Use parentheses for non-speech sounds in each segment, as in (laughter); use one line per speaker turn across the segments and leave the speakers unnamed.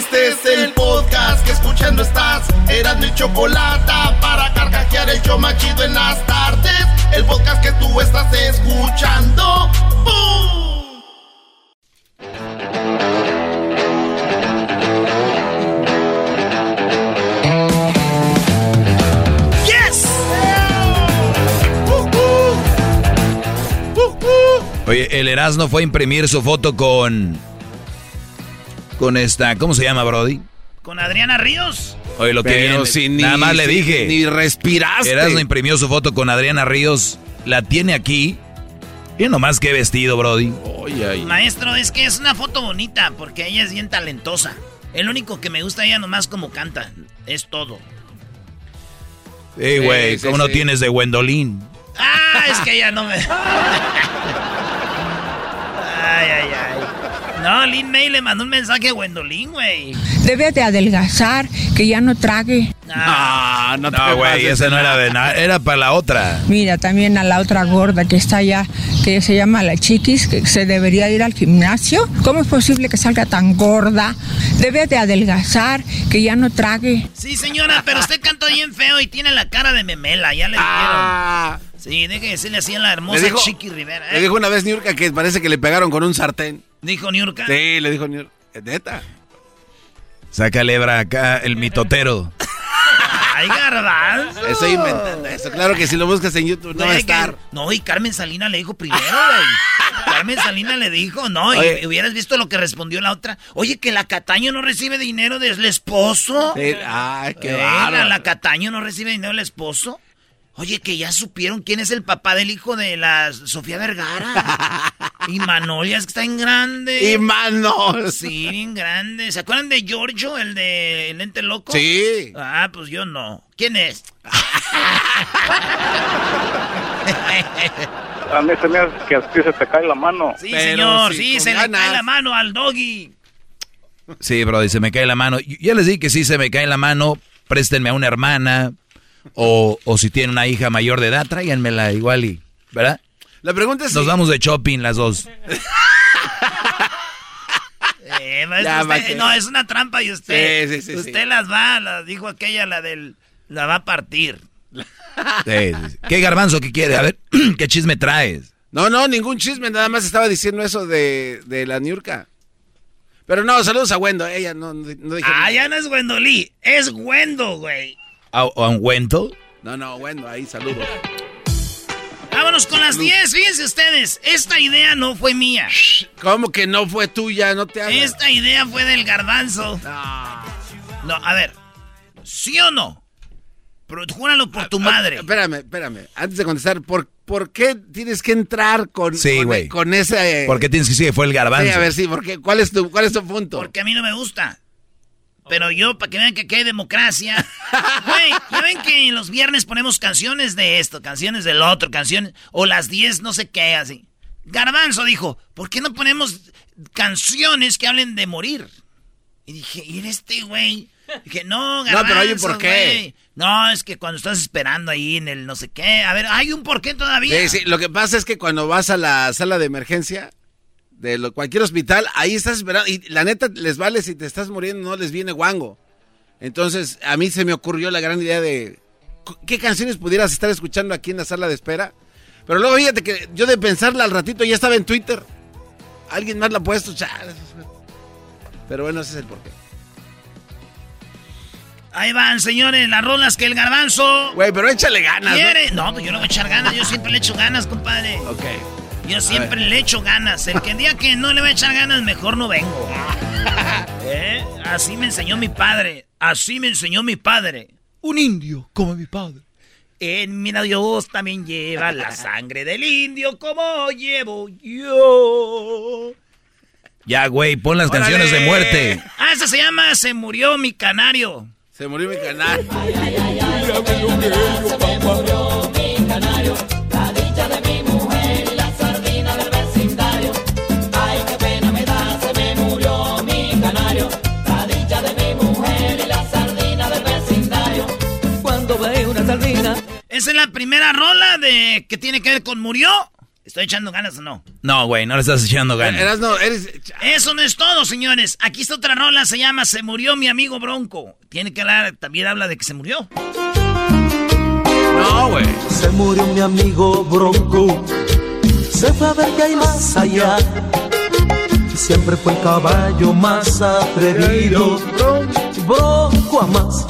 Este es el podcast que escuchando estás. Eran mi chocolate para carcajear el yo machido en las tardes. El podcast que tú estás escuchando. ¡Bum!
¡Yes!
Oye, el Erasmo fue a imprimir su foto con. Con esta. ¿Cómo se llama, Brody?
Con Adriana Ríos.
Oye, lo que
Pero
viene.
si ni-
Nada más le dije.
ni respiraste.
Erasmo imprimió su foto con Adriana Ríos. La tiene aquí. Y nomás qué vestido, Brody.
Ay.
Maestro, es que es una foto bonita porque ella es bien talentosa. El único que me gusta ella nomás como canta. Es todo.
Sí, güey.
sí,
¿Cómo no
sí.
tienes de Gwendolyn?
Ah, es que ella no me. (laughs) Ay, ay, ay. No, Lin May le mandó un mensaje a Gwendolyn, güey.
Debe de adelgazar, que ya no trague.
No, no, te
No, güey, esa no era de nada. Era para la otra.
Mira, también a la otra gorda que está allá, que se llama la chiquis, que se debería ir al gimnasio. ¿Cómo es posible que salga tan gorda? Debe de adelgazar, que ya no trague.
Sí, señora, pero usted canta bien feo y tiene la cara de memela, ya le dijeron.
Ah,
Sí, deje de decirle así a la hermosa
dijo-
Chiqui Rivera. ¿eh?
le dijo una vez Niurka que parece que le pegaron con un sartén.
Dijo Niurka.
Sí, le dijo Niurka. Neta.
Saca lebra acá, el mitotero. (laughs)
Ay, garbanzo.
Estoy inventando eso. Claro que si lo buscas en YouTube no va a
que-
estar.
No, y Carmen Salina le dijo primero, güey. Carmen Salina le dijo, no, y hubieras visto lo que respondió la otra. Oye, que la Cataño no recibe dinero del esposo.
Sí, Ay, qué
Eh, la, la Cataño no recibe dinero del esposo. Oye, que ya supieron quién es el papá del hijo de la Sofía Vergara. (laughs) y Manolia es que está en grande.
Y manos.
Sí, bien grande. ¿Se acuerdan de Giorgio, el de Lente Loco?
Sí.
Ah, pues yo no. ¿Quién es? (laughs)
A mí se me hace que a ti se te cae la mano.
Sí,
Pero
señor,
sí,
se le
ganas.
cae la mano al doggy.
Sí, Brody, se me cae la mano. Y- Ya les dije que sí se me cae la mano. Préstenme a una hermana. O, o si tiene una hija mayor de edad, tráiganmela igual y. ¿Verdad?
La pregunta es
Nos
si-
vamos de shopping las dos.
Eh,
Ya,
usted-
que-
no, es una trampa y usted.
Sí, sí, sí,
usted
sí.
las va, las dijo aquella, la del. La va a partir.
Sí, sí, sí. ¿Qué garbanzo que quiere? A ver, (clears throat) ¿qué chisme traes?
No, no, ningún chisme, nada más estaba diciendo eso de, de la Niurka. Pero no, saludos a Wendo, ella no, no, no dije
Ah,
nada.
ya no es Gwendolí, es Gwendo, güey.
¿A, a un Wento?
No, no, Wendo, ahí saludos.
Vámonos con las 10. Fíjense ustedes, esta idea no fue mía.
¿Cómo que no fue tuya? No te hagas.
Esta idea fue del garbanzo.
Ah.
No, a ver. ¿Sí o no? Pero júralo por tu
Ah,
madre.
Espérame, espérame. Antes de contestar, ¿por, por qué tienes que entrar con,
Sí,
con, ese...
¿Por qué tienes que decir que fue el garbanzo?
Sí, a ver, sí, ¿por qué? ¿Cuál es tu, cuál es tu punto?
Porque a mí no me gusta. Pero yo, para que vean que aquí hay democracia. Güey, ya ven que los viernes ponemos canciones de esto, canciones del otro, canciones. O las 10, no sé qué, así. Garbanzo dijo: ¿Por qué no ponemos canciones que hablen de morir? Y dije: ¿y este güey? Dije: No,
No,
Garbanzo.
pero hay un porqué.
No, es que cuando estás esperando ahí en el no sé qué. A ver, hay un porqué todavía.
Sí, sí, lo que pasa es que cuando vas a la sala de emergencia de lo- cualquier hospital, ahí estás esperando y la neta les vale si te estás muriendo, no les viene guango. Entonces, a mí se me ocurrió la gran idea de qué canciones pudieras estar escuchando aquí en la sala de espera. Pero luego fíjate que yo de pensarla al ratito ya estaba en Twitter. Alguien más la ha puesto. chale. Pero bueno, ese es el porqué.
Ahí van, señores, las rolas que el garbanzo
Güey, pero échale ganas. ¿no?
quiere. No, pues yo le voy a echar ganas. Yo siempre le echo ganas, compadre.
Ok.
Yo siempre le echo ganas. El que día que no le va a echar ganas, mejor no vengo. (laughs) ¿Eh? Así me enseñó mi padre. Así me enseñó mi padre. Un indio como mi padre. En mi Dios también lleva la (laughs) sangre del indio como llevo yo.
Ya, güey, pon las
Órale.
canciones de muerte.
Ah, esa se llama Se murió mi canario.
Se murió mi canal.
Esa es la primera rola de que tiene que ver con murió. ¿Estoy echando ganas o no?
No, güey, no le estás echando ganas.
Eras no, eres...
Eso no es todo, señores. Aquí está otra rola, se llama Se murió mi amigo Bronco. Tiene que hablar, también habla de que se murió.
No, güey.
Se murió mi amigo Bronco. Se fue a ver qué hay más allá. Siempre fue el caballo más atrevido. Bronco a más.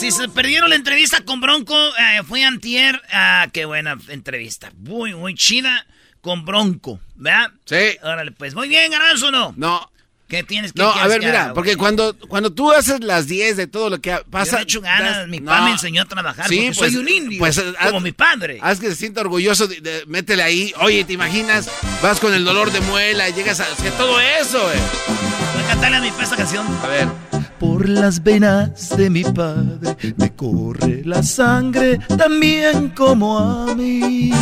Si se perdieron la entrevista con Bronco, eh, fue antier. Ah, qué buena entrevista. Muy, muy chida con Bronco, ¿verdad?
Sí.
Órale, pues. Muy bien, Garanzo, ¿no?
No.
¿Qué tienes que
No, a ver, mira, porque cuando, cuando tú haces las 10 de todo lo que
Yo
pasa...
le echo ganas,
das-
mi
no,
papá me enseñó a trabajar
Sí,
porque
pues,
soy un indio,
pues,
como
haz-
mi padre.
Haz que se sienta orgulloso, de, de- métele ahí. Oye, ¿te imaginas? Vas con el dolor de muela, llegas a... es que todo eso, güey.
Voy a cantarle a mi esta canción.
A ver.
Por las venas de mi padre me corre la sangre también como a mí.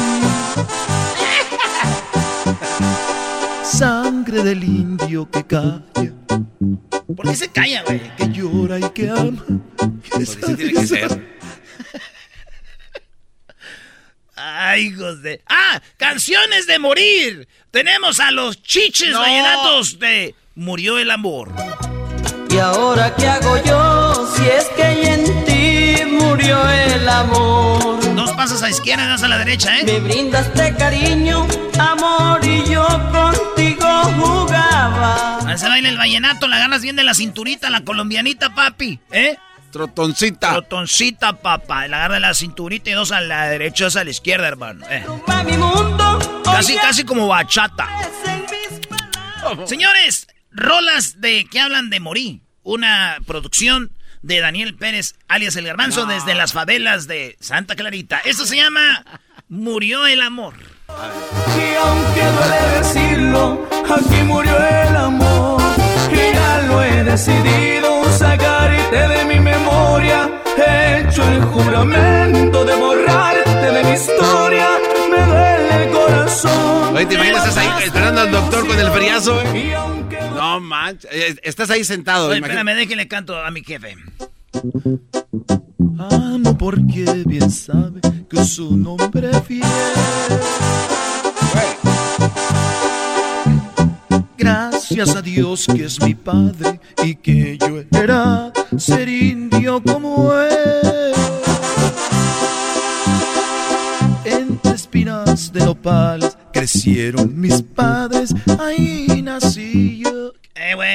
Sangre del indio que calla,
¿Por qué se calla, güey?
que llora y que ama.
Así tiene que ser.
Ay, hijos de... ¡Ah! ¡Canciones de morir! Tenemos a los chiches
No.
vallenatos de Murió el amor.
¿Y ahora qué hago yo si es que en ti murió el amor?
Dos pasos a izquierda, dos a la derecha, ¿eh?
Me brindaste cariño, amor y yo contigo jugaba.
A ese baile el vallenato, la ganas bien de la cinturita, la colombianita, papi, ¿eh?
Trotoncita.
Trotoncita, papá. La agarra de la cinturita y dos a la derecha, dos a la izquierda, hermano. eh.
Pa' mi mundo,
Casi, casi como bachata.
es en mis palabras.
Señores, rolas de que hablan de morir. Una producción de Daniel Pérez, alias El Garbanzo, desde las favelas de Santa Clarita. Esto se llama Murió el amor.
Y aunque duele decirlo, aquí murió el amor. Y ya lo he decidido sacarte de mi memoria. He hecho el juramento de borrarte de mi historia. Me duele el corazón.
Oye, ¿te imaginas? Estás ahí esperando al doctor con el friazo, güey. No manches. eh, Estás ahí sentado.
Oye, espérame, déjenle canto a mi jefe.
Amo porque bien sabe que su nombre fiel. Gracias a Dios que es mi padre y que yo era ser indio como él. Entre espinas de nopales crecieron mis padres, ahí nací yo.
Eh, güey.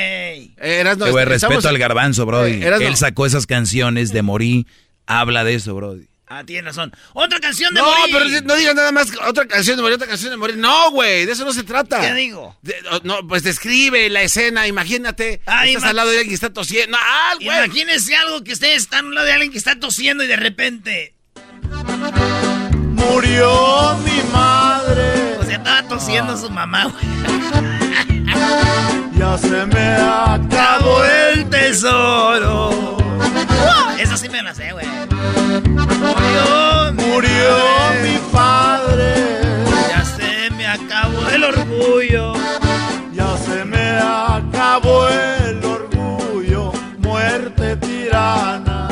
Eh, Erasno,
Eh, respeto al garbanzo, Brody.
Eh.
Él sacó esas canciones de Morí. Habla de eso, Brody.
Ah, tienes razón. Otra canción de
No,
morir.
pero no digas nada más otra canción de morir, otra canción de morir. No, güey, de eso no se trata.
¿Qué digo?
De- no, pues describe la escena, imagínate.
Ah,
estás
ima-
al lado de alguien que está tosiendo. Ah, güey.
Imagínense algo que ustedes están a un lado de alguien que está tosiendo y de repente.
Murió mi madre,
O sea, estaba tosiendo su mamá, güey. (laughs)
ya se me acabó
el tesoro. Eso sí me lo sé, güey. Murió, mi
Murió mi padre,
Ya se me acabó el orgullo.
ya se me acabó el orgullo, muerte tirana.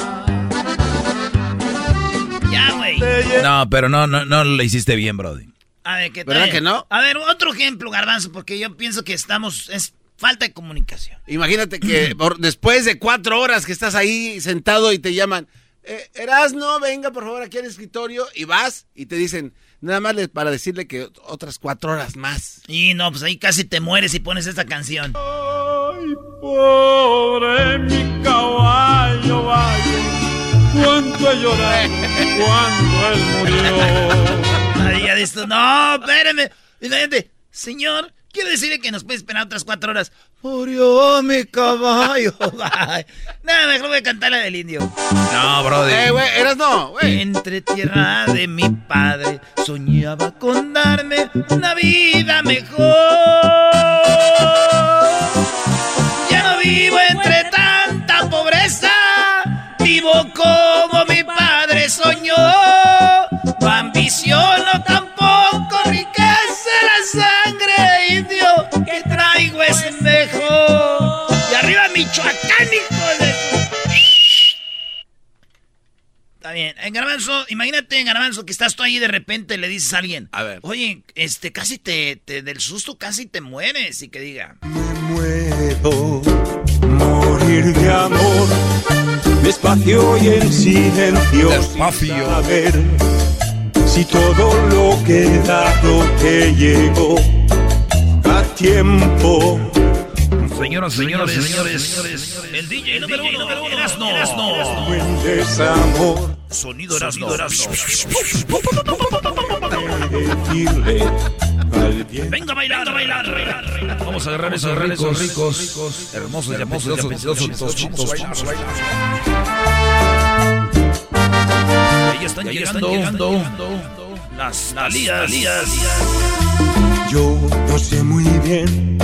Ya, güey.
No, pero no, no, no lo hiciste bien, Brody.
A ver, ¿qué tal?
¿Verdad que no?
A ver, otro ejemplo, Garbanzo, porque yo pienso que estamos. Es falta de comunicación.
Imagínate que (clears throat) por- después de cuatro horas que estás ahí sentado y te llaman, eh, Erasno, venga por favor aquí al escritorio y vas y te dicen, nada más para decirle que otras cuatro horas más.
Y no, pues ahí casi te mueres y pones esta canción.
Ay, pobre mi caballo, vaya, cuánto he llorado (laughs) cuando él murió.
Dices tú, no, espérame. Señor, quiero decirle que nos puede esperar otras cuatro horas. Murió mi caballo. (laughs) Nada, mejor voy a cantar la del indio.
No, Brody.
Eh, güey, Erasno, güey.
Entre tierra de mi padre soñaba con darme una vida mejor. Ya no vivo entre tanta pobreza, vivo como mi padre soñó. Michoacán, hijo de... Está bien. En Garbanzo, imagínate, en Garbanzo, que estás tú ahí y de repente le dices a alguien.
A ver.
Oye, este, casi te, te del susto casi te mueres. Y que diga.
Me muero, morir de amor, despacio y en silencio.
Despacio.
sin saber si todo lo que he dado te llegó a tiempo.
Señoras, señoras,
señores, el DJ número uno, número uno, Erasno.
Buen desamor,
Sonido Erasno.
al bien.
Venga a bailar, a bailar.
Vamos a agarrar esos ricos, ricos, hermosos, hermosos, apetitosos chitos.
Ellas están llegando. Las talías.
Yo no sé muy bien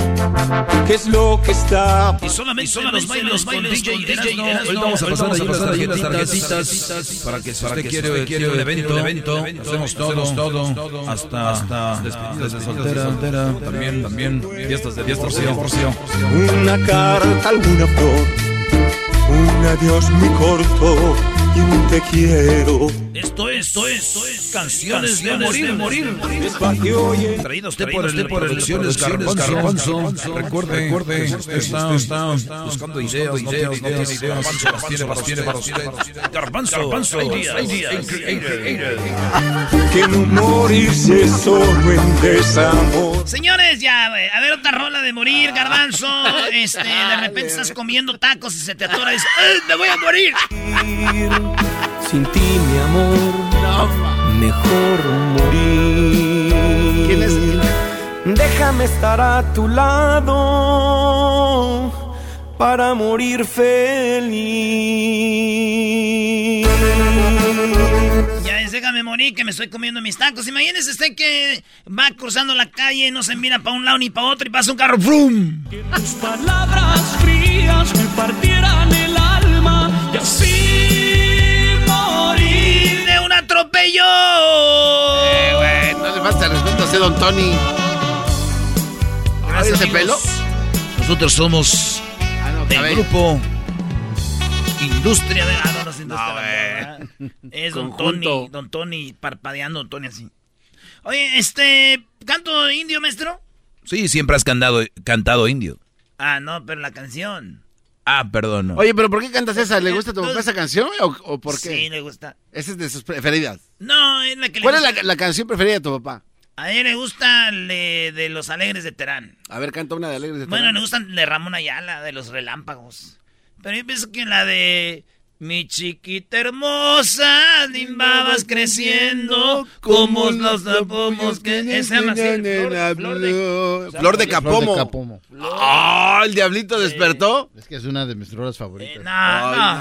qué es lo que está
Y solamente, los bailes, los bailes con DJ Erasno.
Ahorita vamos a pasar ahí las tarjetitas para que si usted quiere, quiere un evento, evento, hacemos todo, todo, hasta, hasta despedidas de soltera, también, también, fiestas de divorcio.
Una carta, alguna flor, un adiós muy corto y un te quiero.
Esto es, esto es, esto es canciones de morir, morir.
Despacio y en
Traído usted por el por Producciones Garbanzo. Recuerde, recuerde, usted está, está buscando ideas, no tiene ideas, Garbanzo las tiene para tiene para usted. Garbanzo, Garbanzo, ideas, creator.
que no morirse solo en desamor.
Señores, ya. A ver, otra rola de morir, garbanzo. (laughs) Este, de repente estás comiendo tacos y se te atora y dices, ¡Ay, me voy a morir!
Sin ti, amor, mejor morir.
¿Quién es?
Déjame estar a tu lado para morir feliz.
Ya es, déjame morir que me estoy comiendo mis tacos. Imagínese usted que va cruzando la calle, no se mira para un lado ni para otro y pasa un carro, ¡frum!
Tus palabras frías me partieran
¡De un atropello!
Eh, güey, no le falta respeto a ese don Tony.
Gracias,
ese pelo?
Nosotros somos
Ah, no,
del grupo
Industria de... Ah, no, industria. Es don. Tony, don Tony parpadeando, don Tony así. Oye, este, ¿canto indio, maestro?
Sí, siempre has cantado, cantado indio.
Ah, no, pero la canción.
Ah, perdón. no.
Oye, pero ¿por qué cantas esa? ¿Le gusta a tu papá esa canción o, o por qué?
Sí, le gusta.
Esa es de sus preferidas.
No, es la que le
¿Cuál es
gusta.
la, la canción preferida de tu papá?
A él le gusta le- de Los Alegres de Terán.
A ver, canta una de Alegres de
Bueno,
Terán.
le gustan de Ramón Ayala, de Los Relámpagos. Pero yo pienso que la de... Mi chiquita hermosa, limbabas creciendo, como los pomos que... Se llama así, Flor, Flor de...
Flor de Capomo.
Flor de Capomo.
¡Ah! ¿El diablito despertó?
Es que es una de mis rolas
Eh,
favoritas.
no,
Ay,
no.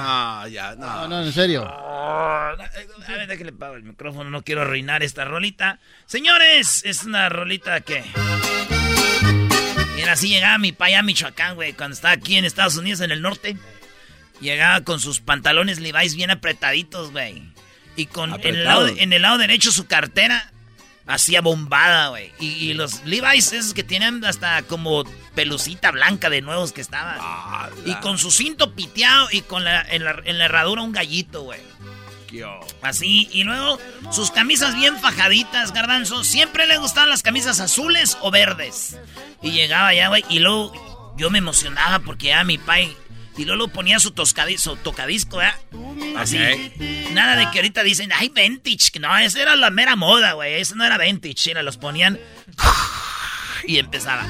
no, ya, no.
No, no, en serio.
A ver, déjale pago el micrófono, no quiero arruinar esta rolita. Señores, es una rolita que... Era así, llegaba mi pa allá a Michoacán, güey, cuando estaba aquí en Estados Unidos, en el norte. Llegaba con sus pantalones Levi's bien apretaditos, güey. Y con en el, lado,
Apretados.
en el lado derecho su cartera hacía bombada, güey. Y, y los Levi's esos que tienen hasta como pelucita blanca de nuevos que estaban. y con su cinto piteado y con la, en, la, en la herradura un gallito, güey. Así, y luego sus camisas bien fajaditas, garbanzo. Siempre le gustaban las camisas azules o verdes. Y llegaba ya, güey, y luego yo me emocionaba porque ya mi pai. Y luego lo ponía su, su tocadisco, ¿verdad? Así. Nada de que ahorita dicen, ay, vintage. que No, esa era la mera moda, güey. Eso no era vintage. Era, los ponían. Y empezaba.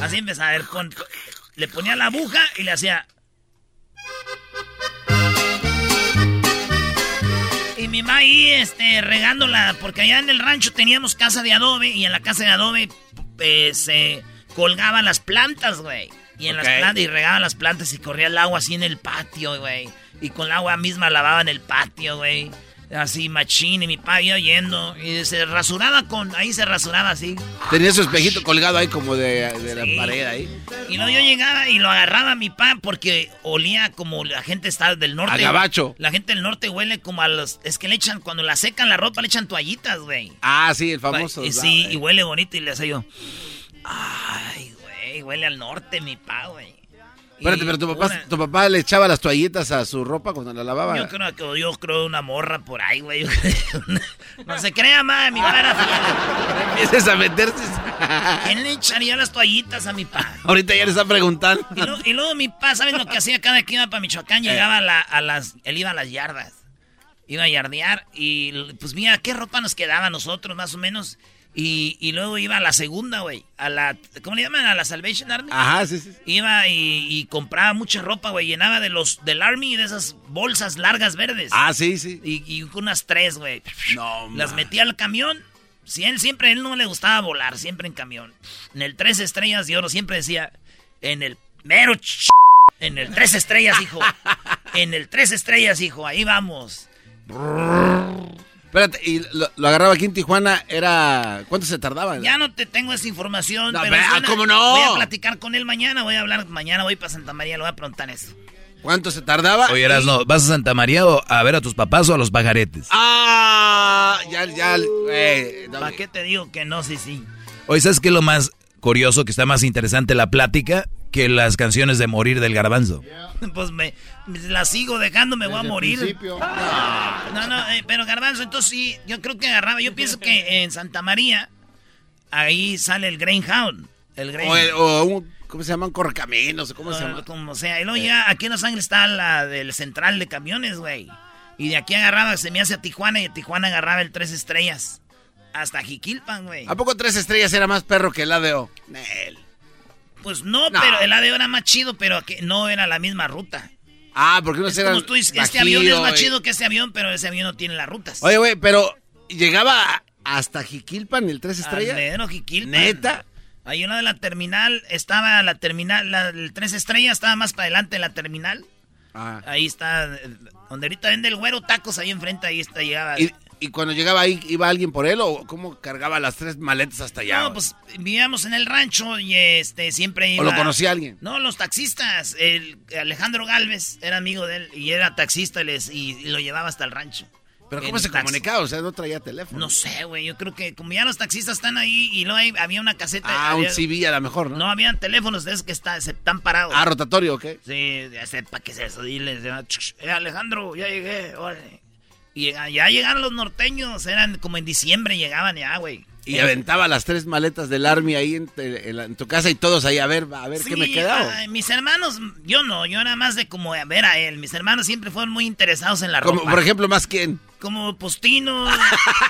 Así empezaba. A ver, con- le ponía la aguja y le hacía. Y mi mamá ahí, este, regándola, porque allá en el rancho teníamos casa de adobe y en la casa de adobe eh, se colgaban las plantas, güey. Y en las plantas, y regaban las plantas y corría el agua así en el patio, güey. Y con el agua misma lavaban el patio, güey. Así machín y mi papá iba yendo y se rasuraba con, ahí se rasuraba así.
Tenía su espejito colgado ahí como de, de la pared ahí.
Y luego yo llegaba y lo agarraba a mi papá porque olía como la gente está del norte.
A gabacho.
La gente del norte huele como a los... Es que le echan, cuando la secan la ropa, le echan toallitas, güey.
Ah, sí, el famoso.
Y sí, y huele bonito y le hacía yo... Ay, güey, huele al norte mi pa, güey.
Espérate, pero tu papá, tu papá le echaba las toallitas a su ropa cuando la lavaba.
Yo creo que yo creo una morra por ahí, güey. (laughs) no se crea, ma, mi papá era
Empieces a meterse.
¿Quién le echaría las toallitas a mi papá?
Ahorita ya le está preguntando.
Y luego, mi papá, ¿sabes lo que hacía cada que iba para Michoacán? Llegaba a, las, él iba a las yardas. Iba a yardear y pues mira, ¿qué ropa nos quedaba a nosotros más o menos? Y, luego iba a la segunda, güey. A la. ¿Cómo le llaman? A la Salvation Army.
Ajá, sí, sí.
Iba y, compraba mucha ropa, güey. Llenaba de los del Army de esas bolsas largas verdes.
Ah, sí, sí.
Y, y unas tres, güey.
No,
Las metía al camión. Si él siempre, él no le gustaba volar, siempre en camión. En el tres estrellas de oro siempre decía. En el mero. en el tres estrellas, hijo. (laughs) en el tres estrellas, hijo. Ahí vamos.
Espérate, y lo, agarraba aquí en Tijuana, era... ¿Cuánto se tardaba?
Ya no te tengo esa información,
pero... ¿Cómo no?
Voy a platicar con él mañana, voy a hablar mañana, voy para Santa María, le voy a preguntar eso.
¿Cuánto se tardaba?
Oye, no, ¿vas a Santa María o a ver a tus papás o a los pajaretes?
Ah, ya, ya,
¿Para qué te digo que no? Sí, sí.
Oye, ¿sabes qué es lo más curioso, que está más interesante la plática? Que las canciones de morir del garbanzo. (laughs)
Pues me, la sigo dejando, me voy a morir. No, no, eh, pero garbanzo, entonces sí, yo creo que agarraba, yo pienso que en Santa María, ahí sale el Greyhound. El
Greyhound. O, un, ¿cómo se llaman? Correcaminos, ¿cómo se llama?
Como sea, y luego ya aquí en Los Ángeles está la del central de camiones, güey. Y de aquí agarraba, se me hace a Tijuana y de Tijuana agarraba el Tres Estrellas. Hasta Jiquilpan, güey.
¿A poco Tres Estrellas era más perro que el ADO? Nel.
Pues no, pero el ADO era más chido, pero que no era la misma ruta.
Ah, porque no se
como tú dices, Este avión es más chido que este avión, pero ese avión no tiene las rutas.
Oye, güey, pero llegaba hasta Jiquilpan el tres estrellas.
Al Jiquilpan.
Neta.
Hay una de la terminal, estaba la terminal, el tres estrellas estaba más para adelante de la terminal. Ah. Ahí está, donde ahorita vende el güero tacos, ahí enfrente, ahí está, llegaba.
¿Y cuando llegaba ahí, iba alguien por él o cómo cargaba las tres maletas hasta allá?
No, pues vivíamos en el rancho y este siempre iba...
¿O lo conocía alguien?
No, los taxistas. El Alejandro Galvez era amigo de él y era taxista les, y, lo llevaba hasta el rancho.
¿Pero cómo se comunicaba? O sea, no traía teléfono.
No sé, güey. Yo creo que como ya los taxistas están ahí y luego había una caseta.
Ah, un CV a lo mejor, ¿no?
No, habían teléfonos de esos que está, se están parados.
Ah, rotatorio, ¿ok?
Sí, ya sepa qué es eso. Diles, eh, Alejandro, ya llegué, órale. Y ya llegaron los norteños, eran como en diciembre llegaban ya, güey.
Y aventaba las tres maletas del Army ahí en, tu casa y todos ahí a ver, a ver qué me quedaba.
mis hermanos, yo no, yo era más de como a ver a él. Mis hermanos siempre fueron muy interesados en la ropa.
Como, por ejemplo, ¿más quién?
Como, pues, Tino,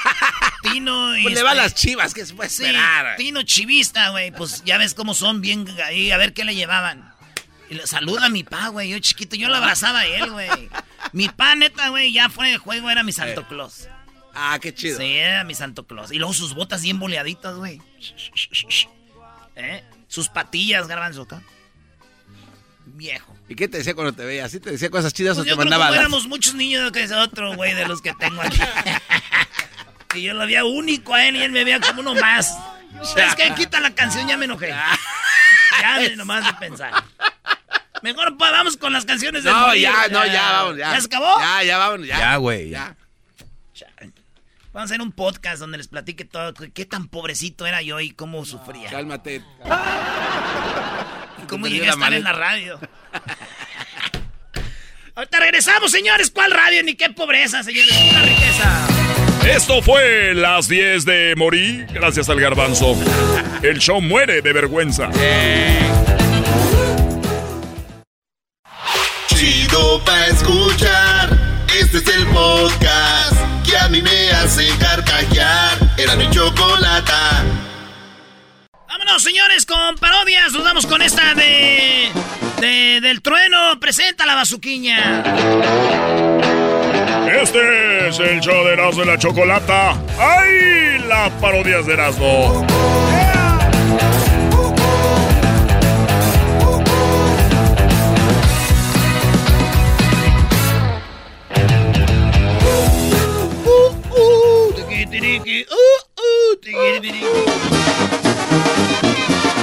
(laughs) Tino y...
Pues le va a este, las chivas, que se puede esperar.
Tino chivista, güey, pues ya ves cómo son bien ahí, a ver qué le llevaban. Y le saluda a mi pa, güey, yo chiquito, yo lo abrazaba a él, güey. Mi pa, neta, güey, ya fuera de juego era mi Santo eh. Claus.
Ah, qué chido.
Sí, era mi Santo Claus. Y luego sus botas bien boleaditas, güey. ¿Eh? Sus patillas, garbanzo, acá. Viejo.
¿Y qué te decía cuando te veía? ¿Sí te decía cosas chidas
pues
o te mandaba
creo éramos muchos niños que es otro, güey, de los que tengo aquí. (laughs) y yo lo veía único a él y él me veía como uno más. (laughs) Es que quita la canción, ya me enojé. (laughs) ya me nomás de pensar. Mejor vamos con las canciones
de No, ya, no, ya, vamos, ya.
¿Ya se acabó?
Ya, ya, vamos, ya.
Ya, güey. Ya.
Vamos a hacer un podcast donde les platique todo. Qué tan pobrecito era yo y cómo sufría.
Cálmate.
Y cómo llegué a estar en la radio. (laughs) Ahorita regresamos, señores. ¿Cuál radio? Ni qué pobreza, señores. Una riqueza.
Esto fue las 10 de Morí, gracias al garbanzo. El show muere de vergüenza.
Chido pa' escuchar. Este es el podcast que a mí me hace carcajear. Era mi chocolata.
Vámonos, señores, con parodias. Nos vamos con esta de. de del trueno. Presenta la bazuquiña.
Este es el show de Erasmo de la Chocolata. ¡Ay! Las parodias de Erasmo.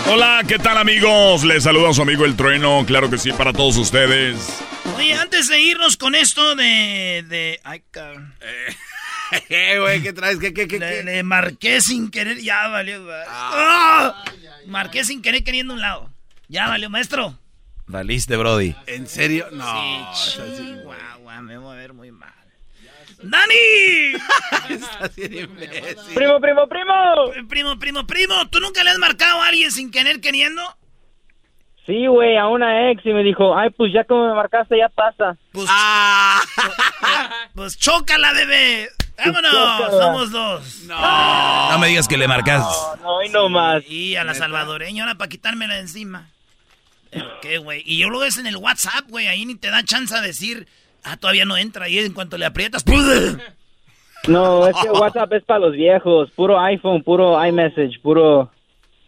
Hola, ¿qué tal amigos? Les saluda su amigo El Trueno, claro que sí, para todos ustedes.
Oye, antes de irnos con esto de... de ay, cabrón.
Eh, (laughs) güey, ¿qué traes? ¿Qué, qué, qué?
Le, marqué sin querer, ya valió. Ah. ¡Ah! Marqué sin querer queriendo un lado. Ya valió, maestro.
Valiste, Brody.
¿En serio? No.
Sí, chihuahua, me voy a ver muy mal. ¡Dani! (laughs)
Primo, primo, primo.
Primo, primo, primo. ¿Tú nunca le has marcado a alguien sin querer queriendo?
Sí, güey, a una ex y me dijo, ay, pues ya como me marcaste, ya pasa.
Pues, ah. pues, chócala, bebé. Vámonos, somos dos.
No. No me digas que le marcas.
No, no, y no más.
Y a la salvadoreña, ahora para quitármela de encima. ¿Qué, güey? Y yo lo ves en el WhatsApp, güey, ahí ni te da chance de decir, ah, todavía no entra ahí en cuanto le aprietas. (laughs)
No, es que WhatsApp es para los viejos, puro iPhone, puro iMessage, puro...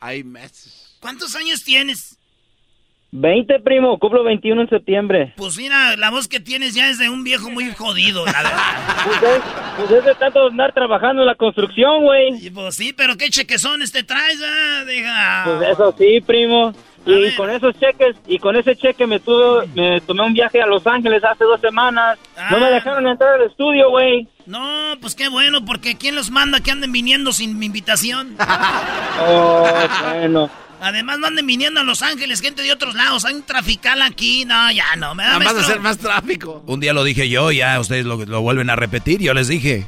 iMessage.
¿Cuántos años tienes?
20, primo, cumplo 21 en septiembre.
Pues mira, la voz que tienes ya es de un viejo muy jodido, la verdad. (laughs)
pues, es, pues es de tanto andar trabajando en la construcción, güey.
Pues sí, pero ¿qué chequezones te traes, ah? Deja.
Pues eso sí, primo. Y con esos cheques, y con ese cheque me tuve, me tomé un viaje a Los Ángeles hace dos semanas. No me dejaron entrar al estudio, güey.
No, pues qué bueno, porque ¿quién los manda que anden viniendo sin mi invitación? (laughs)
oh, bueno.
Además, no anden viniendo a Los Ángeles, gente de otros lados. Hay un trafical aquí. No, ya no. Me da
Vamos a hacer más tráfico.
Un día lo dije yo, ya ustedes lo, lo vuelven a repetir. Yo les dije,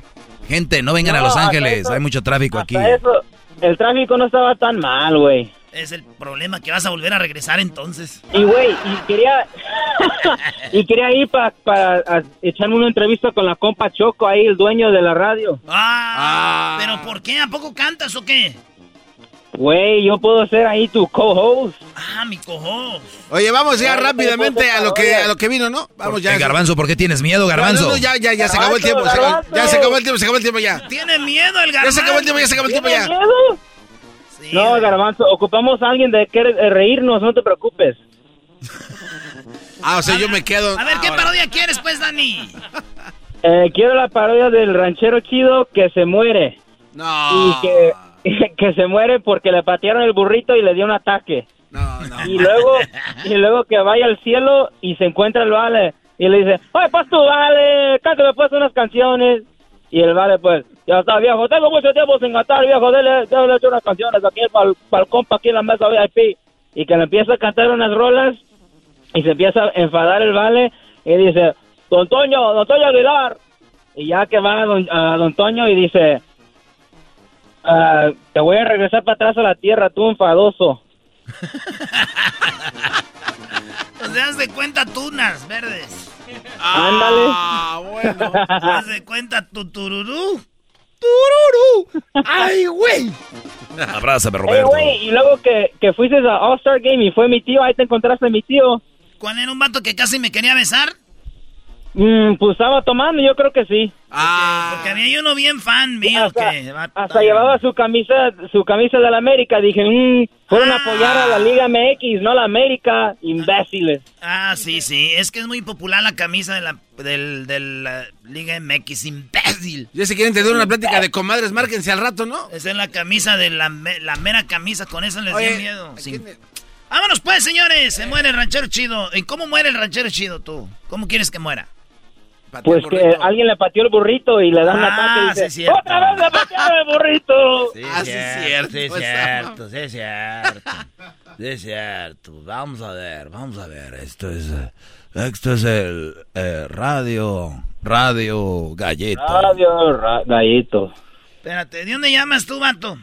gente, no vengan a Los Ángeles. Hay mucho tráfico aquí.
Eso, el tráfico no estaba tan mal, güey.
Es el problema que vas a volver a regresar entonces.
Y güey, y quería (laughs) y quería ir para pa, echarme una entrevista con la compa Choco ahí, el dueño de la radio.
Ah, pero ¿por qué? ¿A poco cantas o qué?
Güey, yo puedo ser ahí tu co-host.
Ah, mi co-host.
Oye, vamos ya rápidamente a lo que a lo que vino, ¿no? Vamos ya.
Garbanzo, ¿por qué tienes miedo, Garbanzo?
No, no, ya, ya, ya se acabó el tiempo. Se acabó, ya se acabó el tiempo, se acabó el tiempo ya.
Tiene miedo el Garbanzo.
Ya se acabó el tiempo, ya se acabó el tiempo ya.
miedo? No, Garbanzo, ocupamos a alguien de que reírnos, no te preocupes. (laughs)
ah, o sea, yo me quedo.
A ver, ¿qué parodia quieres, pues, Dani? (laughs)
Eh, quiero la parodia del ranchero chido que se muere.
No.
Y que (laughs) que se muere porque le patearon el burrito y le dio un ataque.
No, no.
Y luego, y luego que vaya al cielo y se encuentra el vale y le dice, oye, pues tú, vale, cántame pues unas canciones. Y el vale, pues, ya está, viejo, tengo mucho tiempo sin cantar, viejo, déle hecho unas canciones aquí para el compa, aquí en la mesa VIP. Y que le empieza a cantar unas rolas y se empieza a enfadar el vale y dice, don Toño, don Toño Aguilar. Y ya que va a don, a don Toño y dice, Uh, te voy a regresar para atrás a la tierra, tú enfadoso.
pues te das de cuenta tunas verdes.
Ándale.
Ah, bueno.
Te das de cuenta tu tururú.
¡Tururú! ¡Ay, güey!
Abrázame,
Hey,
Roberto.
güey, y luego que, que fuiste a All-Star Game y fue mi tío, ahí te encontraste a mi tío.
¿Cuál era un vato que casi me quería besar?
Mm, pues estaba tomando, yo creo que sí.
Ah.
Porque había uno bien fan mío
hasta,
que... va-
hasta llevaba su camisa, su camisa de la América. Dije, mm, fueron a apoyar a la Liga MX, no a la América, imbéciles.
Ah, sí, sí. Es que es muy popular la camisa de la, del, de la Liga MX, imbécil.
Ya si quieren tener una plática de comadres, márquense al rato, ¿no?
Esa es la camisa de la, la mera camisa, con eso les
Oye,
dio miedo.
¿a
Sí.
quién-
Vámonos pues, señores. Se muere el ranchero chido. ¿Y cómo muere el ranchero chido tú? ¿Cómo quieres que muera?
Patea
Pues
el
que
burrito.
alguien le pateó el burrito y le da un
Ah,
ataque y
sí,
dice,
cierto.
¡Otra vez le patearon el burrito!
Ah, sí, es cierto.
Sí, es
esa
cierto, sí, es cierto. Sí, es cierto. Vamos a ver, vamos a ver. Esto es, eh, esto es el eh, radio, radio galleta.
Radio ra- Gallito.
Espérate, ¿de dónde llamas tú, vato?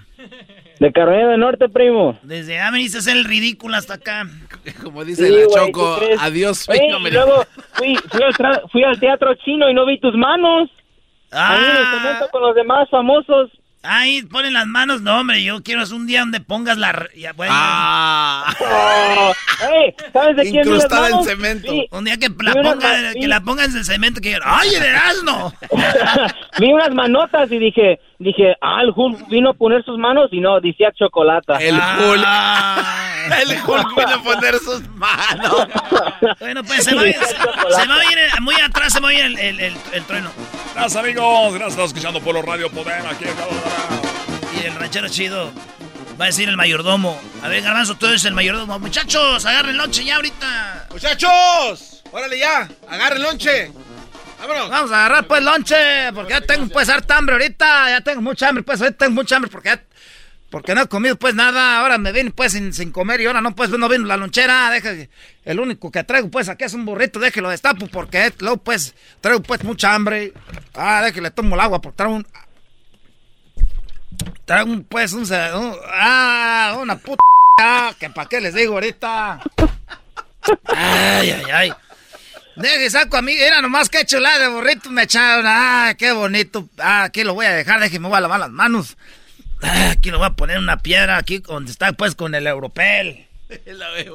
De Carolina del Norte, primo.
Desde ah, veniste a hacer el ridículo hasta acá. (laughs)
Como dice
Sí,
la
güey,
Choco, adiós. Sueño
y luego (laughs) fui, fui, al fui al teatro chino y no vi tus manos. Ahí
Ah,
cemento con los demás famosos.
ahí ponen las manos. No, hombre, yo quiero un día donde pongas la... ya, bueno,
Ah.
Oh, (laughs) ey, ¿Sabes de quién
Incrustada en cemento.
Vi,
Un día que la, ponga, que la pongas en el cemento que ¡Ay, el Erasmo!
vi unas manotas y dije, dije, ah, el Hulk vino a poner sus manos y no, decía chocolata.
El Hulk.
Ah. (laughs)
El Hulk vino a poner sus manos. (laughs)
Bueno, pues se va, a ir- se, se va a ir, eh, muy atrás se va a ir el, el, el- el trueno.
Gracias, amigos. Gracias, estás escuchando Polo Radio Poder aquí en.
Y el ranchero chido va a decir el mayordomo. A ver, Garbanzo, tú eres el mayordomo. Muchachos, agarren lonche ya ahorita.
Muchachos, órale ya, agarren lonche. Vámonos.
Vamos a agarrar pues lonche, porque ya tengo pues harta hambre ahorita. Ya tengo mucha hambre, pues ahorita tengo mucha hambre porque ya Porque no he comido pues nada, ahora me vine pues sin, sin comer y ahora no pues no vino la lonchera, deja el único que traigo pues aquí es un burrito, déjelo destapo porque luego pues traigo pues mucha hambre. Ah, déjale tomo el agua porque traigo un traigo un pues un, un- ah, una puta que para qué les digo ahorita. Ay, ay, ay. Deje, saco a mí, era nomás que chulada de burrito me echaron. Ah, qué bonito. Ah, aquí lo voy a dejar, déjeme, voy a lavar las manos. Ah, aquí lo voy a poner una piedra, aquí donde está pues con el europel. (laughs)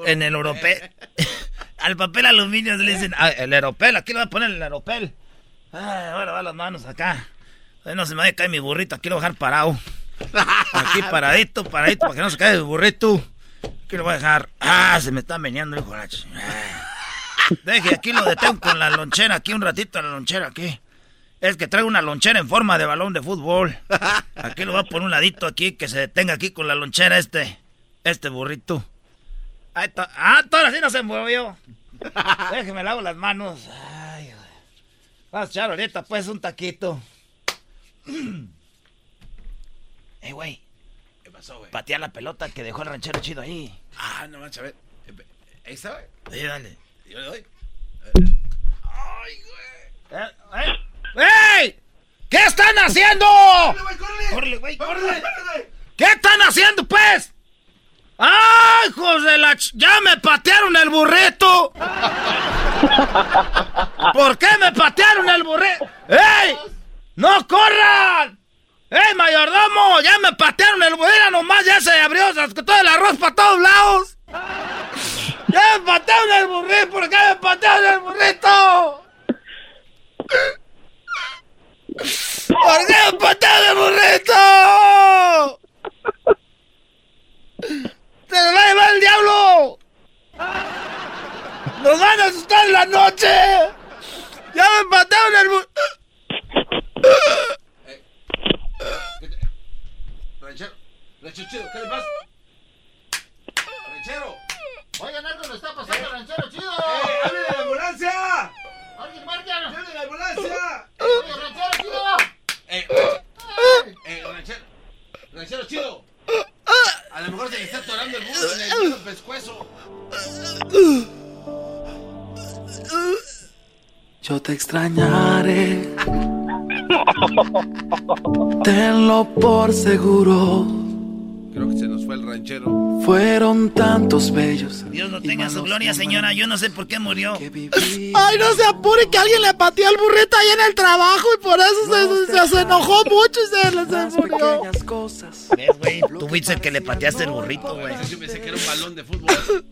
En el europel. (laughs) Al papel aluminio le dicen, ah, el europel, aquí lo voy a poner el europel. Ah, voy a lavar las manos acá. No se me vaya a caer mi burrito, aquí lo voy a dejar parado. Aquí (laughs) paradito, paradito, para que no se caiga el burrito. Aquí lo voy a dejar. Ah, se me está meneando, la ch- Ah. Deje, aquí lo detengo con la lonchera, aquí un ratito la lonchera, aquí. Es que traigo una lonchera en forma de balón de fútbol. Aquí lo voy a poner un ladito aquí, que se detenga aquí con la lonchera este, este burrito. Ahí está. Ah, todo así no se movió. Déjeme lavo las manos. Ay, güey. Vas a echar ahorita pues un taquito. Eh, güey.
¿Qué pasó, güey?
Patea la pelota que dejó el ranchero chido ahí.
Ah, no manches, a ver. Ahí está, güey.
Sí, dale.
Yo le doy.
Eh, eh. ¡Ey! ¿Qué están haciendo? ¡Córrele, güey, córrele! ¿Qué están haciendo, pues? ¡Ay, hijos de la... ch- ¡Ya me patearon el burrito! ¿Por qué me patearon el burrito? ¡Ey! ¡No corran! ¡Ey, mayordomo! ¡Ya me patearon el burrito! Mira nomás, ya se abrió se todo el arroz para todos lados. ¡Ya me patearon el burrito! ¿Por qué me patearon el burrito? ¿Por qué me patearon el burrito? ¡Se nos va a llevar el diablo! ¡Nos van a asustar en la noche! ¡Ya me patearon el burrito!
Ranchero, ranchero chido, ¿qué le pasa? Ranchero.
Oigan, algo le está pasando al ranchero chido.
¡Eh, hable de la ambulancia!
¡Alguien marquen!
¡Hable de la ambulancia!
¡Oye, ranchero chido!
Eh, eh, ranchero, ranchero chido. A lo mejor se le está atorando el burro en el pescuezo.
Yo te extrañaré. (laughs) Tenlo por seguro.
Creo que se nos fue el ranchero.
Fueron tantos bellos.
Dios no tenga su gloria, señora. Yo no sé por qué murió. (laughs)
Ay, no se apure que alguien le pateó el burrito ahí en el trabajo y por eso se, se- se enojó mucho y se, se murió.
cosas.
¿Ves, güey? Tú fuiste el que le pateaste el burrito, güey.
Yo pensé que era un balón de fútbol.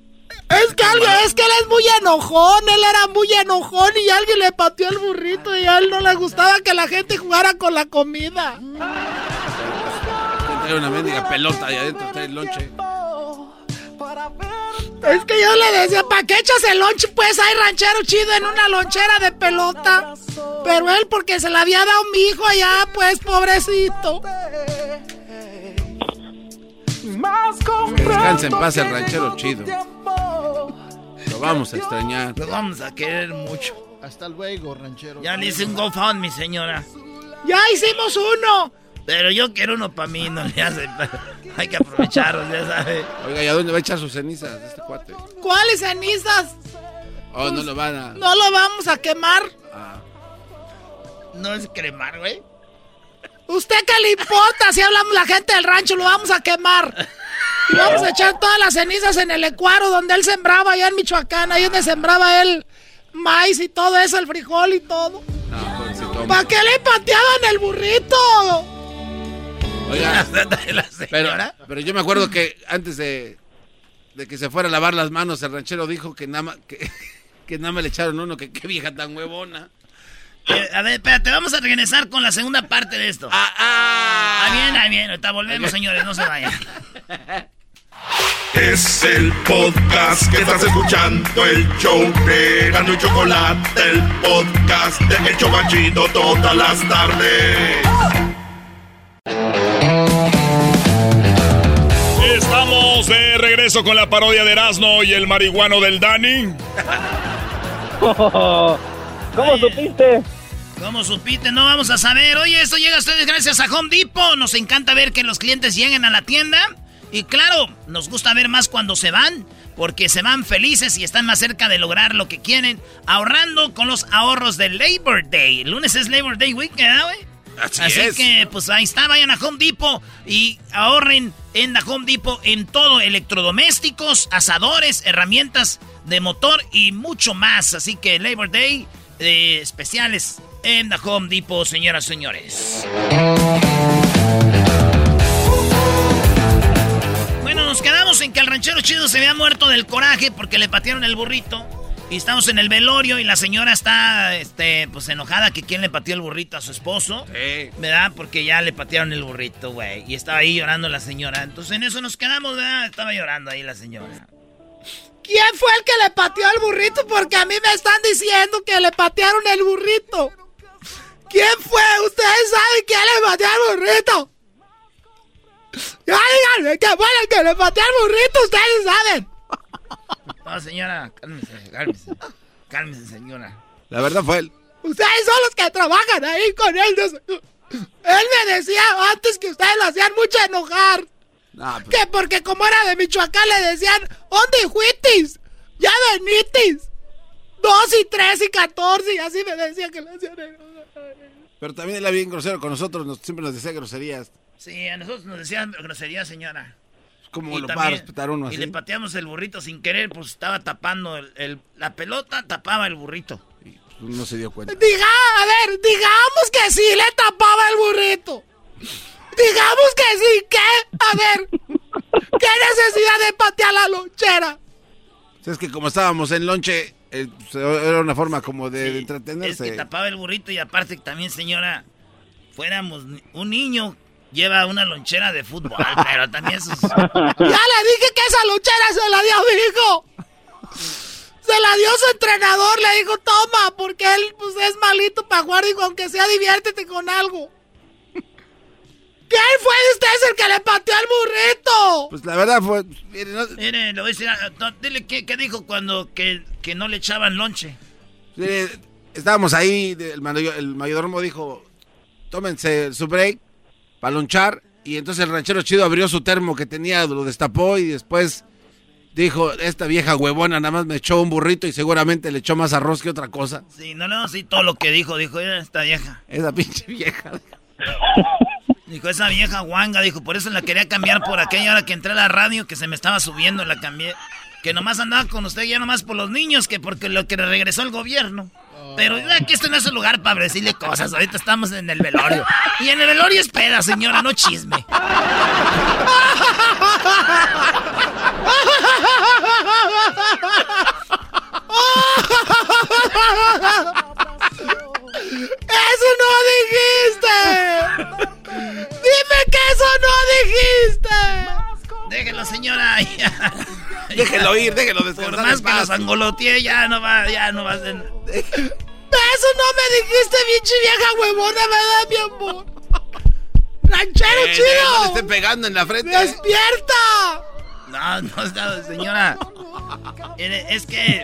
Es que alguien, es que él es muy enojón, él era muy enojón y alguien le pateó el burrito y a él no le gustaba que la gente jugara con la comida.
Trae una mendiga pelota ahí adentro, está el lonche.
Es que yo le decía, ¿para qué echas el lonche? Pues hay ranchero chido en una lonchera de pelota. Pero él porque se la había dado mi hijo allá, pues pobrecito.
Que descanse en paz el ranchero chido. Lo vamos a extrañar.
Lo vamos a querer mucho.
Hasta luego, ranchero.
Ya le hice un GoFundMe, señora.
Ya hicimos uno.
Pero yo quiero uno para mí, no le hace. Hay que aprovecharlos, ya sabe.
Oiga, ¿y a dónde va a echar sus cenizas este cuate?
¿Cuáles cenizas?
Oh, no lo van a.
No lo vamos a quemar.
No es cremar, güey.
¿Usted qué le importa si hablamos la gente del rancho? Lo vamos a quemar. Y vamos a echar todas las cenizas en el ecuaro donde él sembraba allá en Michoacán, ahí donde sembraba él maíz y todo eso, el frijol y todo.
No, pobrecito.
¿Para qué le pateaban el burrito?
Oiga, (laughs) pero, pero yo me acuerdo que antes de, de que se fuera a lavar las manos, el ranchero dijo que nada más, que, (laughs) que nada más le echaron uno, que qué vieja tan huevona.
Eh, a ver, espérate, vamos a regresar con la segunda parte de esto. Ah, ah. bien, ah, bien. Ahorita volvemos, señores, no se vayan. (laughs)
Es el podcast que estás escuchando, el show de Gano y Chocolate, el podcast de El Chobachito todas las tardes.
Estamos de regreso con la parodia de Erasmo y el marihuano del Dani. (laughs)
¿Cómo supiste?
¿Cómo supiste? No vamos a saber. Oye, esto llega a ustedes gracias a Home Depot. Nos encanta ver que los clientes lleguen a la tienda. Y claro, nos gusta ver más cuando se van, porque se van felices y están más cerca de lograr lo que quieren, ahorrando con los ahorros del Labor Day. El lunes es Labor Day Weekend, ¿eh, güey? Así, que, pues ahí está, vayan a Home Depot y ahorren en la Home Depot en todo, electrodomésticos, asadores, herramientas de motor y mucho más. Así que Labor Day eh, especiales en la Home Depot, señoras y señores. Bueno, nos quedamos en que el ranchero chido se había muerto del coraje porque le patearon el burrito. Y estamos en el velorio y la señora está, este, pues enojada que quién le pateó el burrito a su esposo. Sí. ¿Verdad? Porque ya le patearon el burrito, güey. Y estaba ahí llorando la señora. Entonces en eso nos quedamos, ¿verdad? Estaba llorando ahí la señora.
¿Quién fue el que le pateó el burrito? Porque a mí me están diciendo que le patearon el burrito. ¿Quién fue? Ustedes saben quién le pateó el burrito. Ya díganme que fue el que le pateó el burrito, ustedes saben.
No, señora, cálmese, cálmese. Cálmese, señora.
La verdad fue él.
Ustedes son los que trabajan ahí con él. Él me decía antes que ustedes lo hacían mucho enojar. Pues. Que porque como era de Michoacán le decían, ¿dónde fuitis? Ya venitis. Dos y tres y catorce y así me decía que le hacían enojar.
Pero también él era bien grosero con nosotros, siempre nos decía groserías.
Sí, a nosotros nos decían groserías, señora.
¿Cómo lo va a respetar uno así?
Y le pateamos el burrito sin querer, pues estaba tapando el, la pelota, tapaba el burrito.
Y pues, no se dio cuenta.
Diga, a ver, digamos que sí le tapaba el burrito. Digamos que sí, ¿qué? A ver, ¿qué necesidad de patear la lonchera?
Es que como estábamos en lonche, eh, pues, era una forma como de, entretenerse.
Es que tapaba el burrito y aparte también, señora, fuéramos un niño lleva una lonchera de fútbol, (laughs) pero también sus...
Ya le dije que esa lonchera se la dio a mi hijo. Se la dio su entrenador, le dijo, toma, porque él pues, es malito para jugar, dijo, aunque sea diviértete con algo. ¿Quién fue de ustedes el que le pateó al burrito?
Pues la verdad fue...
Mire, lo voy a decir, dile qué, dijo cuando que, que, no le echaban lonche.
estábamos ahí, el, el mayordomo dijo, tómense su break para lonchar. Y entonces el ranchero chido abrió su termo que tenía, lo destapó y después dijo, esta vieja huevona nada más me echó un burrito y seguramente le echó más arroz que otra cosa.
Sí, no, no, sí, todo lo que dijo, dijo, esta vieja.
Esa pinche vieja. (laughs)
Dijo, esa vieja guanga, dijo, por eso la quería cambiar por aquella hora que entré a la radio, que se me estaba subiendo, la cambié. Que nomás andaba con usted ya nomás por los niños, que porque lo que regresó el gobierno. Pero aquí esto no es el lugar para decirle cosas. Ahorita estamos en el velorio. Y en el velorio espera, señora, no chisme.
¡Eso no dijiste! ¡Dime que eso no dijiste!
Déjelo, señora. (laughs)
déjelo ir, déjelo descansar.
Por más que los angoloteé, ya no va, ya no va a ser...
Eso no me dijiste, bichi vieja huevona, ¿verdad, mi amor? ¡Ranchero eh, chido!
No le esté pegando en la frente.
¡Despierta!
No, no, señora. Es que...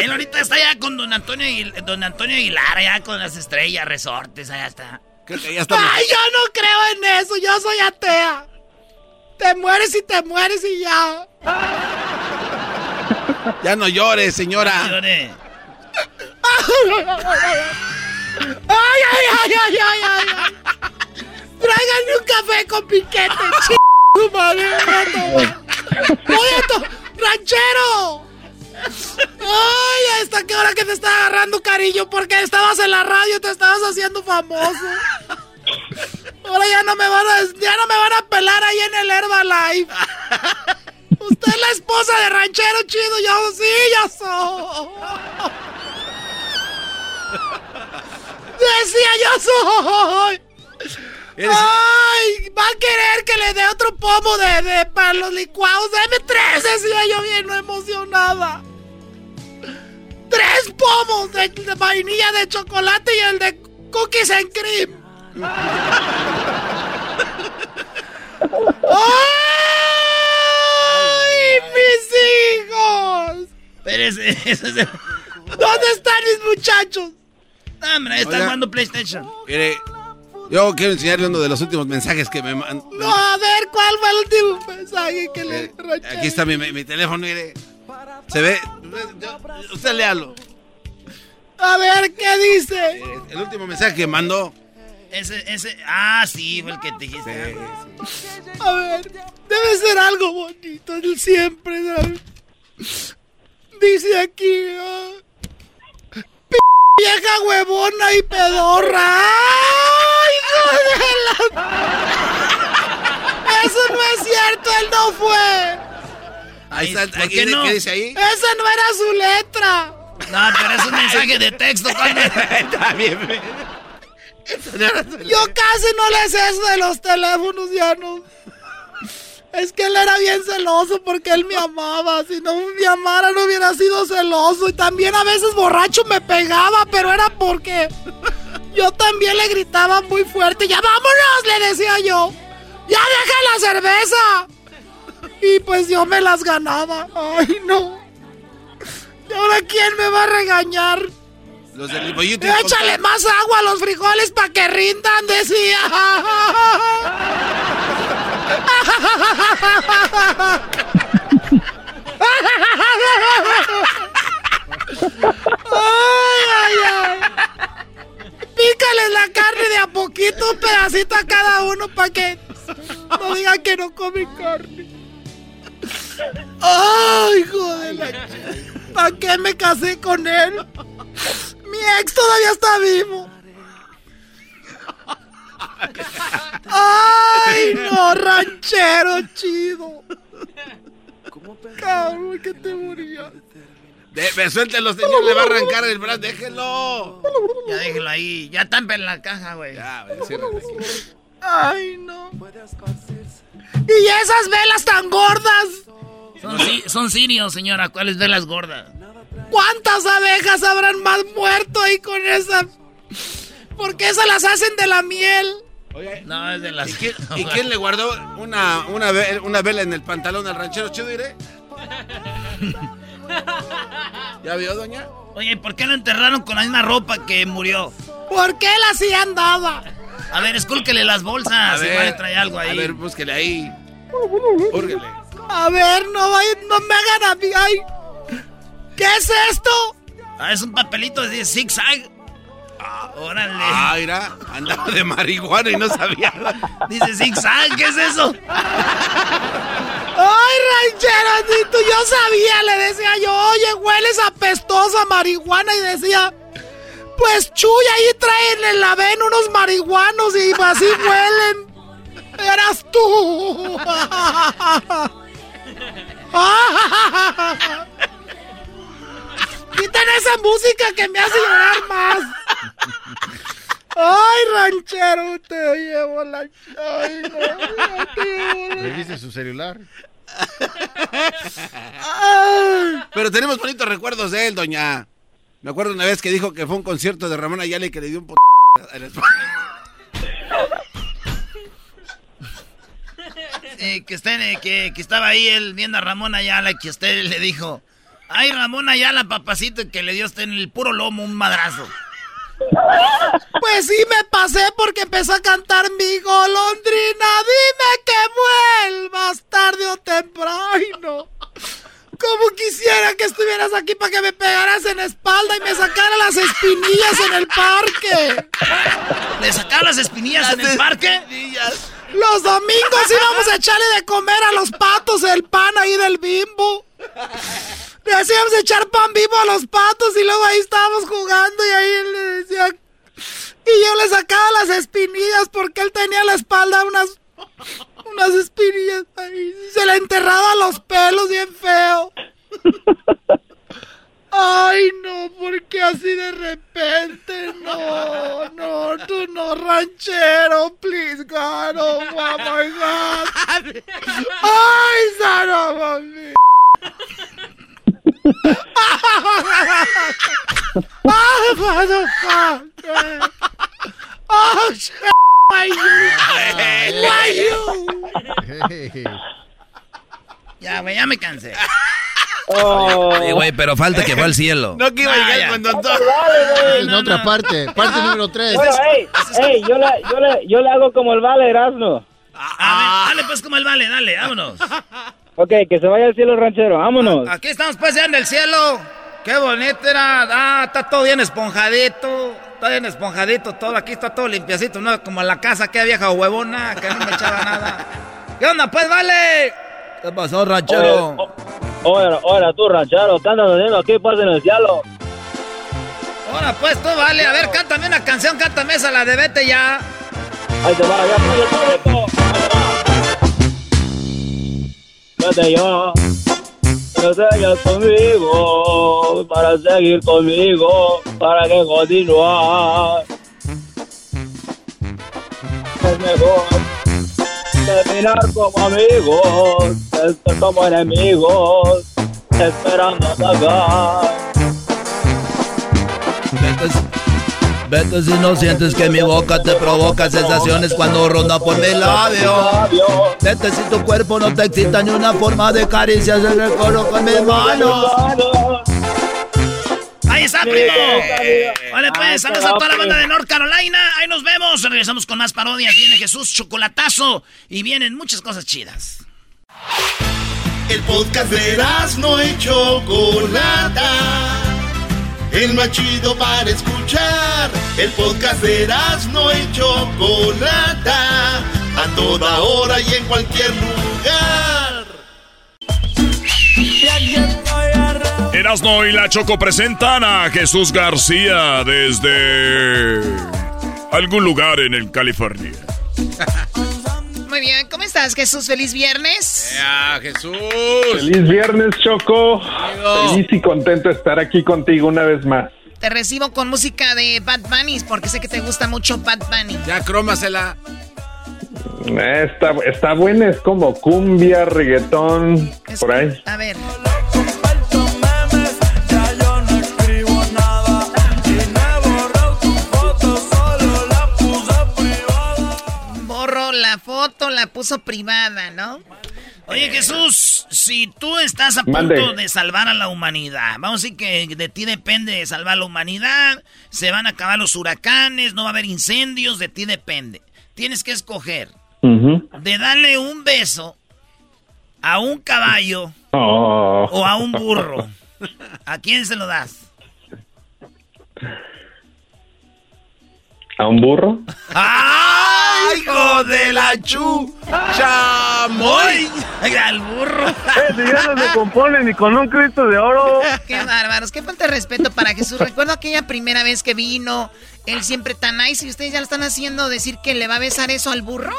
Él ahorita está ya con don Antonio, don Antonio Aguilar, allá con las estrellas, resortes, allá está.
Ay, yo no creo en eso, yo soy atea. Te mueres y te mueres y ya. (laughs)
Ya no llores, señora. No llore.
Ay, ay, ay, ay, ay, ay. Tráiganme un café con piquete, (laughs) ch... madre. Oye, ranchero. Ay, ¿hasta qué hora que te está agarrando cariño? Porque estabas en la radio, te estabas haciendo famoso. Ahora ya no me van a, ya no me van a pelar ahí en el Herbalife. (laughs) Usted es la esposa de ranchero chido, yo sí, yo soy. Decía yo soy. Ay, va a querer que le dé otro pomo de, de para los licuados. Deme tres, decía yo bien emocionada. Tres pomos de, de vainilla de chocolate y el de cookies and cream. ¡Ay, mis hijos!
Pero ese, ese,
¿Dónde están mis muchachos?
No, hombre, ahí están
Oiga.
jugando PlayStation.
Mire, yo quiero enseñarle uno de los últimos mensajes que me mandan.
No, a ver, ¿cuál fue el último mensaje que le ranchero?
Aquí está mi, mi- mi teléfono, mire. Se ve. Usted léalo.
A ver, ¿qué dice?
Eh, El último mensaje que mandó.
Ese, ese. Ah, sí, fue el que te dijiste.
A ver, debe ser algo bonito, el siempre, ¿sabes? Dice aquí, ah, "P- vieja huevona y pedorra. ¡Ay, hijo de la... Eso no es cierto, él no fue.
Ahí está.
¿por
aquí
qué
dice-
no?
¿Qué dice ahí?
Esa no era su letra.
No, pero es un mensaje de texto. ¿cuál me- (laughs)
Está bien.
Yo casi no le sé eso de los teléfonos, ya no. Es que él era bien celoso porque él me amaba. Si no me amara, no hubiera sido celoso. Y también a veces borracho me pegaba, pero era porque yo también le gritaba muy fuerte. ¡Ya vámonos! Le decía yo. ¡Ya deja la cerveza! Y pues yo me las ganaba. ¡Ay, no! ¿Y ahora quién me va a regañar?
Los del.
Échale más agua a los frijoles para que rindan, decía. Ay, ay, ay. Pícales la carne de a poquito, un pedacito a cada uno para que no digan que no comen carne. Ay, hijo de la ¿Para qué me casé con él? Mi ex todavía está vivo. Ay, no, ranchero chido. Cabrón, que te moría.
De, suéltelo, señor. Le va a arrancar el brazo. Déjelo.
Ya déjelo ahí. Ya tampen la caja, güey.
Ya, güey.
Ay, no. Y esas velas tan gordas.
Son, son sirios, señora. ¿Cuáles velas gordas?
¿Cuántas abejas habrán más muerto ahí con esa? Porque esas las hacen de la miel.
No, es de las.
¿Y quién, (laughs) y quién le guardó una, una, ve- una vela en el pantalón al ranchero chido, diré? (laughs) ¿Ya vio, doña?
Oye, ¿por qué lo enterraron con la misma ropa que murió?
¿Por qué él así andaba?
A ver, escúlquele las bolsas. Igual le trae algo ahí.
A ver, búsquele ahí. (laughs) Húrguele.
A ver, no, vaya- no me hagan a mí. Ay. ¿Qué es esto?
Ah, es un papelito de zigzag. Ah, órale.
Ah, mira, andaba de marihuana y no sabía. (laughs)
Dice zigzag, ¿qué es eso?
Ay, rancherito, yo sabía, le decía yo, oye, hueles apestosa marihuana y decía, pues chuy, ahí traen en la ven unos marihuanos y así huelen. Eras tú. (laughs) Quiten esa música que me hace llorar más. Ay, ranchero, te llevo la... Ay, no, ya te llevo la...
¿Reviste su celular?
Ay.
Pero tenemos bonitos recuerdos de él, doña. Me acuerdo una vez que dijo que fue un concierto de Ramón Ayala y que le dio un p...
Eh, que, usted, eh, que, que estaba ahí él viendo a Ramón Ayala y que usted le dijo, ay Ramón Ayala, papacito, que le dio usted en el puro lomo un madrazo.
Pues sí me pasé porque empezó a cantar mi golondrina. Dime que vuelvas tarde o temprano. Como quisiera que estuvieras aquí para que me pegaras en la espalda y me sacara las espinillas en el parque.
¿Le sacaron las espinillas en el parque?
Los domingos íbamos a echarle de comer a los patos el pan ahí del bimbo. Le hacíamos echar pan vivo a los patos y luego ahí estábamos jugando y ahí él le decía... Y yo le sacaba las espinillas porque él tenía en la espalda unas... Unas espinillas ahí. y Se le enterraba los pelos bien feo. Ay, no, porque así de repente, no, no, tú no, ranchero, please, God, oh, my God. (laughs) Ay, son of a bitch. Oh, motherfucker. Oh, shit. Why you? Why you?
Ya, güey, ya me cansé.
Oh.
Oye, güey, pero falta que fue al cielo.
No que iba a llegar el conductor.
En otra parte, parte número 3.
Bueno, ey, (laughs) ey, yo le, yo, le, yo le hago como el vale, Erasmo.
A ver, dale pues como el vale, dale, vámonos.
Ok, que se vaya al cielo ranchero, vámonos.
Aquí estamos pues ya en el cielo. Qué bonito era. Ah, está todo bien esponjadito. Está bien esponjadito todo. Aquí está todo limpiacito, ¿no? Como la casa que vieja huevona, que no me echaba nada. ¿Qué onda pues, vale?
¿Qué pasó, ranchero?
Oye, oye, tú, ranchero, ¿qué andas haciendo aquí, pues, en el cielo?
Ahora pues tú, vale. A ver, cántame una canción, cántame esa, la de vete ya.
Ahí te va, ya, Vete ya. No seguas conmigo, para seguir conmigo, para que continuar. Es mejor terminar como amigos, que como enemigos, esperando atacar.
Vete, vete si no sientes que mi boca te provoca sensaciones cuando ronda por mi labio. Vete si tu cuerpo no te excita ni una forma de caricias en el coro con mis manos.
Ahí está, primo. Vale, pues, saludos a toda la banda de North Carolina. Ahí nos vemos. Regresamos con más parodias. Viene Jesús Chocolatazo y vienen muchas cosas chidas.
El podcast de no y Chocolata. El más chido para escuchar. El podcast de no y Chocolata. A toda hora y en cualquier lugar.
Erasno y la Choco presentan a Jesús García desde algún lugar en el California. (laughs)
Muy bien, ¿cómo estás, Jesús? Feliz viernes.
Ya, Jesús.
Feliz viernes, Choco. Feliz y contento de estar aquí contigo una vez más.
Te recibo con música de Bad Bunny porque sé que te gusta mucho Bad Bunny.
Ya, crómasela.
Está, está buena, es como cumbia, reggaetón, por ahí.
A ver. La foto, la puso privada, ¿no?
Oye, Jesús, si tú estás a punto
Mande.
de salvar a la humanidad, vamos a decir que de ti depende salvar a la humanidad, se van a acabar los huracanes, no va a haber incendios, de ti depende. Tienes que escoger de darle un beso a un caballo
Oh.
o a un burro. ¿A quién se lo das? (laughs)
¿A un burro?
¡Ay,
hijo de la chu! ¡Chamoy!
Al burro.
Eh, si ya no se compone ni con un Cristo de oro.
Qué bárbaros, qué falta de respeto para Jesús. (laughs) Recuerdo aquella primera vez que vino, él siempre tan nice y ustedes ya lo están haciendo decir que le va a besar eso al burro.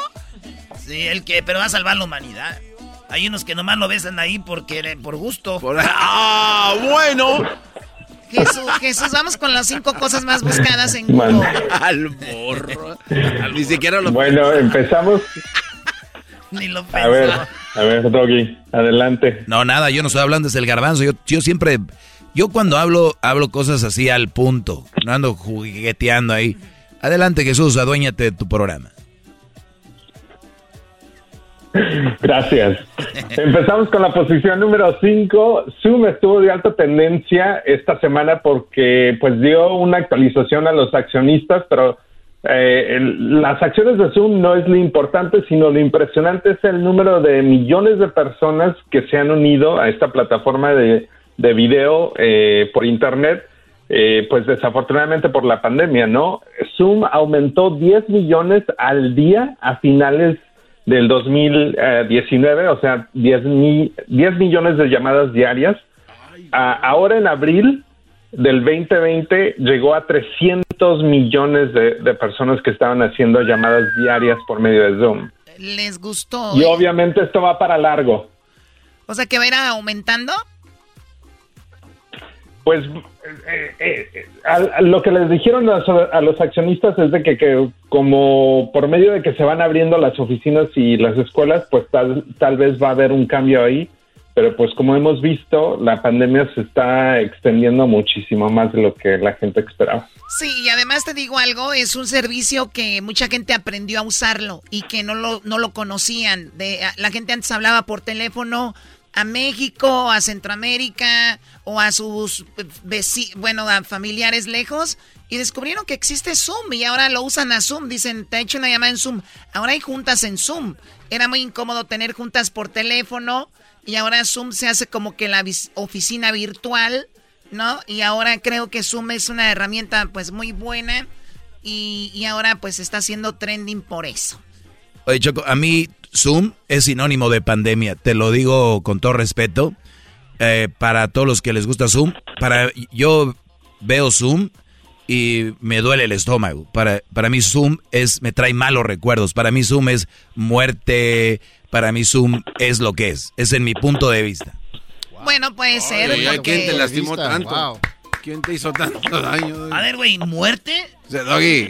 Sí, el que, pero va a salvar la humanidad. Hay unos que nomás lo besan ahí porque por gusto. (laughs)
¡Ah, bueno!
Jesús, Jesús, vamos con las cinco cosas más buscadas en Google.
Man.
Al morro. Ni siquiera lo
Bueno, empezamos.
Ni lo
A ver, a ver, Doggy, adelante.
No, nada, yo no estoy hablando desde el garbanzo. Yo, yo siempre, yo cuando hablo, hablo cosas así al punto. No ando jugueteando ahí. Adelante, Jesús, aduéñate de tu programa.
Gracias. Empezamos con la posición número 5. Zoom estuvo de alta tendencia esta semana porque pues dio una actualización a los accionistas, pero eh, las acciones de Zoom no es lo importante, sino lo impresionante es el número de millones de personas que se han unido a esta plataforma de, de video eh, por Internet. eh, pues desafortunadamente por la pandemia, ¿no? Zoom aumentó 10 millones al día a finales del 2019, o sea, 10, mi- 10 millones de llamadas diarias. A- ahora en abril del 2020 llegó a 300 millones de, de personas que estaban haciendo llamadas diarias por medio de Zoom.
¿Les gustó?
Y obviamente esto va para largo.
O sea, que va a ir aumentando.
Pues eh, eh, eh, a- lo que les dijeron a, a los accionistas es de que, que como por medio de que se van abriendo las oficinas y las escuelas, pues tal, tal vez va a haber un cambio ahí, pero pues como hemos visto, la pandemia se está extendiendo muchísimo más de lo que la gente esperaba.
Sí, y además te digo algo, es un servicio que mucha gente aprendió a usarlo y que no lo, no lo conocían. De, la gente antes hablaba por teléfono
a México, a Centroamérica o a sus bueno, a familiares lejos y descubrieron que existe Zoom y ahora lo usan a Zoom. Dicen, te he hecho una llamada en Zoom. Ahora hay juntas en Zoom. Era muy incómodo tener juntas por teléfono y ahora Zoom se hace como que la oficina virtual, ¿no? Y ahora creo que Zoom es una herramienta pues muy buena y, y ahora pues está haciendo trending por eso.
Oye, Choco, a mí Zoom es sinónimo de pandemia, te lo digo con todo respeto. Eh, para todos los que les gusta Zoom, para yo veo Zoom y me duele el estómago. Para, para mí Zoom es, me trae malos recuerdos. Para mí Zoom es muerte. Para mí Zoom es lo que es. Es en mi punto de vista.
Bueno, puede ser.
¿Quién te lastimó tanto? ¿Quién te hizo tanto daño?
A ver, güey, ¿muerte?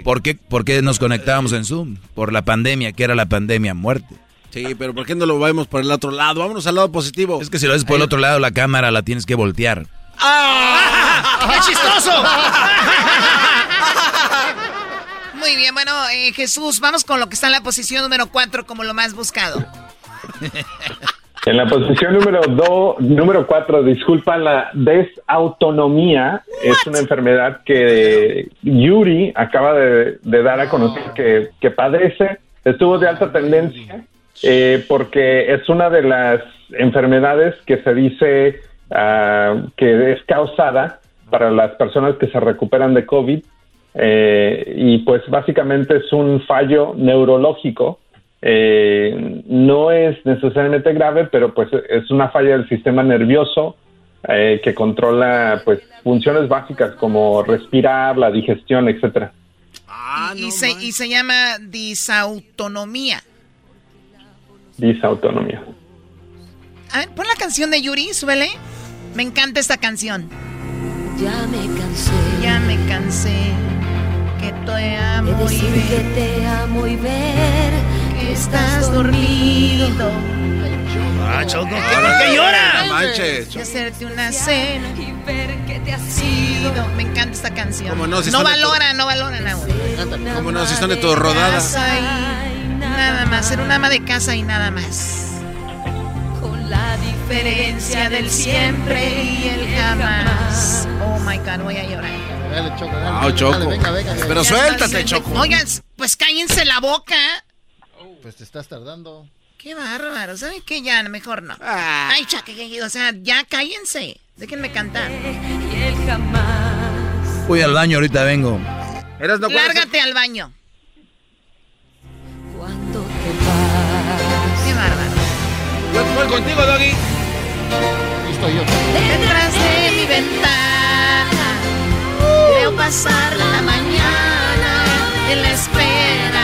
¿Por qué, ¿Por qué nos conectábamos en Zoom? Por la pandemia, que era la pandemia, muerte.
Sí, pero ¿por qué no lo vemos por el otro lado? Vámonos al lado positivo.
Es que si lo ves por el otro lado, la cámara la tienes que voltear.
¡Ah! (laughs) ¡Qué chistoso! (laughs)
Muy bien, bueno, eh, Jesús, vamos con lo que está en la posición número 4 como lo más buscado. (laughs)
En la posición número dos, número 4, disculpa, la desautonomía es una enfermedad que Yuri acaba de, dar a conocer que, que, padece. Estuvo de alta tendencia eh, porque es una de las enfermedades que se dice Ah, que es causada para las personas que se recuperan de COVID eh, y pues básicamente es un fallo neurológico. Eh, no es necesariamente grave, pero pues es una falla del sistema nervioso eh, que controla pues funciones básicas como respirar, la digestión, etcétera.
Ah, y, se, y se llama disautonomía.
Disautonomía.
A ver, pon la canción de Yuri, suele. Me encanta esta canción.
Ya me cansé.
Ya me cansé. Que te amo
y ver. que te amo y ver estás dormido.
Ah, Choco, ¿por qué llora?
Manches. hacerte una cena y ver que te has ido. Me encanta esta canción. no, si no valora, no valora nada.
¿Cómo no? Si están de todo rodadas.
Nada más, ser una ama de casa y nada más la diferencia del siempre y el jamás. Oh my God, voy a llorar.
Dale, Choco, dale. Oh, Choco. venga, venga, Pero suéltate, Choco.
Oigan, pues cállense la boca.
Pues te estás tardando.
Qué bárbaro. ¿Saben qué? Ya, mejor no. Ah. Ay, chaque, o sea, ya cállense. Déjenme cantar. Y
jamás. Voy al baño, ahorita vengo.
Lárgate al baño.
Cuando te vas.
Qué bárbaro.
Yo voy contigo, Doggy.
Listo yo.
Detrás de mi ventana veo pasar la mañana en la espera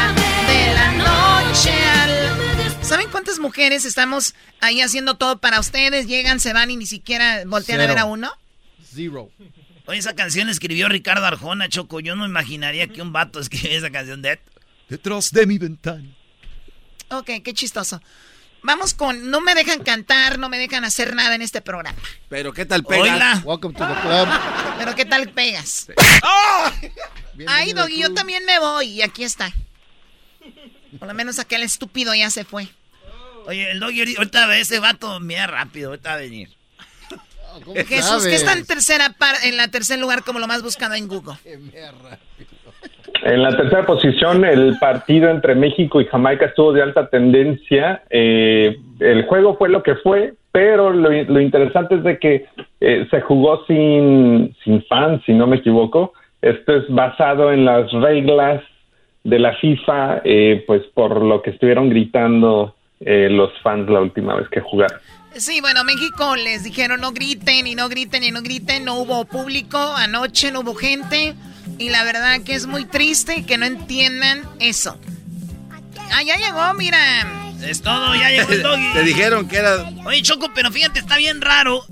¿Saben cuántas mujeres estamos ahí haciendo todo para ustedes? Llegan, se van y ni siquiera voltean a ver a uno.
Zero.
Oye, esa canción escribió Ricardo Arjona, Choco. Yo no imaginaría que un vato escribiera esa canción de...
Detrás de mi ventana.
Ok, qué chistoso. Vamos con, no me dejan cantar, no me dejan hacer nada en este programa.
Pero qué tal pegas.
Welcome to the club.
Pero qué tal pegas. Ay, Doggy, yo también me voy y aquí está. Por lo menos aquel estúpido ya se fue.
Oye, el Doggy ahorita ese vato mira rápido, ahorita va a venir.
Jesús, ¿qué está en tercera en la tercer lugar como lo más buscado en Google? (laughs)
En la tercera posición, el partido entre México y Jamaica estuvo de alta tendencia. Eh, el juego fue lo que fue, pero lo, interesante es de que eh, se jugó sin, sin fans, si no me equivoco. Esto es basado en las reglas de la FIFA, eh, pues por lo que estuvieron gritando los fans la última vez que jugaron.
Sí, bueno, México les dijeron no griten y no griten y no griten, no hubo público, anoche no hubo gente. Y la verdad que es muy triste que no entiendan eso. Ah, ya llegó, mira.
Es todo, ya llegó el doggy. (laughs)
Te dijeron que era.
Oye, Choco, pero fíjate, está bien raro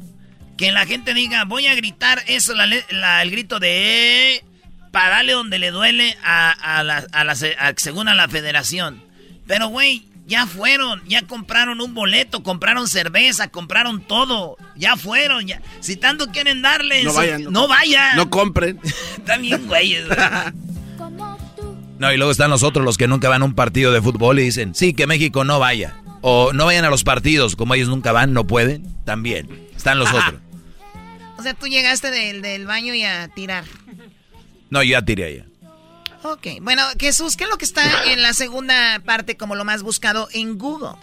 que la gente diga, voy a gritar eso, el grito de. Para darle donde le duele a, la, a la, según a la federación. Pero, güey, ya fueron, ya compraron un boleto, compraron cerveza, compraron todo. Ya fueron, ya. Si tanto quieren darle,
no vayan.
No, vayan.
No compren. (laughs)
También, güeyes.
no, y luego están los otros, los que nunca van a un partido de fútbol y dicen, sí, que México no vaya.
O no vayan a los partidos, como ellos nunca van, no pueden, también. Están los otros.
O sea, tú llegaste del, del baño y a tirar.
No, yo ya tiré ya.
Ok, bueno, Jesús, ¿qué es lo que está en la segunda parte como lo más buscado en Google?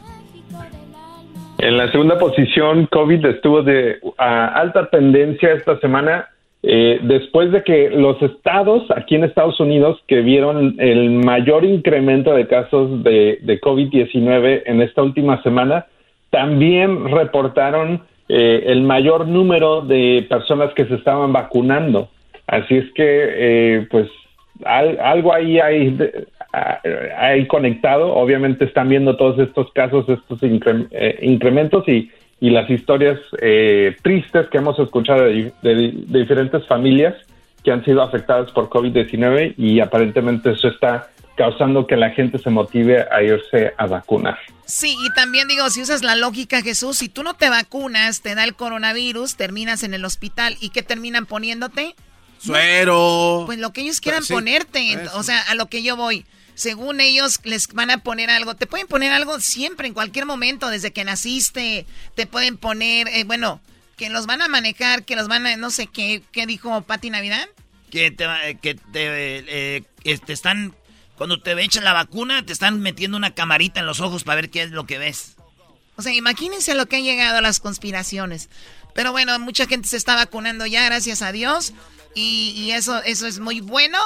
En la segunda posición, COVID estuvo de a alta tendencia esta semana eh, después de que los estados aquí en Estados Unidos que vieron el mayor incremento de casos de, de COVID-19 en esta última semana, también reportaron eh, el mayor número de personas que se estaban vacunando. Así es que, eh, pues, al- algo ahí hay, conectado. Obviamente están viendo todos estos casos, estos eh, incrementos y, las historias eh, tristes que hemos escuchado de diferentes familias que han sido afectadas por COVID-19 y aparentemente eso está causando que la gente se motive a irse a vacunar.
Sí, y también digo, si usas la lógica, Jesús, si tú no te vacunas, te da el coronavirus, terminas en el hospital, ¿y qué terminan poniéndote?
Suero.
Pues lo que ellos quieran
Sí,
ponerte,
eso.
o sea, a lo que yo voy. Según ellos les van a poner algo, te pueden poner algo siempre, en cualquier momento, desde que naciste, te pueden poner, eh, bueno, que los van a manejar, que los van a, no sé qué, ¿qué dijo Pati Navidad?
Que te, va- que te, eh, eh, te están, cuando te echan la vacuna, te están metiendo una camarita en los ojos para ver qué es lo que ves.
O sea, imagínense a lo que han llegado las conspiraciones. Pero bueno, mucha gente se está vacunando ya, gracias a Dios. Y, eso, eso es muy bueno.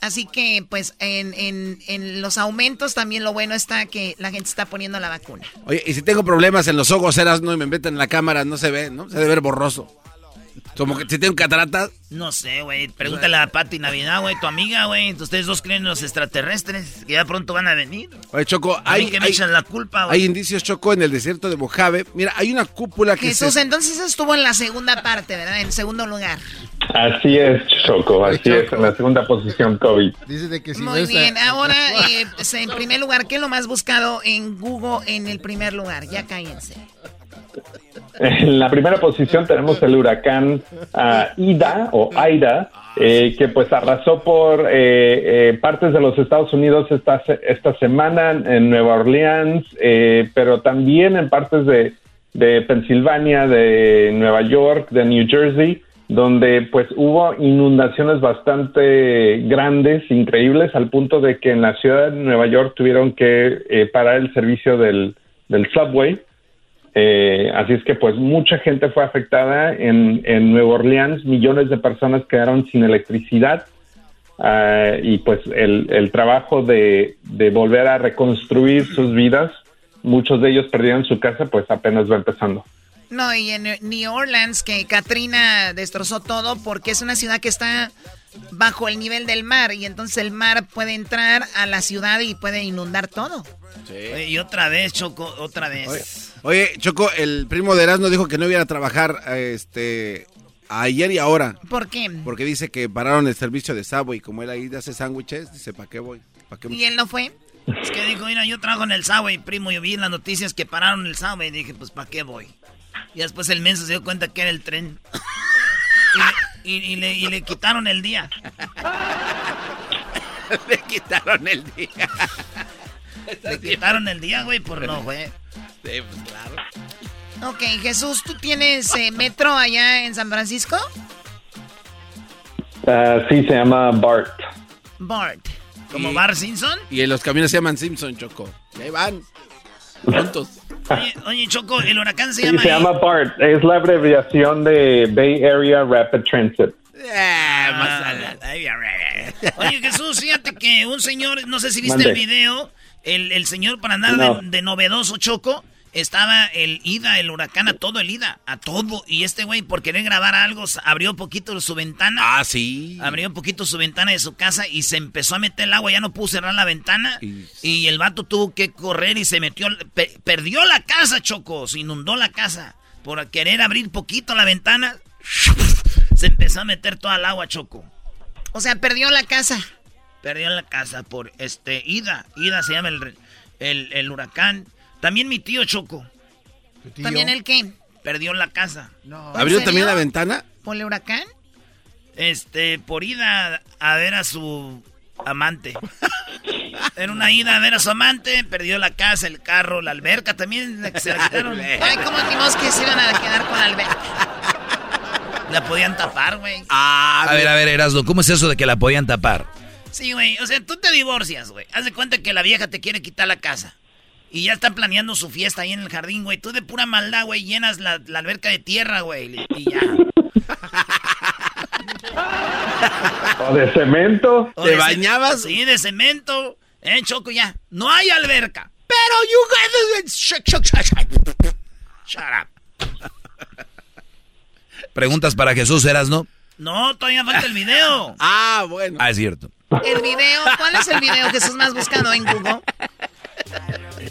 Así que, pues, en, en, en los aumentos también lo bueno está que la gente está poniendo la vacuna.
Oye, y si tengo problemas en los ojos, eras no y me meten en la cámara, no se ve, ¿no? Se debe ver borroso. Como que si tengo cataratas.
No sé, güey. Pregúntale a Pati Navidad, güey, tu amiga, güey. Ustedes dos creen en los extraterrestres que ya pronto van a venir.
Oye, Choco, hay,
que me
hay-
echan la culpa, güey.
hay indicios, Choco, en el desierto de Mojave. Mira, hay una cúpula que
Jesús,
se...
entonces estuvo en la segunda parte, ¿verdad? En segundo lugar.
Así es, Choco, así es, en la segunda posición COVID.
Dice de que si
Muy
no
bien,
está...
ahora, (laughs) eh, pues, en primer lugar, ¿qué es lo más buscado en Google en el primer lugar? Ya cállense.
En la primera posición tenemos el huracán ah, Ida o Aida, eh, que pues arrasó por eh, eh, partes de los Estados Unidos esta, se- esta semana en Nueva Orleans, eh, pero también en partes de, de Pensilvania, de Nueva York, de New Jersey, donde pues hubo inundaciones bastante grandes, increíbles, al punto de que en la ciudad de Nueva York tuvieron que parar el servicio del, del subway. Eh, así es que pues mucha gente fue afectada en, en Nueva Orleans, millones de personas quedaron sin electricidad ah, y pues el, el trabajo de, de volver a reconstruir sus vidas, muchos de ellos perdieron su casa, pues apenas va empezando.
No, y en New Orleans, que Katrina destrozó todo porque es una ciudad que está bajo el nivel del mar y entonces el mar puede entrar a la ciudad y puede inundar todo.
Oye, y otra vez, Choco, otra vez.
Oye, Choco, el primo de Erasmo dijo que no iba a trabajar este ayer y ahora.
¿Por qué?
Porque dice que pararon el servicio de Subway. Como él ahí hace sándwiches, dice, ¿para qué voy? ¿Pa' qué
¿Y él no fue?
Es que dijo, mira, yo trabajo en el Subway, primo, yo vi en las noticias que pararon el Subway y dije, pues, ¿para qué voy? Y después el menso se dio cuenta que era el tren. Y, le- y- y le, y le quitaron el día. (laughs)
Le quitaron el día.
Le quitaron el día, güey, por no, güey.
Sí, pues claro.
Ok, Jesús, ¿tú tienes eh, metro allá en San Francisco?
Ah, sí, se llama Bart.
Bart.
¿Como Bar Simpson?
Y en los camiones se llaman Simpson, Choco. Y ahí van. Juntos.
Oye, oye, Choco, el huracán se
Sí,
llama...
se llama BART, es la abreviación de Bay Area Rapid Transit.
Ah, ay. Oye, Jesús, fíjate que un señor, no sé si viste
Mande.
el video, el, el señor para andar
No.
de, de novedoso choco, estaba el Ida, el huracán, a todo el Ida, a todo. Y este güey, por querer grabar algo, abrió poquito su ventana.
Ah, sí.
Abrió un poquito su ventana de su casa y se empezó a meter el agua, ya no pudo cerrar la ventana. Y el vato tuvo que correr y se metió, pe- perdió la casa, Choco, se inundó la casa. Por querer abrir poquito la ventana, se empezó a meter toda el agua, Choco.
O sea, perdió la casa.
Perdió la casa por este Ida. Ida se llama el, el, el huracán. También mi tío Choco.
¿También el qué?
Perdió la casa.
¿Abrió también la ventana?
¿Por el huracán?
Este, por ir a, ver a su amante. En una ida a ver a su amante, perdió la casa, el carro, la alberca también se la quitaron. (laughs)
Ay, ¿cómo dimos que se iban a quedar con la alberca?
La podían tapar, güey.
a ver, a ver, Erasmo, ¿cómo es eso de que la podían tapar?
Sí, güey. O sea, tú te divorcias, güey. Haz de cuenta que la vieja te quiere quitar la casa. Y ya están planeando su fiesta ahí en el jardín, güey. Tú de pura maldad, güey, llenas la, la alberca de tierra, güey. Y ya. (laughs)
¿O de cemento?
O de ce- Sí, de cemento. Eh, Choco, ya. No hay alberca. Pero you guys... Shut, shut, up.
Preguntas para Jesús, Erasmo.
No, todavía falta el video. (laughs)
ah, bueno.
Ah, es cierto.
El video, ¿cuál es el video que estás más buscando en Google?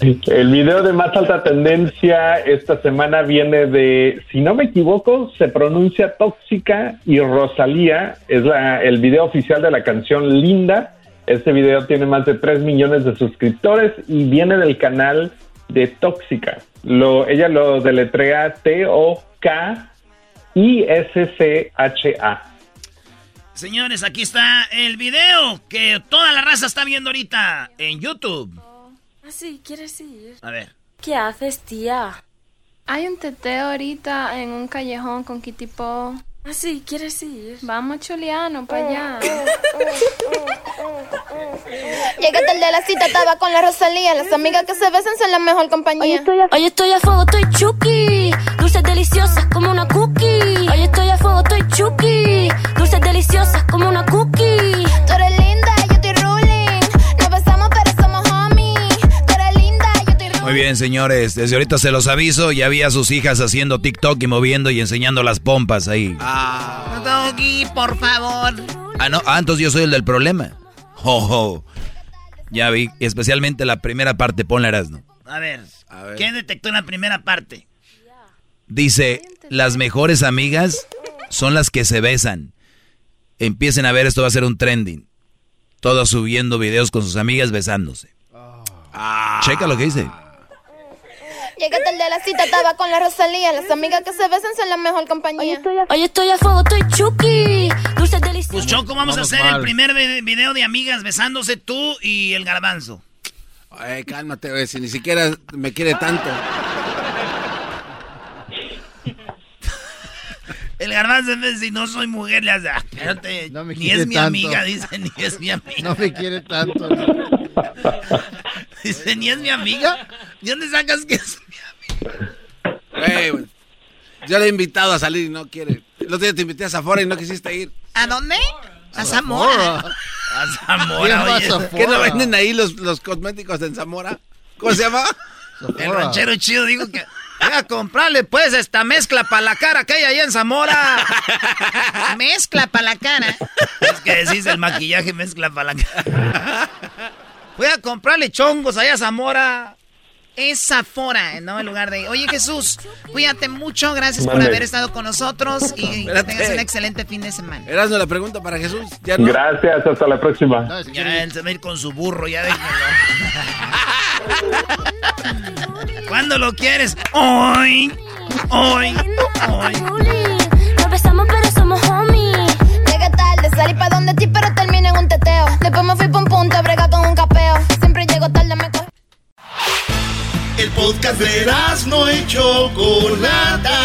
(laughs)
El video de más alta tendencia esta semana viene de, si no me equivoco, se pronuncia Tóxica y Rosalía. Es la, el video oficial de la canción Linda. Este video tiene más de 3 millones de suscriptores y viene del canal de Tóxica. Lo, ella lo deletrea T-O-K-I-S-C-H-A.
Señores, aquí está el video que toda la raza está viendo ahorita en YouTube.
Así, ¿quieres ir?
A ver.
¿Qué haces, tía?
Hay un teteo ahorita en un callejón con Kitipo.
Así, ¿quieres ir?
Vamos, Chuliano, para allá.
Llegué tarde a la cita, estaba con la Rosalía. Las amigas que se besan son la mejor compañía.
Hoy estoy a, hoy estoy a fuego, estoy chuki. Dulces deliciosas como una cookie. Hoy estoy a fuego, estoy chuki. Dulces deliciosas como una cookie.
Tú eres
Muy bien, señores. Desde ahorita se los aviso. Ya vi a sus hijas haciendo TikTok y moviendo y enseñando las pompas ahí.
Doggy, por favor.
Ah, no. Ah, entonces yo soy el del problema. Oh, oh. Ya vi. Especialmente la primera parte. Ponla, Erasno.
A ver, ¿qué detectó en la primera parte?
Dice, las mejores amigas son las que se besan. Empiecen a ver, esto va a ser un trending. Todos subiendo videos con sus amigas besándose. Checa lo que dice.
Llegué tarde a la cita, estaba con la Rosalía. Las amigas que se besan son la mejor compañía.
Hoy estoy a, hoy estoy a fuego, estoy chuki. Dulces deliciosas.
Pues Choco, vamos, a hacer
mal.
el primer vi- video de amigas besándose tú y el garbanzo.
Ay, cálmate, güey, si ni siquiera me quiere tanto.
El garbanzo en vez de no soy mujer, le hace, "Ah, espérate,
No me
ni es mi
tanto.
amiga, dice, ni es mi amiga. (laughs)
No me quiere tanto. (laughs)
Dice, ni es mi amiga. ¿De dónde sacas que es mi
Güey, güey. Yo le he invitado a salir y no quiere. El otro día te invité a Zafora y no quisiste ir.
¿A dónde? A Zamora.
A Zamora, oye.
¿Qué no venden ahí los, los cosméticos en Zamora? ¿Cómo se llama?
El ranchero chido dijo que a comprarle pues esta mezcla para la cara que hay ahí en Zamora. (laughs)
Mezcla para la cara.
Es que decís el maquillaje mezcla para la cara. Voy a comprarle chongos allá a Zamora.
Es Zafora, ¿no? En lugar de... Oye, Jesús, cuídate mucho. Gracias por haber estado con nosotros y que tengas un excelente fin de semana.
Erasmo, la pregunta para Jesús. Ya no.
Gracias, hasta la próxima.
Ya él se va a ir con su burro, ya déjenlo. (laughs) ¿Cuándo lo quieres? Hoy. Hoy. Hoy.
Nos besamos, pero somos homies.
Llegué tarde, salí pa' donde ti, pero terminé en un teteo. Después me fui pa' un punto a bregar con un capeo. Siempre llego tarde, me cogí.
El podcast de no y Chocolata.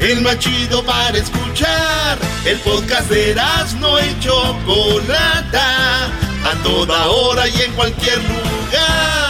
El más chido para escuchar. El podcast de no y Chocolata. A toda hora y en cualquier lugar.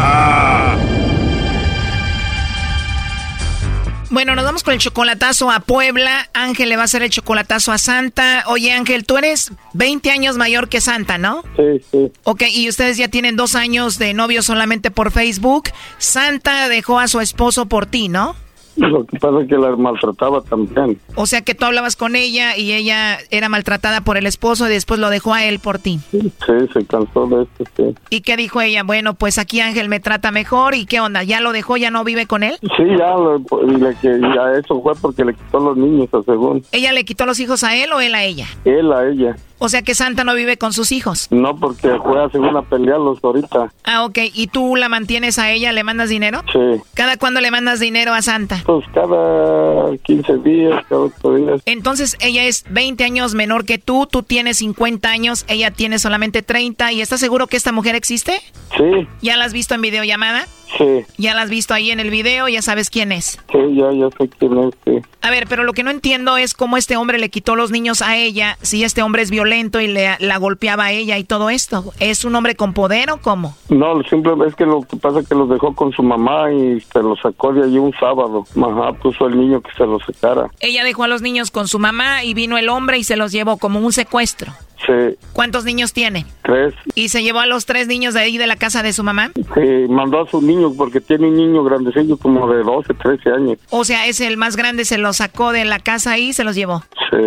Bueno, nos vamos con el chocolatazo a Puebla. Ángel le va a hacer el chocolatazo a Santa. Oye, Ángel, tú eres 20 años mayor que Santa, ¿no?
Sí, sí.
Ok, y ustedes ya tienen dos años de novio solamente por Facebook. Santa dejó a su esposo por ti, ¿no?
Lo que pasa es que la maltrataba también.
O sea que tú hablabas con ella y ella era maltratada por el esposo y después lo dejó a él por ti.
Sí, se cansó de esto, sí.
¿Y qué dijo ella? Bueno, pues aquí Ángel me trata mejor y qué onda, ¿ya lo dejó, ya no vive con él?
Sí, ya, lo- le, ya eso fue porque le quitó los niños, a según.
¿Ella le quitó los hijos a él o él a ella?
Él a ella.
O sea que Santa no vive con sus hijos.
No, porque fue a según a pelearlos ahorita.
Ah, ok. ¿Y tú la mantienes a ella? ¿Le mandas dinero?
Sí.
¿Cada cuándo le mandas dinero a Santa?
Pues cada 15 días, cada 8 días.
Entonces ella es 20 años menor que tú, tú tienes 50 años, ella tiene solamente 30 y ¿estás seguro que esta mujer existe?
Sí,
¿Ya la has visto en videollamada?
Sí,
¿Ya la has visto ahí en el video? ¿Ya sabes quién es?
sí, ya, ya sé quién es, sí.
A ver, pero lo que no entiendo es cómo este hombre le quitó los niños a ella, si este hombre es violento y le, la golpeaba a ella y todo esto. ¿Es un hombre con poder o cómo?
No, simplemente es que lo que pasa es que los dejó con su mamá y se los sacó de allí un sábado. Ajá, puso al niño que se los sacara.
Ella dejó a los niños con su mamá y vino el hombre y se los llevó como un secuestro.
Sí,
¿Cuántos niños tiene?
tres.
¿Y se llevó a los tres niños de ahí de la casa de su mamá?
Sí, mandó a su niño porque tiene un niño grandecillo como de 12, 13 años.
O sea, ese el más grande se los sacó de la casa y se los llevó.
Sí,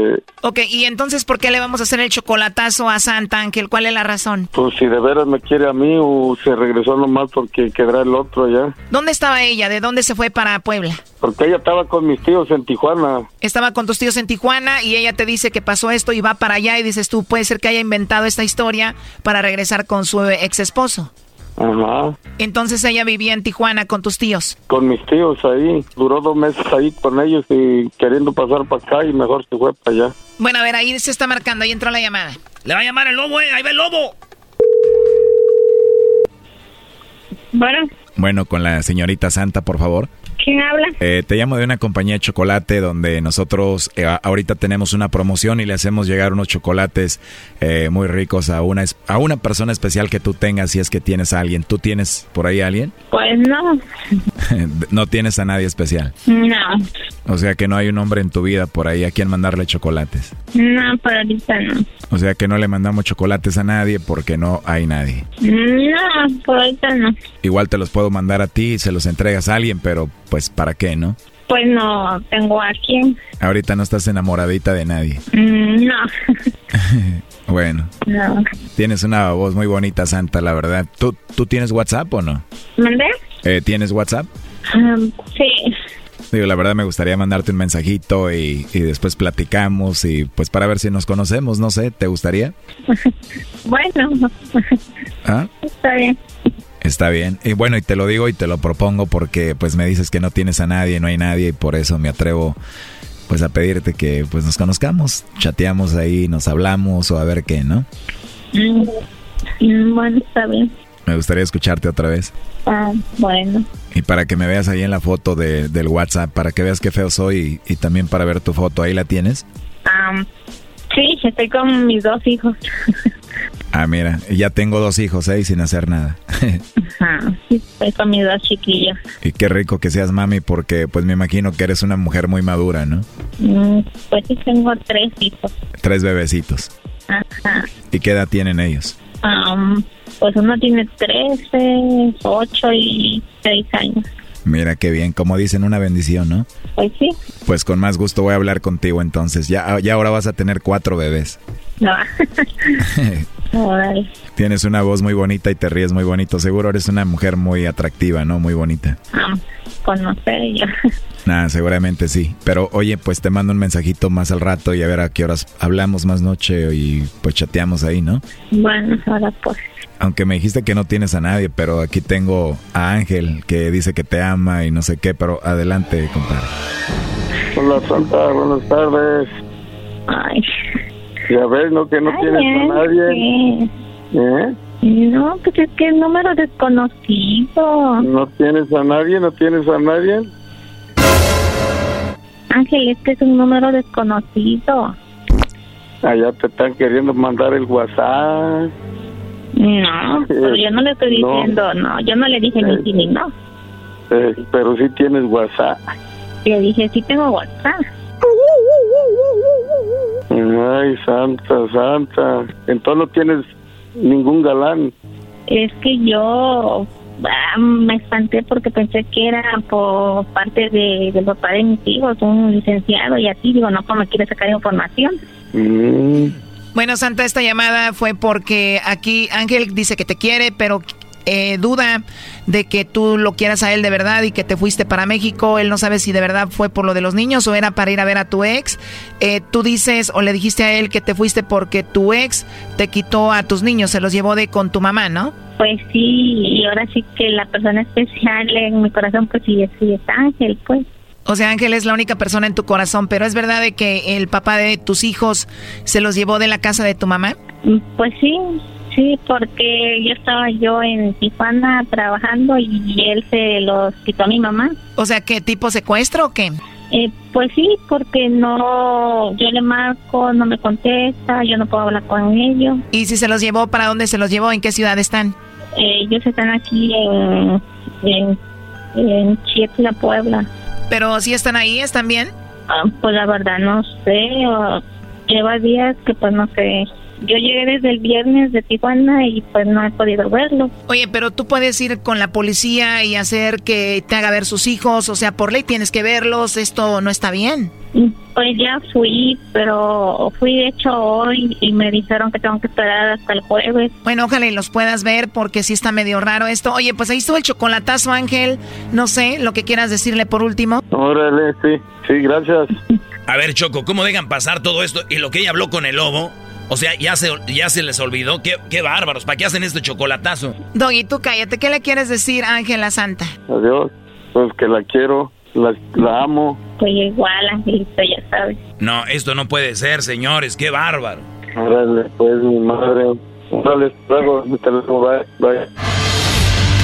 Ok, y entonces, ¿por qué le vamos a hacer el chocolatazo a Santa Ángel? ¿Cuál es la razón?
pues si de veras me quiere a mí o se regresó nomás porque quedará el otro allá.
¿Dónde estaba ella? ¿De dónde se fue para Puebla?
Porque ella estaba con mis tíos en Tijuana.
Estaba con tus tíos en Tijuana y ella te dice que pasó esto y va para allá y dices tú, puede ser que haya inventado esta historia para regresar con su ex esposo.
Ajá.
Entonces ella vivía en Tijuana con tus tíos.
Con mis tíos ahí. Duró dos meses ahí con ellos y queriendo pasar para acá y mejor se fue para allá.
Bueno, a ver, ahí se está marcando, ahí entró la llamada.
Le va a llamar el lobo, eh. Ahí va el lobo.
Bueno,
Bueno, con la señorita Santa, por favor.
¿Quién habla?
Eh, te llamo de una compañía de chocolate donde nosotros eh, ahorita tenemos una promoción y le hacemos llegar unos chocolates eh, muy ricos a una, a una persona especial que tú tengas si es que tienes a alguien. ¿Tú tienes por ahí a alguien? (laughs)
Pues no,
no tienes a nadie especial.
no,
O sea que no hay un hombre en tu vida por ahí a quien mandarle chocolates.
No, por ahorita no.
O sea que no le mandamos chocolates a nadie porque no hay nadie.
No, por ahorita no.
Igual te los puedo mandar a ti y se los entregas a alguien, pero pues ¿para qué, no?
Pues no tengo a quién.
Ahorita no estás enamoradita de nadie.
Mm, No, (laughs)
Bueno,
no.
tienes una voz muy bonita, Santa, la verdad. ¿Tú, tú tienes WhatsApp o no?
¿Mandé?
Eh, ¿Tienes WhatsApp?
Um, sí,
Digo, la verdad me gustaría mandarte un mensajito y, y después platicamos y pues para ver si nos conocemos, no sé, ¿te gustaría? (laughs)
bueno, (laughs)
¿Ah?
está bien.
Está bien. Y bueno, y te lo digo y te lo propongo porque pues me dices que no tienes a nadie, no hay nadie y por eso me atrevo pues a pedirte que pues nos conozcamos, chateamos ahí, nos hablamos o a ver qué, ¿no?
Mm, mm, bueno, está bien.
Me gustaría escucharte otra vez.
Ah, bueno.
Y para que me veas ahí en la foto de, del WhatsApp, para que veas qué feo soy y, y también para ver tu foto, ahí la tienes.
Um, sí, estoy con mis dos hijos. (laughs)
Ah, mira, ya tengo dos hijos, ¿eh? Y sin hacer nada. (laughs)
Ajá, estoy con mis dos chiquillos.
y qué rico que seas mami porque pues me imagino que eres una mujer muy madura, ¿no?
Mm, pues sí, tengo tres hijos.
Tres bebecitos.
Ajá.
¿Y qué edad tienen ellos?
Um, pues uno tiene 13, 8 y 6 años.
Mira qué bien, como dicen, una bendición, ¿no?
Pues sí,
Pues con más gusto voy a hablar contigo entonces. Ya, ya ahora vas a tener cuatro bebés.
no. (laughs) (laughs)
Tienes una voz muy bonita y te ríes muy bonito. Seguro eres una mujer muy atractiva, ¿no? Muy bonita.
Um, conocer yo. (laughs)
Nada, seguramente sí. Pero oye, pues te mando un mensajito más al rato y a ver a qué horas hablamos más noche y pues chateamos ahí, ¿no?
Bueno, ahora pues.
Aunque me dijiste que no tienes a nadie, pero aquí tengo a Ángel que dice que te ama y no sé qué, pero adelante, compadre.
Hola, Santa, buenas tardes.
Ay.
Ya ves, ¿no? Que no
Ay,
tienes a nadie. ¿Eh?
No, pues es que es número desconocido.
¿No tienes a nadie? ¿No tienes a nadie?
Ángel, es que es un número desconocido.
Allá te están queriendo mandar el WhatsApp.
No, pero yo no le estoy
No.
diciendo, no, yo no le dije ni sí ni no.
Eh, pero sí tienes WhatsApp.
Le dije, sí tengo WhatsApp.
Ay, Santa, Santa. Entonces no tienes ningún galán.
Es que yo ah, me espanté porque pensé que era por parte de, del papá de mis hijos, un licenciado y así. Digo, no, pues me quiere sacar información.
Mm.
Bueno, Santa, esta llamada fue porque aquí Ángel dice que te quiere, pero eh, duda de que tú lo quieras a él de verdad y que te fuiste para México. Él no sabe si de verdad fue por lo de los niños o era para ir a ver a tu ex. Eh, tú dices o le dijiste a él que te fuiste porque tu ex te quitó a tus niños, se los llevó de con tu mamá, ¿no?
Pues sí, y ahora sí que la persona especial en mi corazón, pues sí, sí es Ángel, pues.
O sea, Ángel es la única persona en tu corazón, pero ¿es verdad de que el papá de tus hijos se los llevó de la casa de tu mamá?
Pues sí, sí, porque yo estaba yo en Tijuana trabajando y él se los quitó a mi mamá.
O sea, ¿qué tipo secuestro o qué?
Eh, pues sí, porque no, yo le marco, no me contesta, yo no puedo hablar con ellos.
¿Y si se los llevó, para dónde se los llevó? ¿En qué ciudad están?
Eh, ellos están aquí en, en, en Chietla, Puebla.
Pero si están ahí, ¿están bien?
Ah, pues la verdad no sé, lleva días que pues no sé. Yo llegué desde el viernes de Tijuana y pues no he podido verlo.
Oye, pero tú puedes ir con la policía y hacer que te haga ver sus hijos, o sea, por ley tienes que verlos, esto no está bien.
Pues ya fui, pero fui de hecho hoy y me dijeron que tengo que esperar hasta el jueves.
Bueno, ojalá y los puedas ver porque sí está medio raro esto. Oye, pues ahí estuvo el chocolatazo, Ángel. No sé, lo que quieras decirle por último.
Órale, sí, sí, gracias.
A ver, Choco, ¿cómo dejan pasar todo esto? Y lo que ella habló con el lobo, o sea, ya se, ya se les olvidó. Qué, qué bárbaros, ¿para qué hacen este chocolatazo?
Doggy, tú cállate. ¿Qué le quieres decir a Ángela Santa?
Adiós. Pues que la quiero, la, la amo.
Pues igual, Angelito, ya sabes.
No, esto no puede ser, señores, qué bárbaro.
Órale, pues mi madre. Órale, luego, mi teléfono, bye, bye.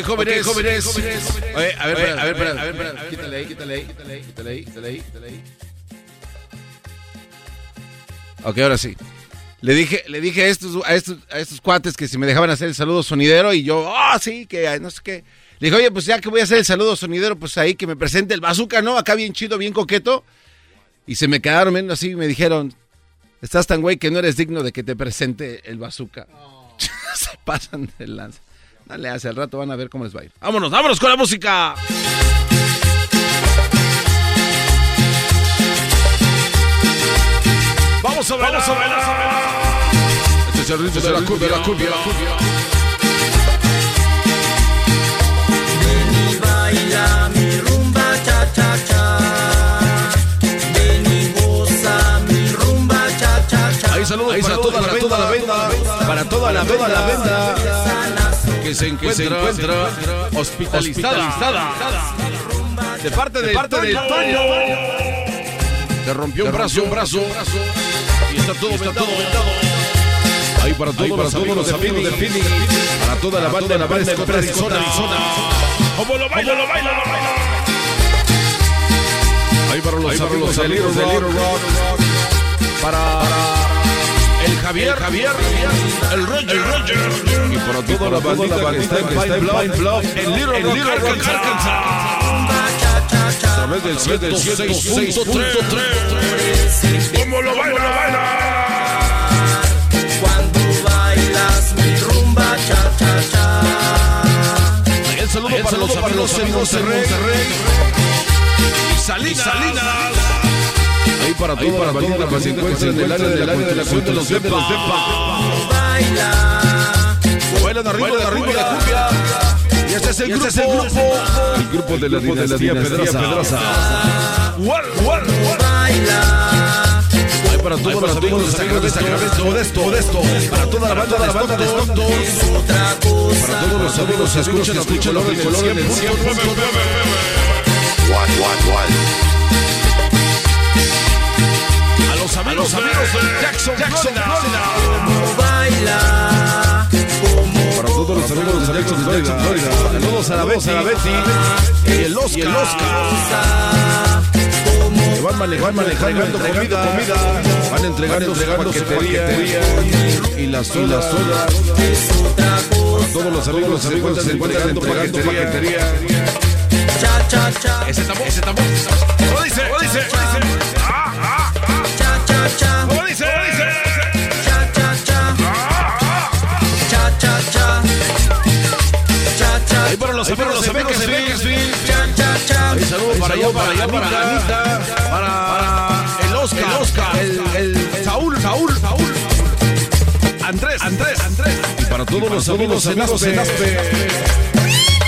Ok, jóvenes.
Jóvenes.
Oye, a ver,
Oye,
a ver,
a ver,
espera.
espera. Quítale ahí, quítale ahí, quítale ahí, quítale ahí, quítale ahí, quítale ahí.
Ok, ahora sí. Le dije, le dije a estos, a estos, a estos cuates que si me dejaban hacer el saludo sonidero y yo, ah, sí, que no sé qué. Le dije, oye, pues ya que voy a hacer el saludo sonidero, pues ahí que me presente el bazooka, ¿no? Acá bien chido, bien coqueto. Y se me quedaron viendo así y me dijeron, estás tan güey que no eres digno de que te presente el bazooka. (laughs) se pasan de lanza. Dale, hace al rato van a ver cómo les va a ir. Vámonos, vámonos con la música.
Vamos a ver, vamos a ver, vamos a ver.
Este es el ritmo de la cumbia, la cumbia.
Ven y baila mi rumba cha cha cha. Ven y goza mi rumba cha cha cha.
Ahí saludos para, toda, la venda, para toda la venda, la venda que se encuentra, se encuentra hospitalizada, de parte de, parte de Toño. Te rompió un brazo, un brazo, y está todo vendado. Ahí para todos, para todos los amigos de Phoenix, para toda la banda, la banda de Arizona, Arizona.
¿Cómo lo baila, lo baila, lo baila?
Ahí para los amigos de Little Rock, para Javier, Javier, el Roger, el Roger, y para toda la bandita que está en Pine Bluff, en Little Rock, Arkansas. A través del 106.3.
¿Cómo lo baila, lo baila?
Cuando bailas mi rumba cha cha cha.
Ahí el saludo para los amigos en Monterrey. Salinas. Salinas. Ahí para toda para bandita que se encuentra en el área de la construcción de los. Baila. Bailan arriba, de arriba la cumbia. Y este es el grupo. El grupo de la dinastía Pedraza. Baila. Ay, para todos los amigos de Sacramento, Modesto, Modesto. Para toda la banda, la banda de Tontos. Para todos los amigos que escuchan, escuchan el color en el 100.
What, what, what?
Los amigos, amigos de Jackson, Jackson, Florida.
baila.
Para todos los amigos de Jackson, Florida. Saludos a la Betty, a la Betty. Y el Oscar. Y el Oscar. Que van manejando, manejando comida, comida. Van entregando, entregando paquetería. Y las sodas, sodas. Para todos los amigos, los amigos se encuentran entregando paquetería.
Cha, cha, cha.
Ese tambor, ese tambor. ¿Cómo dice? ¿Cómo dice? ¿Cómo dice? Ah.
Cha.
¿Cómo dice? ¿Cómo dice?
Cha, cha, cha. Cha, cha, cha. Cha, cha.
Ahí para los amigos, los amigos de Bakersfield.
Cha, cha, cha.
Ahí saludos para allá, para allá, para Anita, para el Oscar, el Oscar, el, Saúl, Saúl, Saúl. Andrés, Andrés, Andrés. Y para todos los amigos en Aspe.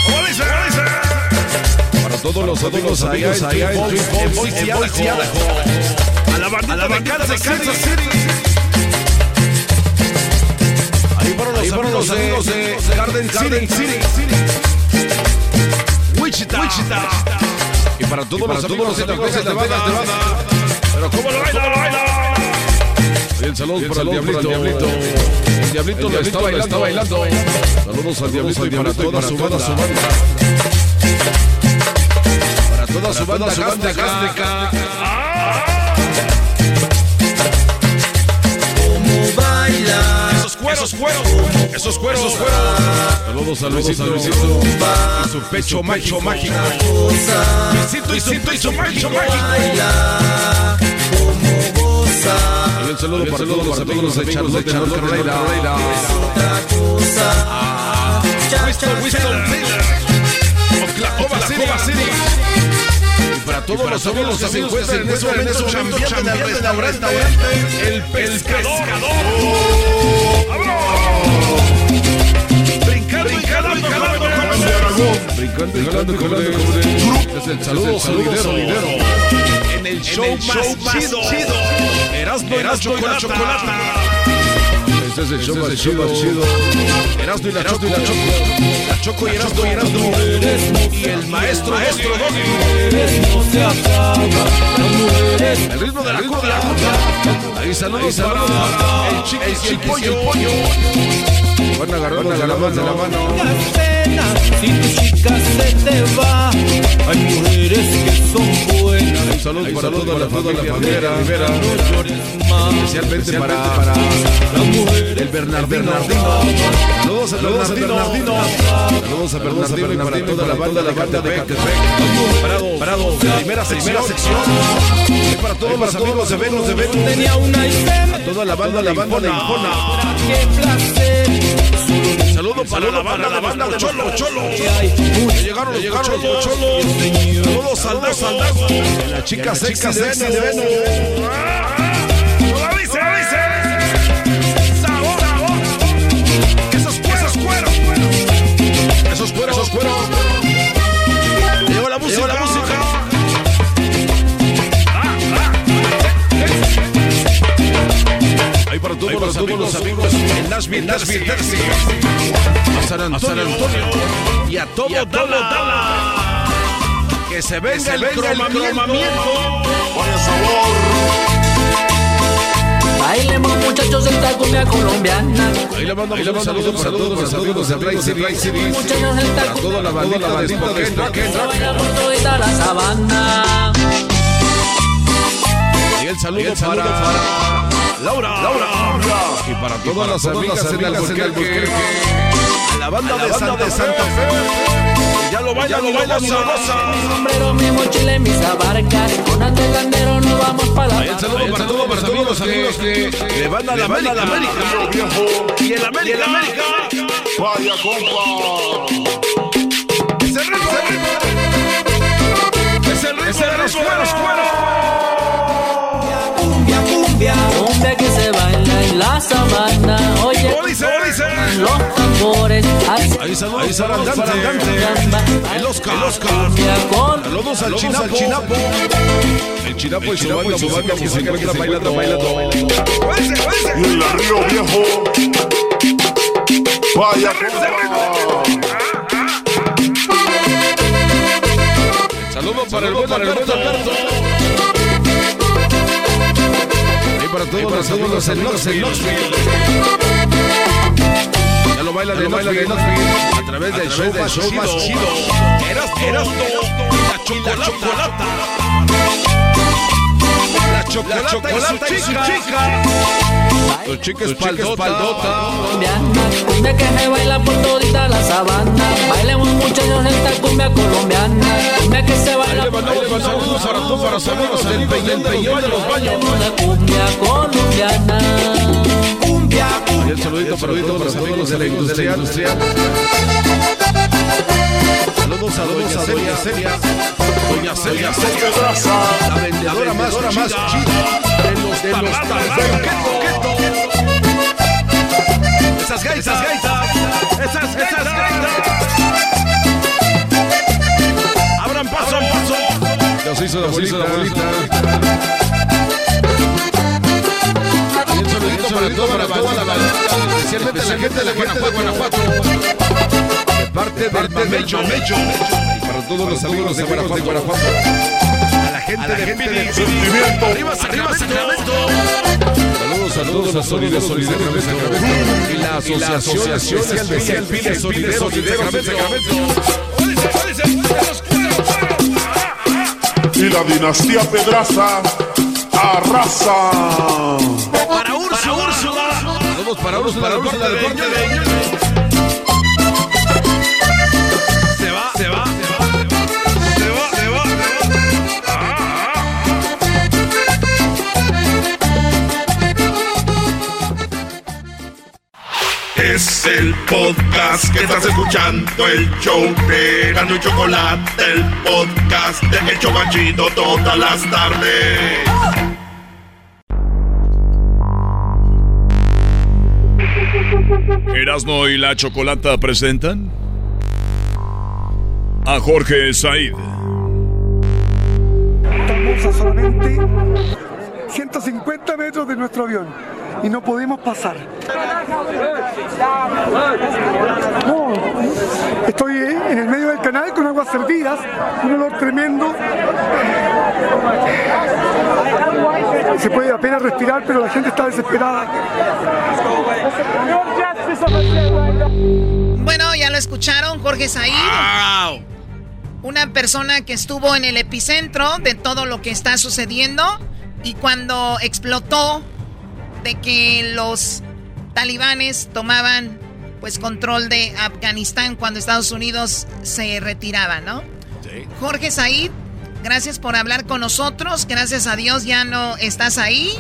¿Cómo dice? ¿Cómo dice? Para todos los amigos allá en Twin A la bandita de Kansas City. Ahí fueron los amigos de Garden City. Wichita. Wichita. Y para todos los amigos de Las Vegas, Nevada. Pero cómo lo baila, lo baila. Y el saludo para el diablito. El diablito lo está bailando. Está bailando. Saludos al diablito y para toda su banda. Para toda su banda gástrica.
Como
cueros, cueros. Esos cueros, esos cueros. Saludos a Luisito, Luisito. Y su pecho mágico, mágico. Luisito y su pecho mágico, mágico. Y un saludo para todos los amigos de Charlotte, de North Carolina.
Otra cosa. Cha, cha,
Winston,
cha.
Winston. Oklahoma City. Y para todos los amigos que se encuentran en ese momento chambeando en el restaurante El Pescador. Brincando y jalando, jalando, jalando. Brincando y jalando, jalando. Es el saludo solidero. En el show más chido. Erasmo y la chocolata. Este es el show más chido. Erasmo y la choco. La choco y Erasmo y Erasmo. Y el maestro, maestro El ritmo de la cumbia. Ahí saludos para el y el pollo. Van agarrando la mano, de la mano.
Si tu chica se te va, hay mujeres que son buenas.
Un saludo para toda la familia Rivera.
No llores más.
Especialmente para el Bernardino. Saludos a Bernardino. Saludos a Bernardino y para toda la banda de Catepec. Parado, parado, primera sección. Y para todos los amigos de Venus de Venus.
Tenía una.
A toda la banda, la banda de Infona.
Qué placer.
Saludo para la banda, la banda de Cholo, Cholo. Llegaron los llegaron los Cholos. Saludos al Dago. La chica sexy de Venus. ¡Lo dice, lo dice! ¡Sabor, sabor! ¡Esos cueros, cueros! ¡Esos cueros, esos cueros! Llegó la música, la para todos, los, amigos, los amigos en Nashville, Nashville, Tennessee. A San Antonio, y a todo. Que se venga, el, cromamiento.
Bailemos muchachos esta cumbia colombiana.
Ahí le mando un saludo para todos los amigos de Ray City, Ray City.
Muchachos esta
Para toda la bandita de Spokane,
Bailamos todita la sabana.
Y el saludo, para, Laura. Laura. Y para todas las amigas en Albuquerque. A la banda de Santa Fe. Ya lo baila, lo baila,
Mi
sabrosa.
sombrero, mi mochila y mis abarcas. Con nos vamos para la
el saludo para todos, para todos los amigos que le van a la América. Y el América.
Vaya, compa.
ese ritmo. Es el ritmo de los cueros, cueros.
Cumbia, cumbia, cumbia que se la sabana. Oye,
¿Cómo dice? ¿Cómo dice?
los tambores.
Ahí saludos, ahí saludos para el Dante. El Oscar, el Oscar. Saludos al Chinapo. El Chinapo y su banda, su banda que se encuentra bailando, bailando.
Y en la Río Viejo. Vaya
Saludos para el buen Alberto. Y para todos los saludos en Knoxville. Ya lo bailan de Knoxville a través del show más chido. Eras, eras la chocolata. La chocolata y su chica. Tu chica espaldota.
colombiana, cumbia que se baila por todita la sabana. Bailemos muchachos esta cumbia colombiana, cumbia que se baila
Ahí saludo para todos los amigos del Peñón, de los Baños.
cumbia colombiana.
Cumbia, Y el saludito para todos los amigos de la industria. Saludos a Doña Celia, Celia. Doña Celia, Celia. La vendedora más chida de los de los tarjetos. Esas gaitas, esas gaitas. Esas, esas gaitas. Abran paso, abran paso. Ya se hizo la bolita. Y un saludito para toda la banda, especialmente la gente de la Guanajuato, Guanajuato. De parte del Mecho, Mecho. Y para todos los amigos de Guanajuato. A la gente de.
Sentimiento.
Arriba, arriba, Sacramento. Saludos a todos los sólidos solideros de Sacramento. Y la Asociación Especial Pide Solideros de Sacramento.
Y la dinastía Pedraza arrasa.
Para Úrsula. Saludos para Úrsula, del norte Se va, se va, se va. Se va, se va.
Es el podcast que estás escuchando, el show de y Chocolate, el podcast de El Chobachito todas las tardes.
Erasmo y la Chocolata presentan a Jorge Said.
Estamos a solamente 150 metros de nuestro avión y no podemos pasar. No, estoy en el medio del canal con aguas servidas, un olor tremendo. Se puede apenas respirar, pero la gente está desesperada.
Bueno, ya lo escucharon, Jorge Said. Una persona que estuvo en el epicentro de todo lo que está sucediendo y cuando explotó de que los talibanes tomaban pues control de Afganistán cuando Estados Unidos se retiraba, ¿no? Jorge Said, gracias por hablar con nosotros. Gracias a Dios ya no estás ahí.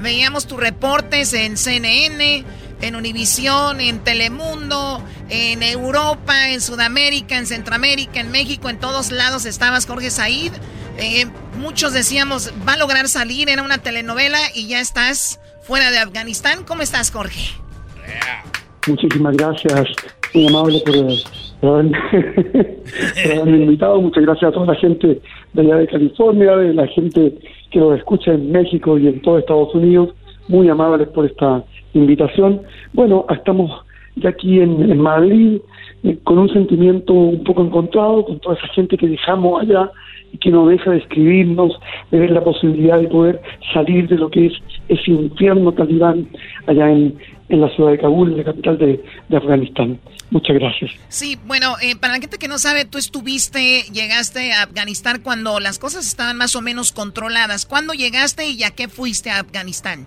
Veíamos tus reportes en CNN, en Univisión, en Telemundo, en Europa, en Sudamérica, en Centroamérica, en México, en todos lados estabas Jorge Said. Eh, muchos decíamos, va a lograr salir, era una telenovela y ya estás fuera de Afganistán. ¿Cómo estás, Jorge?
Muchísimas gracias, muy amable por, (laughs) por haberme invitado. Muchas gracias a toda la gente de allá de California, de la gente que nos escucha en México y en todo Estados Unidos. Muy amables por esta invitación. Bueno, estamos ya aquí en, Madrid eh, con un sentimiento un poco encontrado con toda esa gente que dejamos allá y que no deja de escribirnos, de ver la posibilidad de poder salir de lo que es ese infierno talibán allá en, en la ciudad de Kabul, la capital de, de Afganistán. Muchas gracias.
Sí, bueno, eh, para la gente que no sabe, tú estuviste, llegaste a Afganistán cuando las cosas estaban más o menos controladas. ¿Cuándo llegaste y a qué fuiste a Afganistán?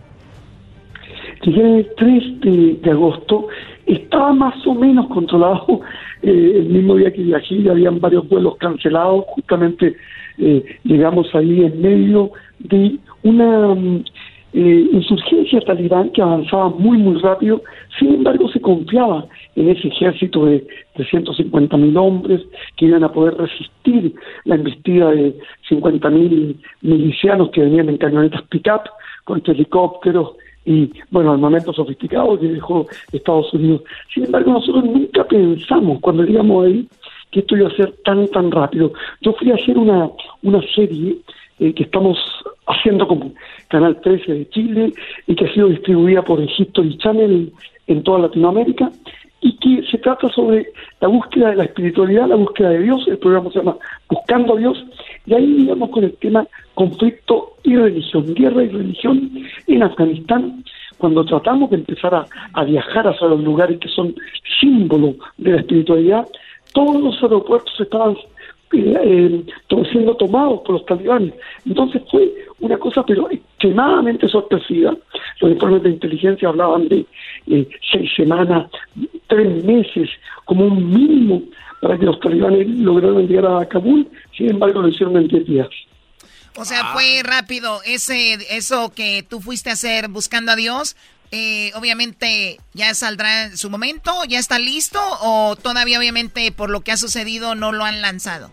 Llegué el 3 de, de agosto, estaba más o menos controlado. eh, el mismo día que viajé ya habían varios vuelos cancelados. Justamente eh, llegamos ahí en medio de una mm, eh, insurgencia talibán que avanzaba muy, muy rápido. Sin embargo, se confiaba en ese ejército de 350 mil hombres que iban a poder resistir la embestida de 50 mil milicianos que venían en camionetas pick-up contra helicópteros y, bueno, armamento sofisticado que dejó Estados Unidos. Sin embargo, nosotros nunca pensamos cuando llegamos ahí que esto iba a ser tan, tan rápido. Yo fui a hacer una, una serie eh, que estamos haciendo como Canal 13 de Chile y que ha sido distribuida por History Channel en toda Latinoamérica y que se trata sobre la búsqueda de la espiritualidad, la búsqueda de Dios, el programa se llama Buscando a Dios, y ahí digamos con el tema conflicto y religión, guerra y religión en Afganistán, cuando tratamos de empezar a, a viajar hacia los lugares que son símbolos de la espiritualidad, todos los aeropuertos estaban eh, siendo tomados por los talibanes. Entonces fue una cosa pero extremadamente sorpresiva. Los informes de inteligencia hablaban de eh, seis semanas, tres meses como un mínimo para que los talibanes lograran llegar a Kabul, sin embargo lo hicieron en diez días.
O sea, fue rápido ese eso que tú fuiste a hacer buscando a Dios. Eh, obviamente ya saldrá su momento, ya está listo o todavía obviamente por lo que ha sucedido no lo han lanzado.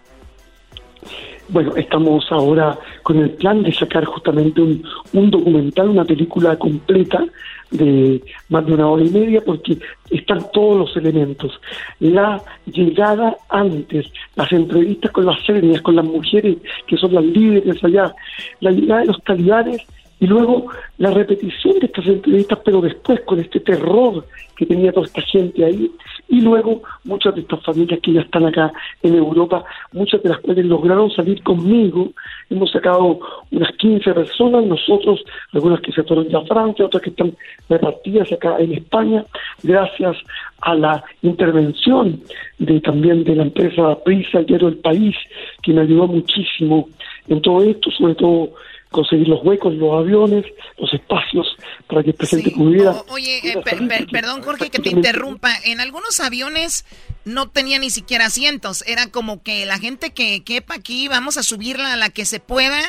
Bueno, estamos ahora con el plan de sacar justamente un, documental, una película completa de más de una hora y media porque están todos los elementos. La llegada antes, las entrevistas con las etnias, con las mujeres que son las líderes allá, la llegada de los talibanes y luego la repetición de estas entrevistas, pero después con este terror que tenía toda esta gente ahí, y luego muchas de estas familias que ya están acá en Europa, muchas de las cuales lograron salir conmigo, hemos sacado unas 15 personas, nosotros, algunas que se fueron ya a Francia, otras que están repartidas acá en España, gracias a la intervención de también de la empresa Prisa, el diario El País, que me ayudó muchísimo en todo esto, sobre todo conseguir los huecos, los aviones, los espacios para que el presidente pudiera.
oye, eh, perdón Jorge que te interrumpa. En algunos aviones no tenía ni siquiera asientos. Era como que la gente que quepa aquí, vamos a subirla a la que se pueda.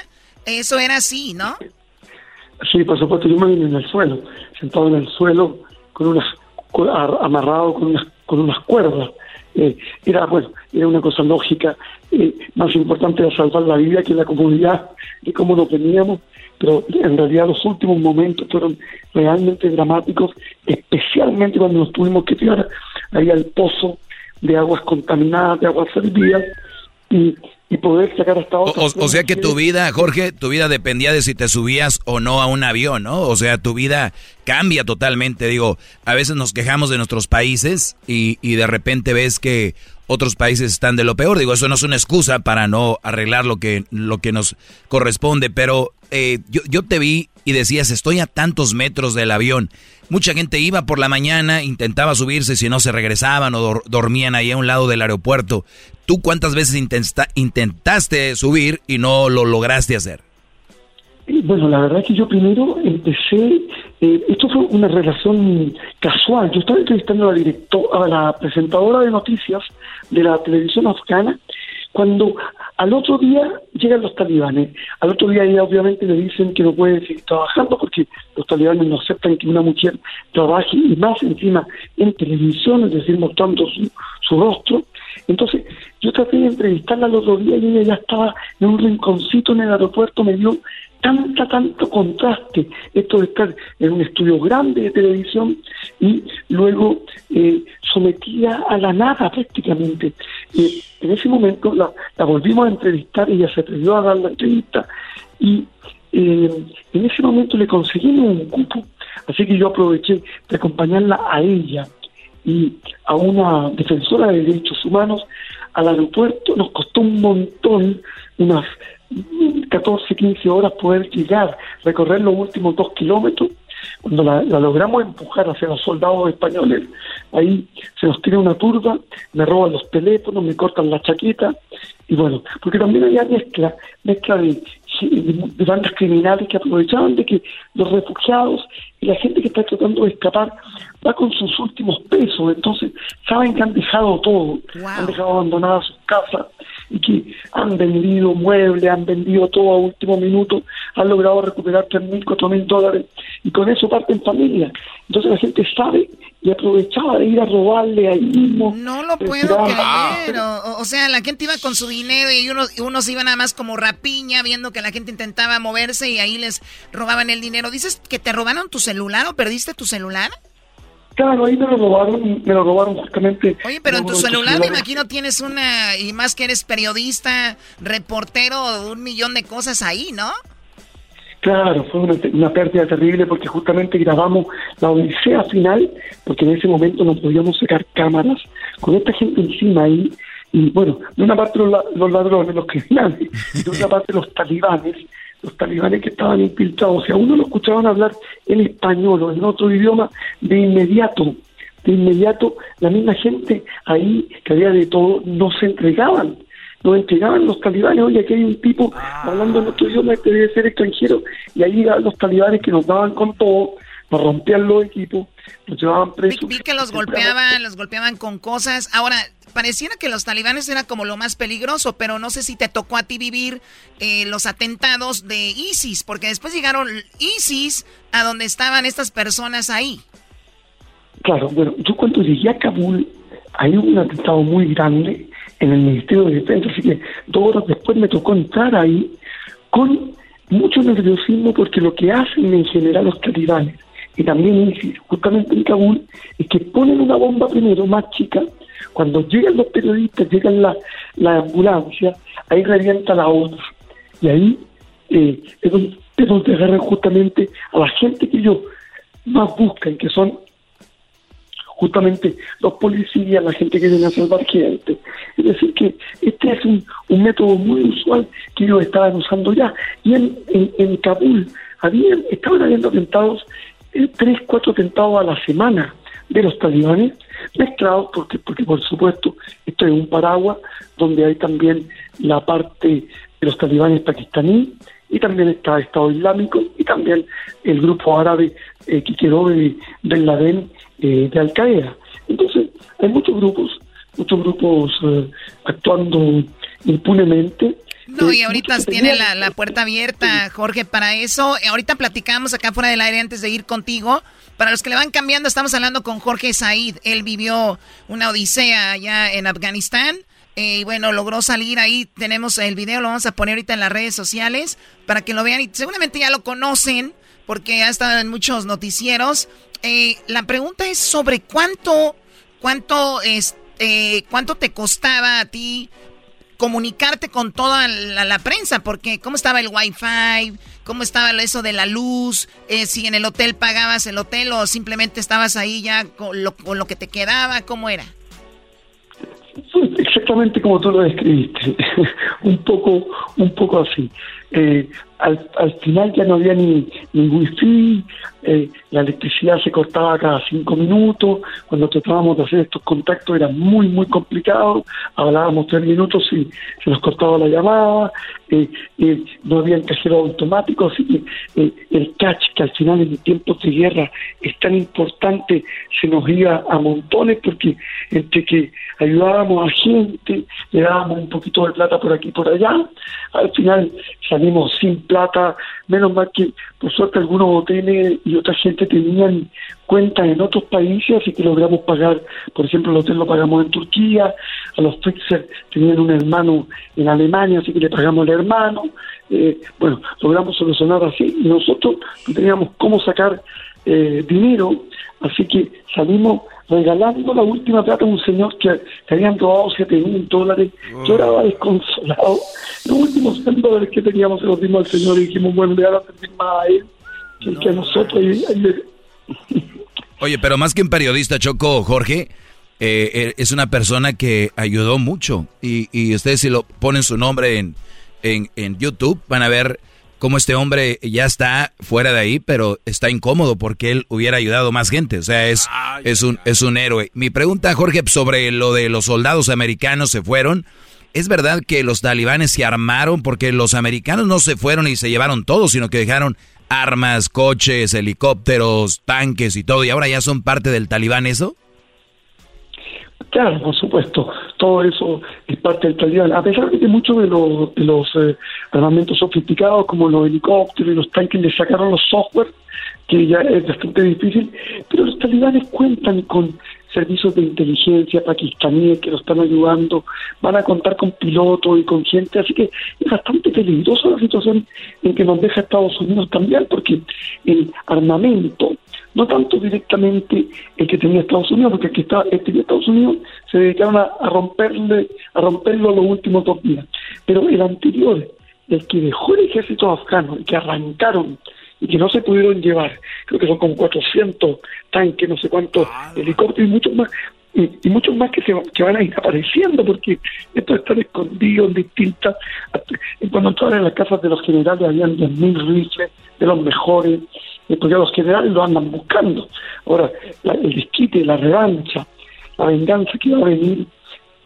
Eso era así, ¿no?
Sí, por supuesto. Yo me vine en el suelo, sentado en el suelo, con unas amarrado con unas, con unas cuerdas. Eh, era bueno, era una cosa lógica. Eh, más importante era salvar la vida que la comunidad de cómo nos veníamos, pero en realidad los últimos momentos fueron realmente dramáticos, especialmente cuando nos tuvimos que tirar ahí al pozo de aguas contaminadas, de aguas servidas, y, y poder sacar hasta
otro. O, sea que tu vida, Jorge, tu vida dependía de si te subías o no a un avión, ¿no? O sea, tu vida cambia totalmente. Digo, a veces nos quejamos de nuestros países y, y de repente ves que otros países están de lo peor. Digo, eso no es una excusa para no arreglar lo que, lo que nos corresponde, pero eh, yo, yo te vi y decías, estoy a tantos metros del avión. Mucha gente iba por la mañana, intentaba subirse, si no se regresaban o dormían ahí a un lado del aeropuerto. ¿Tú cuántas veces intentaste subir y no lo lograste hacer?
Bueno, la verdad es que yo primero empecé, eh, esto fue una relación casual. Yo estaba entrevistando a la, a la presentadora de noticias de la televisión afgana cuando al otro día llegan los talibanes. Al otro día ella obviamente le dicen que no puede seguir trabajando porque los talibanes no aceptan que una mujer trabaje y más encima en televisión, es decir, mostrando su, rostro. Entonces yo traté de entrevistarla al otro día y ella ya estaba en un rinconcito en el aeropuerto, me dio tanta, tanto contraste. Esto de estar en un estudio grande de televisión y luego eh, sometida a la nada prácticamente. Eh, en ese momento la, volvimos a entrevistar, ella se atrevió a dar la entrevista y eh, en ese momento le conseguimos un cupo, así que yo aproveché de acompañarla a ella y a una defensora de derechos humanos al aeropuerto, nos costó un montón, unas 14, 15 horas poder llegar, recorrer los últimos dos kilómetros. Cuando la, logramos empujar hacia los soldados españoles, ahí se nos tiene una turba, me roban los teléfonos, me cortan la chaqueta, y bueno, porque también había mezcla, mezcla de, de, bandas criminales que aprovechaban de que los refugiados y la gente que está tratando de escapar va con sus últimos pesos, entonces saben que han dejado todo, han dejado abandonadas sus casas y que han vendido muebles, han vendido todo a último minuto, han logrado recuperar tres mil, cuatro mil dólares y con eso parten familia. Entonces la gente sabe y aprovechaba de ir a robarle ahí mismo.
No lo puedo creer. O, o, sea, la gente iba con su dinero y unos, unos iban nada más como rapiña, viendo que la gente intentaba moverse y ahí les robaban el dinero. ¿Dices que te robaron tu celular o perdiste tu celular?
Claro, ahí me lo robaron, me lo robaron justamente.
Oye, pero en tu celular me imagino tienes una, y más que eres periodista, reportero, un millón de cosas ahí, ¿no?
Claro, fue una, pérdida terrible porque justamente grabamos la odisea final, porque en ese momento no podíamos sacar cámaras con esta gente encima ahí. Y bueno, de una parte los, los ladrones, los criminales, y de otra (laughs) parte los talibanes, los talibanes que estaban infiltrados. O sea, uno lo escuchaban hablar en español o en otro idioma, de inmediato, de inmediato, la misma gente ahí, que había de todo, no se entregaban nos entregaban los talibanes, oye, aquí hay un tipo ah. hablando en otro idioma que debe ser extranjero, y ahí los talibanes que nos daban con todo, nos rompían los equipos, nos llevaban presos.
Vi, que los golpeaban, los golpeaban con cosas. Ahora, pareciera que los talibanes era como lo más peligroso, pero no sé si te tocó a ti vivir eh, los atentados de ISIS, porque después llegaron ISIS a donde estaban estas personas ahí.
Claro, bueno, yo cuando llegué a Kabul, hay un atentado muy grande en el Ministerio de Defensa, así que dos horas después me tocó entrar ahí con mucho nerviosismo porque lo que hacen en general los talibanes y también justamente en Kabul es que ponen una bomba primero más chica, cuando llegan los periodistas, llegan la, la ambulancia, ahí revienta la otra y ahí eh, es, donde, es donde agarran justamente a la gente que ellos más buscan, que son justamente los policías, la gente que viene a salvar gente. Es decir, que este es un, método muy usual que ellos estaban usando ya. Y en, en, Kabul habían, estaban habiendo atentados, tres, cuatro atentados a la semana de los talibanes, mezclados porque, porque por supuesto esto es un paraguas donde hay también la parte de los talibanes pakistaníes y también está el Estado Islámico y también el grupo árabe eh, que quedó de eh, de Al Qaeda. Entonces, hay muchos grupos, muchos grupos eh, actuando impunemente.
No, y ahorita tiene la, la, puerta abierta, Jorge, para eso. Ahorita platicamos acá fuera del aire antes de ir contigo. Para los que le van cambiando, estamos hablando con Jorge Said. Él vivió una odisea allá en Afganistán. Eh, y bueno, logró salir ahí. Tenemos el video, lo vamos a poner ahorita en las redes sociales para que lo vean. Y seguramente ya lo conocen porque ha estado en muchos noticieros. Eh, la pregunta es sobre cuánto, cuánto, es, eh, cuánto te costaba a ti comunicarte con toda la, prensa, porque cómo estaba el wifi, cómo estaba eso de la luz, eh, si en el hotel pagabas el hotel o simplemente estabas ahí ya con lo, con lo que te quedaba, ¿cómo era?
Exactamente como tú lo describiste, (laughs) un poco, un poco así. Eh, al, al, final ya no había ni, ni wifi, eh, la electricidad se cortaba cada cinco minutos, cuando tratábamos de hacer estos contactos era muy, muy complicado, hablábamos tres minutos y se nos cortaba la llamada, eh, no había cajero automático, así que el catch, que al final en tiempos de guerra es tan importante, se nos iba a montones porque entre que ayudábamos a gente, le dábamos un poquito de plata por aquí y por allá, al final salimos sin plata, menos mal que por suerte algunos hoteles y otra gente tenían cuentas en otros países, así que logramos pagar, por ejemplo, el hotel lo pagamos en Turquía, a los fixers tenían un hermano en Alemania, así que le pagamos al hermano, eh, bueno, logramos solucionar así, y nosotros no teníamos cómo sacar eh, dinero, así que salimos regalando la última plata a un señor que, habían robado 7 mil dólares. Lloraba desconsolado. Los últimos 100 dólares que teníamos se los dimos al señor y dijimos, bueno, le van a servir más a él que, a nosotros.
Oye, pero más que un periodista, Choco, Jorge, eh, eh, es una persona que ayudó mucho. Y, y ustedes si lo ponen su nombre en, en, en YouTube, van a ver cómo este hombre ya está fuera de ahí, pero está incómodo porque él hubiera ayudado más gente. O sea, es, es, un, es un héroe. Mi pregunta, Jorge, sobre lo de los soldados americanos se fueron. ¿Es verdad que los talibanes se armaron porque los americanos no se fueron y se llevaron todo, sino que dejaron armas, coches, helicópteros, tanques y todo, y ahora ya son parte del talibán eso?
Claro, por supuesto, todo eso es parte del talibán. A pesar de que muchos de los, de los eh, armamentos sofisticados, como los helicópteros y los tanques, le sacaron los software, que ya es bastante difícil, pero los talibanes cuentan con servicios de inteligencia pakistaníes que lo están ayudando, van a contar con pilotos y con gente, así que es bastante peligrosa la situación en que nos deja Estados Unidos también, porque el armamento, no tanto directamente el que tenía Estados Unidos, porque el que, está, el que Estados Unidos se dedicaron a, a romperle, a romperlo los últimos dos días, pero el anterior, el que dejó el ejército afgano, el que arrancaron y que no se pudieron llevar, creo que son como 400 tanques, no sé cuántos helicópteros y muchos más, y, y muchos más que, se, que van a ir apareciendo porque estos están escondidos en distintas cuando entraban en las casas de los generales habían 10.000 rifles de los mejores eh, porque los generales lo andan buscando. Ahora la- el desquite, la revancha la venganza que va a venir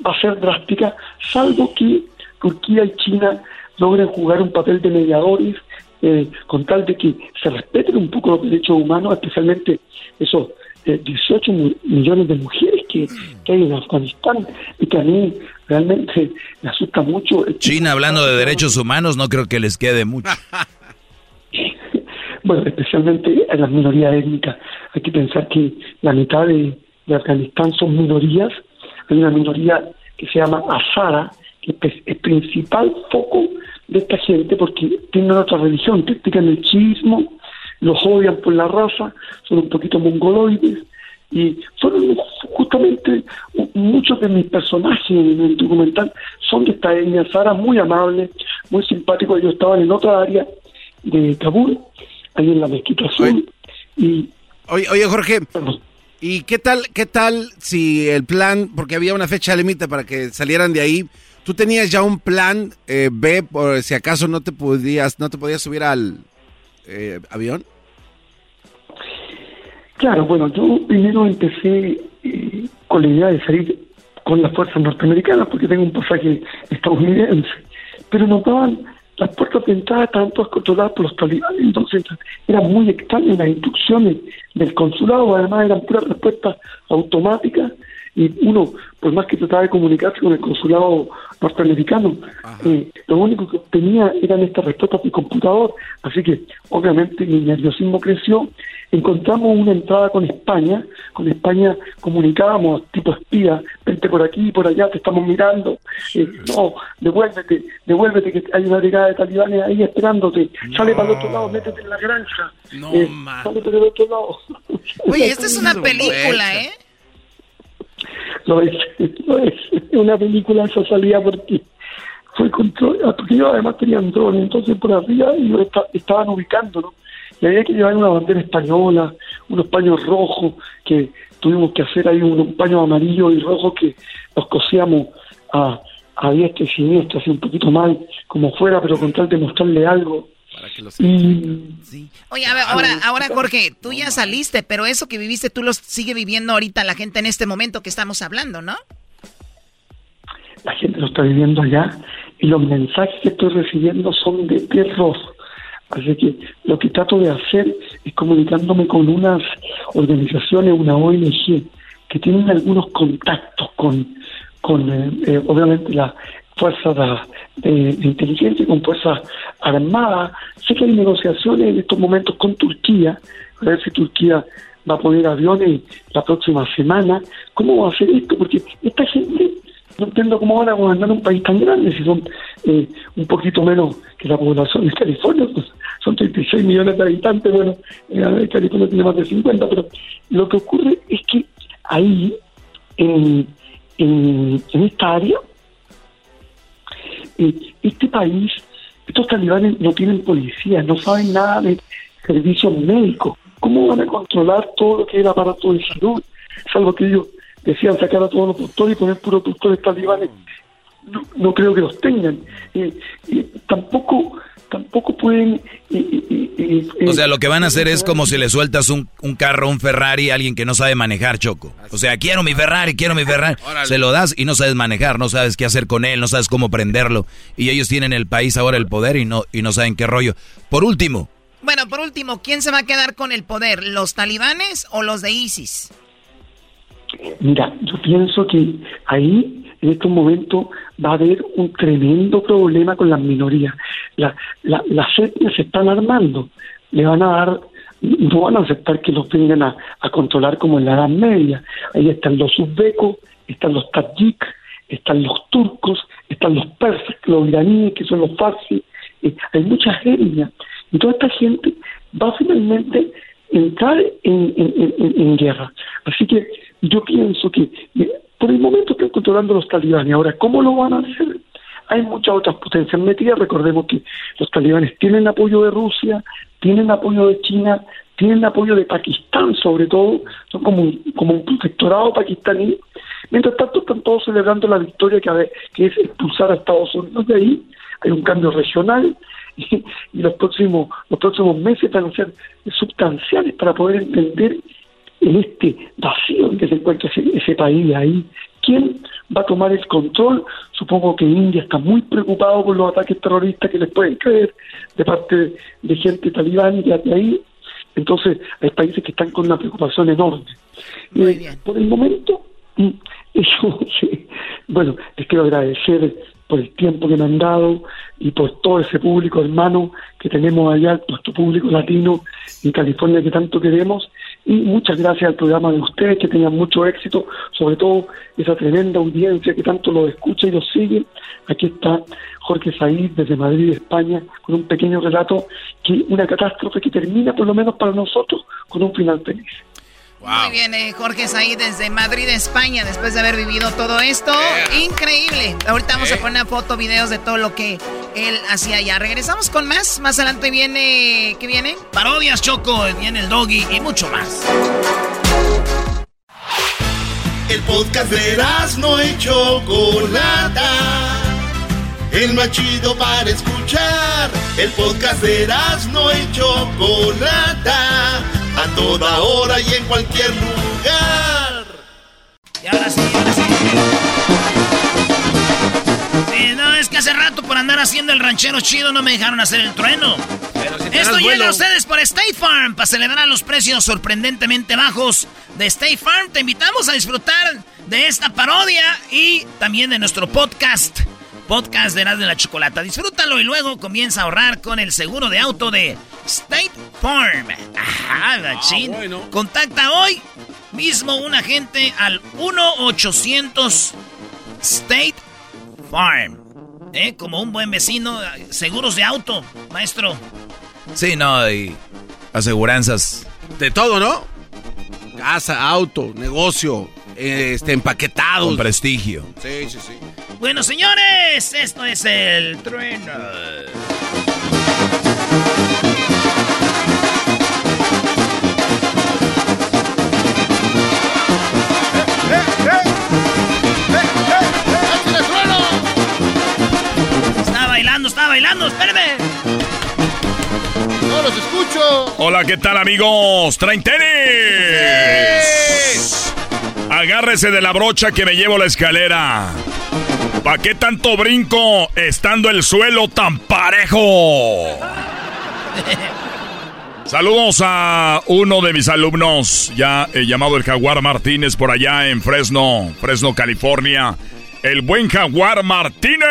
va a ser drástica salvo que Turquía y China logren jugar un papel de mediadores eh, con tal de que se respeten un poco los derechos humanos, especialmente esos eh, 18 mu- millones de mujeres que, que hay en Afganistán y que a mí realmente me asusta mucho.
China hablando de derechos humanos no creo que les quede mucho. (laughs)
Bueno, especialmente en las minorías étnicas. Hay que pensar que la mitad de, de Afganistán son minorías. Hay una minoría que se llama Azara, que es el principal foco de esta gente porque tienen otra religión, practican el chiismo, los odian por la raza, son un poquito mongoloides y fueron justamente muchos de mis personajes en el documental son de esta etnia Azara, muy amables, muy simpáticos. Ellos estaban en otra área de Kabul, ahí en la mezquita azul. Y,
Oye, oye, Jorge, ¿y qué tal, qué tal si el plan, porque había una fecha límite para que salieran de ahí, tú tenías ya un plan eh, B por si acaso no te podías, no te podías subir al eh, avión?
Claro, bueno, yo primero empecé eh, con la idea de salir con las fuerzas norteamericanas porque tengo un pasaje estadounidense, pero notaban las puertas de entrada estaban todas controladas por los talibanes, entonces eran muy extrañas las instrucciones del consulado, además eran puras respuestas automáticas y uno, por más que trataba de comunicarse con el consulado norteamericano, eh, lo único que obtenía eran estas respuestas de computador, así que obviamente mi nerviosismo creció, encontramos una entrada con España, con España comunicábamos tipo espía, vente por aquí, por allá, te estamos mirando, eh, no, devuélvete, devuélvete que hay una brigada de talibanes ahí esperándote, sale para el otro lado, métete en la granja, eh, sale para el otro lado.
Oye, esta es una película, ¿eh?
Lo es, lo es. Una película esa salida porque fue control, porque ellos además tenían drones, entonces por arriba ellos esta- estaban ubicando, ¿no? Y había que llevar una bandera española, unos paños rojos, que tuvimos que hacer ahí un, un paño amarillo y rojo que los cosíamos a, a diestra y siniestra, así un poquito mal, como fuera, pero con tal de mostrarle algo. Y
Oye, a ver, ahora, ahora Jorge, tú ya saliste, pero eso que viviste, tú lo sigue viviendo ahorita la gente en este momento que estamos hablando, ¿no?
la gente lo está viviendo allá y los mensajes que estoy recibiendo son de terror. Así que lo que trato de hacer es comunicándome con unas organizaciones, una ONG, que tienen algunos contactos con, con eh, eh, obviamente, las fuerzas de, de- inteligencia con fuerzas armadas. Sé que hay negociaciones en estos momentos con Turquía, a ver si Turquía va a poner aviones la próxima semana. ¿Cómo va a hacer esto? Porque esta gente no entiendo cómo van a gobernar un país tan grande si son eh, un poquito menos que la población de California, pues son 36 millones de habitantes, bueno, eh, California tiene más de 50, pero lo que ocurre es que ahí, en, en, esta área, este país, estos talibanes no tienen policía, no saben nada de servicios médicos. ¿Cómo van a controlar todo lo que es el aparato de salud? Salvo que ellos decían sacar a todos los doctores y poner puros doctores talibanes. No, creo que los tengan. Eh, eh, tampoco tampoco pueden...
O sea, lo que van a hacer es como si le sueltas un, un carro, un Ferrari a alguien que no sabe manejar, Choco. O sea, quiero mi Ferrari, quiero mi Ferrari. Se lo das y no sabes manejar, no sabes qué hacer con él, no sabes cómo prenderlo. Y ellos tienen el país ahora el poder y no, y no saben qué rollo. Por último,
Bueno, por último, ¿quién se va a quedar con el poder? ¿Los talibanes o los de ISIS?
Mira, yo pienso que ahí en estos momentos va a haber un tremendo problema con las minorías. La, la, las etnias se están armando, le van a dar, no van a aceptar que los vengan a, a controlar como en la Edad Media. Ahí están los uzbecos, están los tadjik, están los turcos, están los persas, los iraníes, que son los farsis, eh, hay muchas etnias. Y toda esta gente va finalmente entrar en, en, en, en guerra. Así que yo pienso que eh, por el momento están controlando los talibanes. Ahora, ¿cómo lo van a hacer? Hay muchas otras potencias metidas. Recordemos que los talibanes tienen apoyo de Rusia, tienen apoyo de China, tienen apoyo de Pakistán, sobre todo. Son como un, como un protectorado pakistaní. Mientras tanto, están todos celebrando la victoria que, que es expulsar a Estados Unidos de ahí. Hay un cambio regional y, (laughs) y los próximos los próximos meses van a ser sustanciales para poder entender en este vacío en que se encuentra ese, ese país ahí. ¿Quién va a tomar el control? Supongo que India está muy preocupado por los ataques terroristas que les pueden caer de parte de, de gente talibán y de ahí. Entonces, hay países que están con una preocupación enorme. Eh, por el momento, mm, (laughs) yo, sí, bueno, les quiero agradecer por el tiempo que me han dado y por todo ese público hermano que tenemos allá, nuestro público latino en California que tanto queremos. Y muchas gracias al programa de ustedes, que tengan mucho éxito, sobre todo esa tremenda audiencia que tanto lo escucha y lo sigue. Aquí está Jorge Said desde Madrid, España, con un pequeño relato que una catástrofe que termina, por lo menos para nosotros, con un final feliz.
Muy bien, eh, Jorge Said desde Madrid, España, después de haber vivido todo esto. Increíble. Ahorita vamos a poner foto, videos de todo lo que él hacía allá. Regresamos con más. Más adelante viene. ¿Qué viene?
Parodias, Choco, viene el doggy y mucho más.
El podcast de no y Chocolata. El más chido para escuchar. El podcast de no y Chocolata a toda hora y en cualquier lugar.
Y ahora sí, ahora sí. Sí, no, es que hace rato por andar haciendo el ranchero chido no me dejaron hacer el trueno. Esto llega a ustedes por State Farm para celebrar los precios sorprendentemente bajos de State Farm. Te invitamos a disfrutar de esta parodia y también de nuestro podcast podcast de de la Chocolata. Disfrútalo y luego comienza a ahorrar con el seguro de auto de State Farm. Ajá, machín. Contacta hoy mismo un agente al 1-800 State Farm. ¿Eh? Como un buen vecino, seguros de auto, maestro.
Sí, no, y aseguranzas.
De todo, ¿no? Casa, auto, negocio, este, empaquetados.
Con prestigio.
Sí, sí, sí.
Bueno, señores, esto es el trueno. Está bailando, está bailando, espérame.
No los escucho.
Hola, ¿qué tal, amigos? ¡Traen tenis! Agárrese de la brocha que me llevo la escalera. ¿Para qué tanto brinco estando el suelo tan parejo? Saludos a uno de mis alumnos, ya he llamado el Jaguar Martínez por allá en Fresno, Fresno, California. El buen Jaguar Martínez.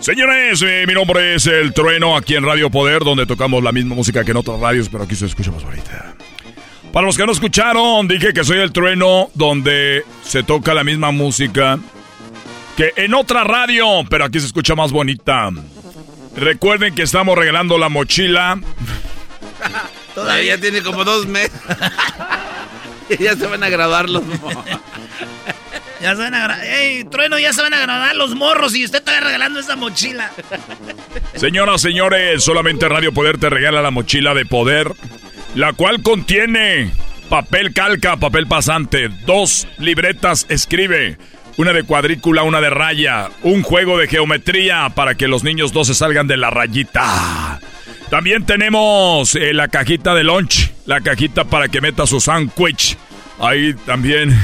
Señores, eh, mi nombre es El Trueno aquí en Radio Poder, donde tocamos la misma música que en otras radios, pero aquí se escucha más bonita. Para los que no escucharon, dije que soy el trueno donde se toca la misma música que en otra radio, pero aquí se escucha más bonita. Recuerden que estamos regalando la mochila. (laughs)
Todavía tiene como dos meses. (laughs) ya se van a grabar los (laughs)
Ya se van a grabar. ¡Ey, trueno! Ya se van a grabar los morros y usted está regalando esa mochila.
Señoras, señores, solamente Radio Poder te regala la mochila de poder la cual contiene papel calca, papel pasante, dos libretas escribe, una de cuadrícula, una de raya, un juego de geometría para que los niños no se salgan de la rayita. También tenemos eh, la cajita de lunch, la cajita para que meta su sándwich. Ahí también.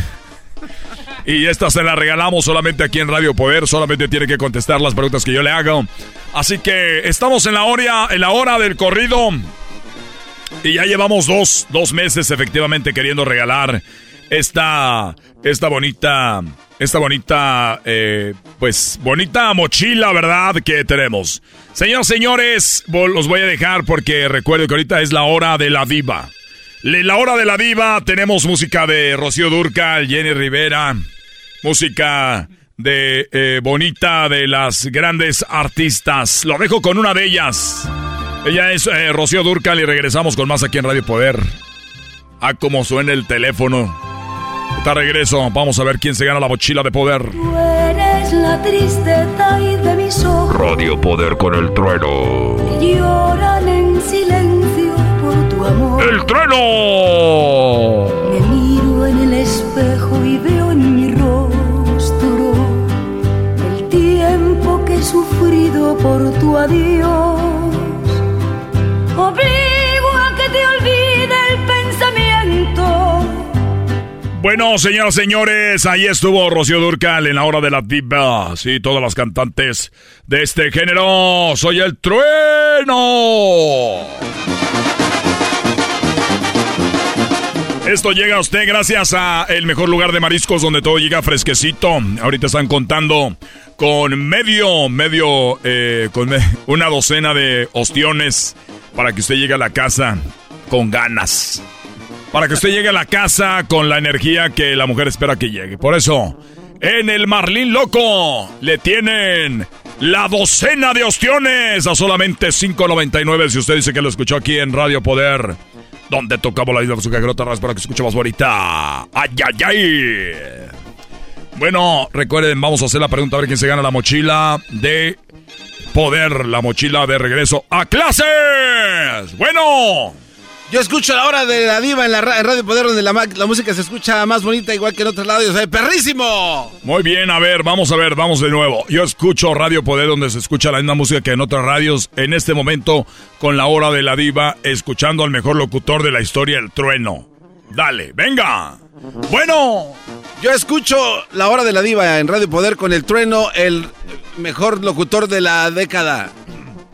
Y esta se la regalamos solamente aquí en Radio Poder. Solamente tiene que contestar las preguntas que yo le hago. Así que estamos en la hora, en la hora del corrido Y ya llevamos dos, dos meses efectivamente queriendo regalar esta, esta bonita, esta bonita, eh, pues bonita mochila, ¿verdad? Que tenemos. Señoras, señores, los voy a dejar porque recuerdo que ahorita es la hora de la diva. La hora de la diva, tenemos música de Rocío Durcal, Jenny Rivera, música de eh, Bonita, de las grandes artistas. Lo dejo con una de ellas. Ella es eh, Rocío Durcal y regresamos con más aquí en Radio Poder. Ah, como suena el teléfono. Está regreso. Vamos a ver quién se gana la mochila de poder.
Tú eres la tristeza y de mis ojos.
Radio Poder con el trueno.
Lloran en silencio por tu amor.
¡El trueno!
Me miro en el espejo y veo en mi rostro el tiempo que he sufrido por tu adiós. Obligo a que te olvide el pensamiento.
Bueno, señoras señores, ahí estuvo Rocío Durcal en la hora de la diva. Sí, todas las cantantes de este género. Soy el trueno. Esto llega a usted gracias a el mejor lugar de mariscos donde todo llega fresquecito. Ahorita están contando con medio, medio, eh, con una docena de ostiones para que usted llegue a la casa con ganas. Para que usted llegue a la casa con la energía que la mujer espera que llegue. Por eso, en el Marlín Loco le tienen la docena de ostiones a solamente 5.99 si usted dice que lo escuchó aquí en Radio Poder. Donde tocamos la isla de su cagrota para que escuche más bonita. ¡Ay, ay, ay! Bueno, recuerden, vamos a hacer la pregunta a ver quién se gana la mochila de poder, la mochila de regreso a clases. Bueno.
Yo escucho la hora de la diva en la Radio Poder, donde la, la, música se escucha más bonita, igual que en otros lados. ¡Eh, ¡Perrísimo!
Muy bien, a ver, vamos a ver, vamos de nuevo. Yo escucho Radio Poder, donde se escucha la misma música que en otras radios. En este momento, con la hora de la diva, escuchando al mejor locutor de la historia, el trueno. Dale, venga. Bueno.
Yo escucho la hora de la diva en Radio Poder con el trueno, el mejor locutor de la década.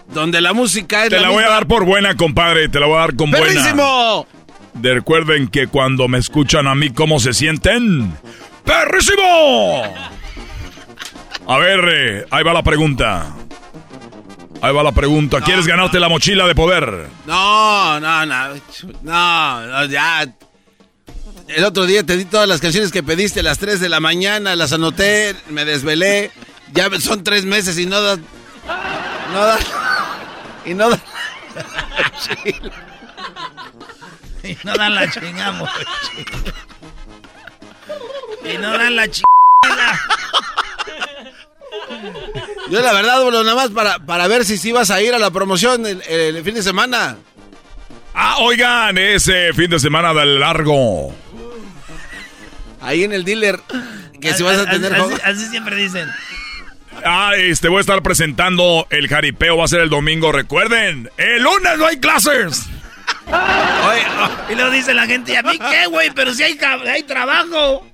Donde la música es
Te la, voy a dar por buena, compadre. Te la voy a dar con
¡Perrísimo!
buena. Recuerden que cuando me escuchan a mí, ¿cómo se sienten? ¡Perrísimo! A ver, eh, ahí va la pregunta. Ahí va la pregunta. No, ¿Quieres ganarte no. la mochila de poder?
No, no, no. No, no, ya. El otro día te di todas las canciones que pediste a las 3 de la mañana, las anoté, me desvelé. Ya son tres meses y no da. No da. Y no da.
y no dan la chingamos. y no dan la chingada.
Yo la verdad, boludo, nada más para, para ver si sí vas a ir a la promoción el, el, el fin de semana.
Ah, oigan, ese fin de semana del largo.
Ahí en el dealer, que si vas a tener...
Así, así siempre dicen.
Ah, este, voy a estar presentando el jaripeo, va a ser el domingo, recuerden, el lunes no hay clases.
Oye, oh, y luego dice la gente, ¿y a mí qué, güey? Pero si hay, hay trabajo.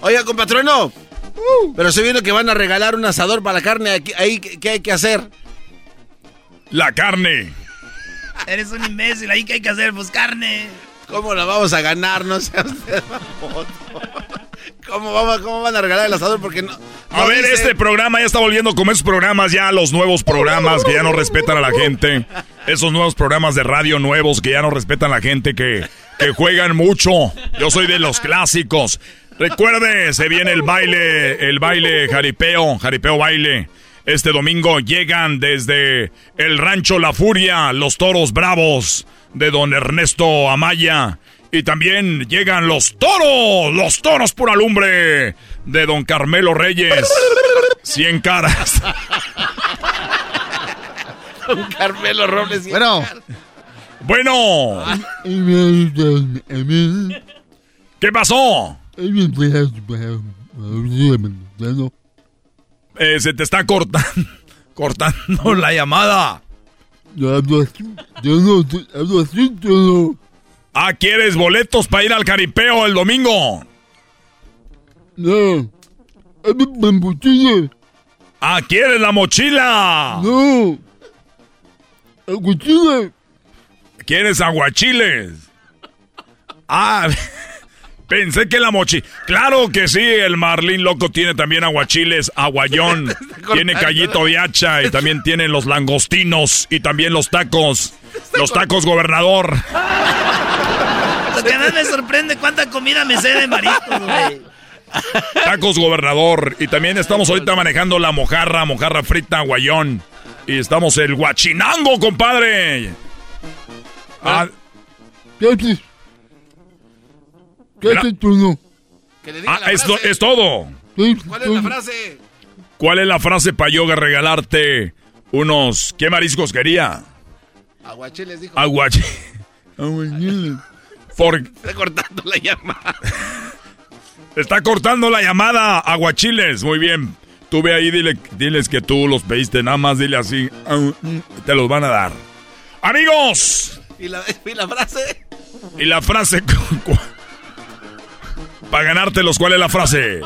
Oiga, compatrono, uh. pero estoy viendo que van a regalar un asador para la carne, aquí, ahí, ¿qué hay que hacer?
La carne.
Eres un imbécil, ahí que hay que hacer, pues carne.
¿Cómo la vamos a ganar? No sea (laughs) usted ¿Cómo, vamos, ¿Cómo van a regalar el asador? Porque no, no
a ver, dice... este programa ya está volviendo como esos programas, ya los nuevos programas que ya no respetan a la gente. Esos nuevos programas de radio nuevos que ya no respetan a la gente, que, que juegan mucho. Yo soy de los clásicos. Recuerde, se viene el baile, el baile jaripeo, jaripeo baile. Este domingo llegan desde el rancho La Furia, los toros bravos de don Ernesto Amaya. Y también llegan los toros, los toros por alumbre de don Carmelo Reyes. Cien caras. (laughs)
don Carmelo Robles.
Bueno.
Caras.
Bueno. ¿Qué pasó? Eh, se te está cortando, (laughs) cortando la llamada.
Yo hablo así, yo no, hablo así, yo no.
Ah, ¿quieres boletos para ir al caripeo el domingo?
No. La mochila.
Ah, ¿quieres la mochila?
No. Mochila.
¿Quieres aguachiles? Ah, (laughs) pensé que la mochi. Claro que sí, el Marlín Loco tiene también aguachiles, aguayón, (laughs) tiene callito de hacha y también tiene los langostinos y también los tacos. Los tacos gobernador.
Lo que más me sorprende cuánta comida me sé de mariscos, güey.
Tacos gobernador. Y también estamos ahorita manejando la mojarra, mojarra frita, guayón. Y estamos el guachinango, compadre. Ah,
¿Qué haces? ¿Qué
Mira.
haces tú no?
Que le diga
ah,
la
es,
frase.
es todo.
¿Cuál es la frase?
¿Cuál es la frase para yo regalarte unos... ¿Qué mariscos quería?
Aguachiles dijo.
Aguachi... (laughs) Por...
Está cortando la llamada. (laughs)
Está cortando la llamada, aguachiles. Muy bien. Tú ve ahí, dile, diles que tú los pediste, nada más dile así. "Ah, mm", Te los van a dar. Amigos,
¿Y la, y la frase?
y la frase... (laughs) Para ganártelos, ¿cuál es la frase?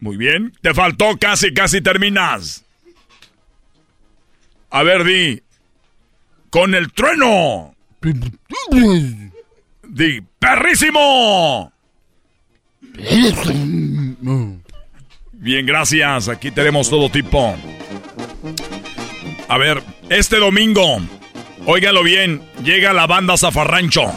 Muy bien. Te faltó casi, casi terminas. A ver, di. Con el trueno. Di, perrísimo. Bien, gracias. Aquí tenemos todo tipo. A ver, este domingo, óigalo bien, llega la banda Zafarrancho.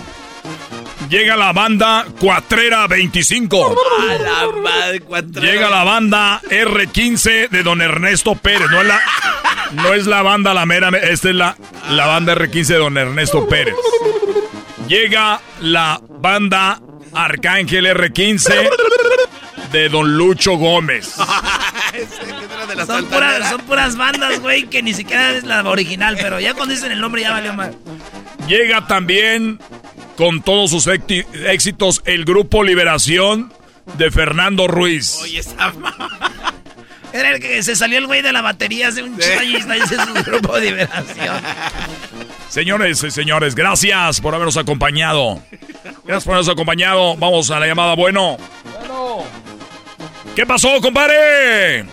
Llega la banda Cuatrera 25.
A la madre, cuatrera.
Llega la banda R15 de Don Ernesto Pérez. No es la, no es la banda La Mera, esta es la, la banda R15 de Don Ernesto Pérez. Llega la banda Arcángel R15 de Don Lucho Gómez. (laughs)
Son puras, son puras bandas, güey, que ni siquiera es la original, pero ya cuando dicen el nombre ya valió mal.
Llega también con todos sus éxitos el grupo Liberación de Fernando Ruiz.
Oye, esa (laughs)
Era el que se salió el güey de la batería hace un chingo y está ese es su grupo de liberación.
Señores y señores, gracias por habernos acompañado. Gracias por habernos acompañado. Vamos a la llamada. Bueno. ¿Qué pasó, compadre?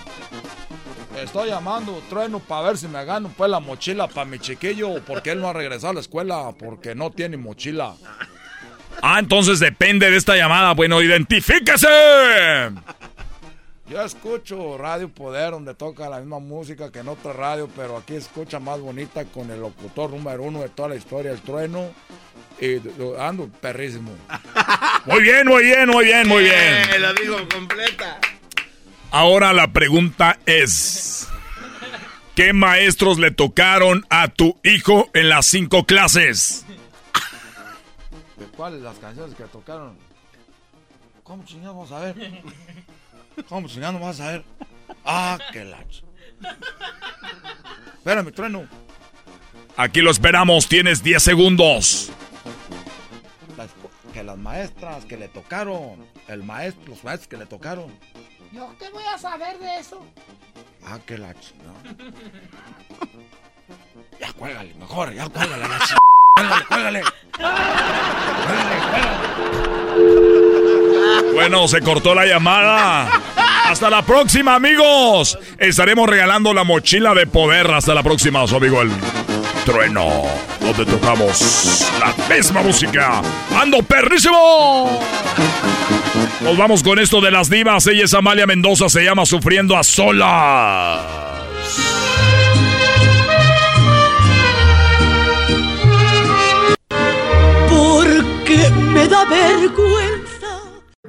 Estoy llamando, trueno, para ver si me gano pues la mochila para mi chiquillo, porque él no ha regresado a la escuela, porque no tiene mochila.
Ah, entonces depende de esta llamada. Bueno, identifíquese.
Yo escucho Radio Poder, donde toca la misma música que en otra radio, pero aquí escucha más bonita con el locutor número uno de toda la historia, el trueno. Y ando perrísimo. (laughs)
Muy bien, muy bien, muy bien, muy bien.
Eh, lo digo completa.
Ahora la pregunta es: ¿Qué maestros le tocaron a tu hijo en las cinco clases?
¿De cuáles las canciones que tocaron? ¿Cómo chingamos a ver? ¿Cómo chingamos vas a ver? Ah, qué la... ch- Espérame, trueno.
Aquí lo esperamos, tienes 10 segundos.
Las- que las maestras que le tocaron, el maestro, los maestros que le tocaron.
¿Yo qué voy a saber de eso?
Ah, que la chingada. Ya cuélgale, mejor, ya cuélgale la chingada. Cuélgale, cuélgale.
Bueno, se cortó la llamada. Hasta la próxima, amigos. Estaremos regalando la mochila de poder. Hasta la próxima, su amigo el trueno. Donde tocamos la misma música. ¡Ando perrísimo! Nos vamos con esto de las divas. Ella es Amalia Mendoza. Se llama Sufriendo a Solas.
Me da vergüenza.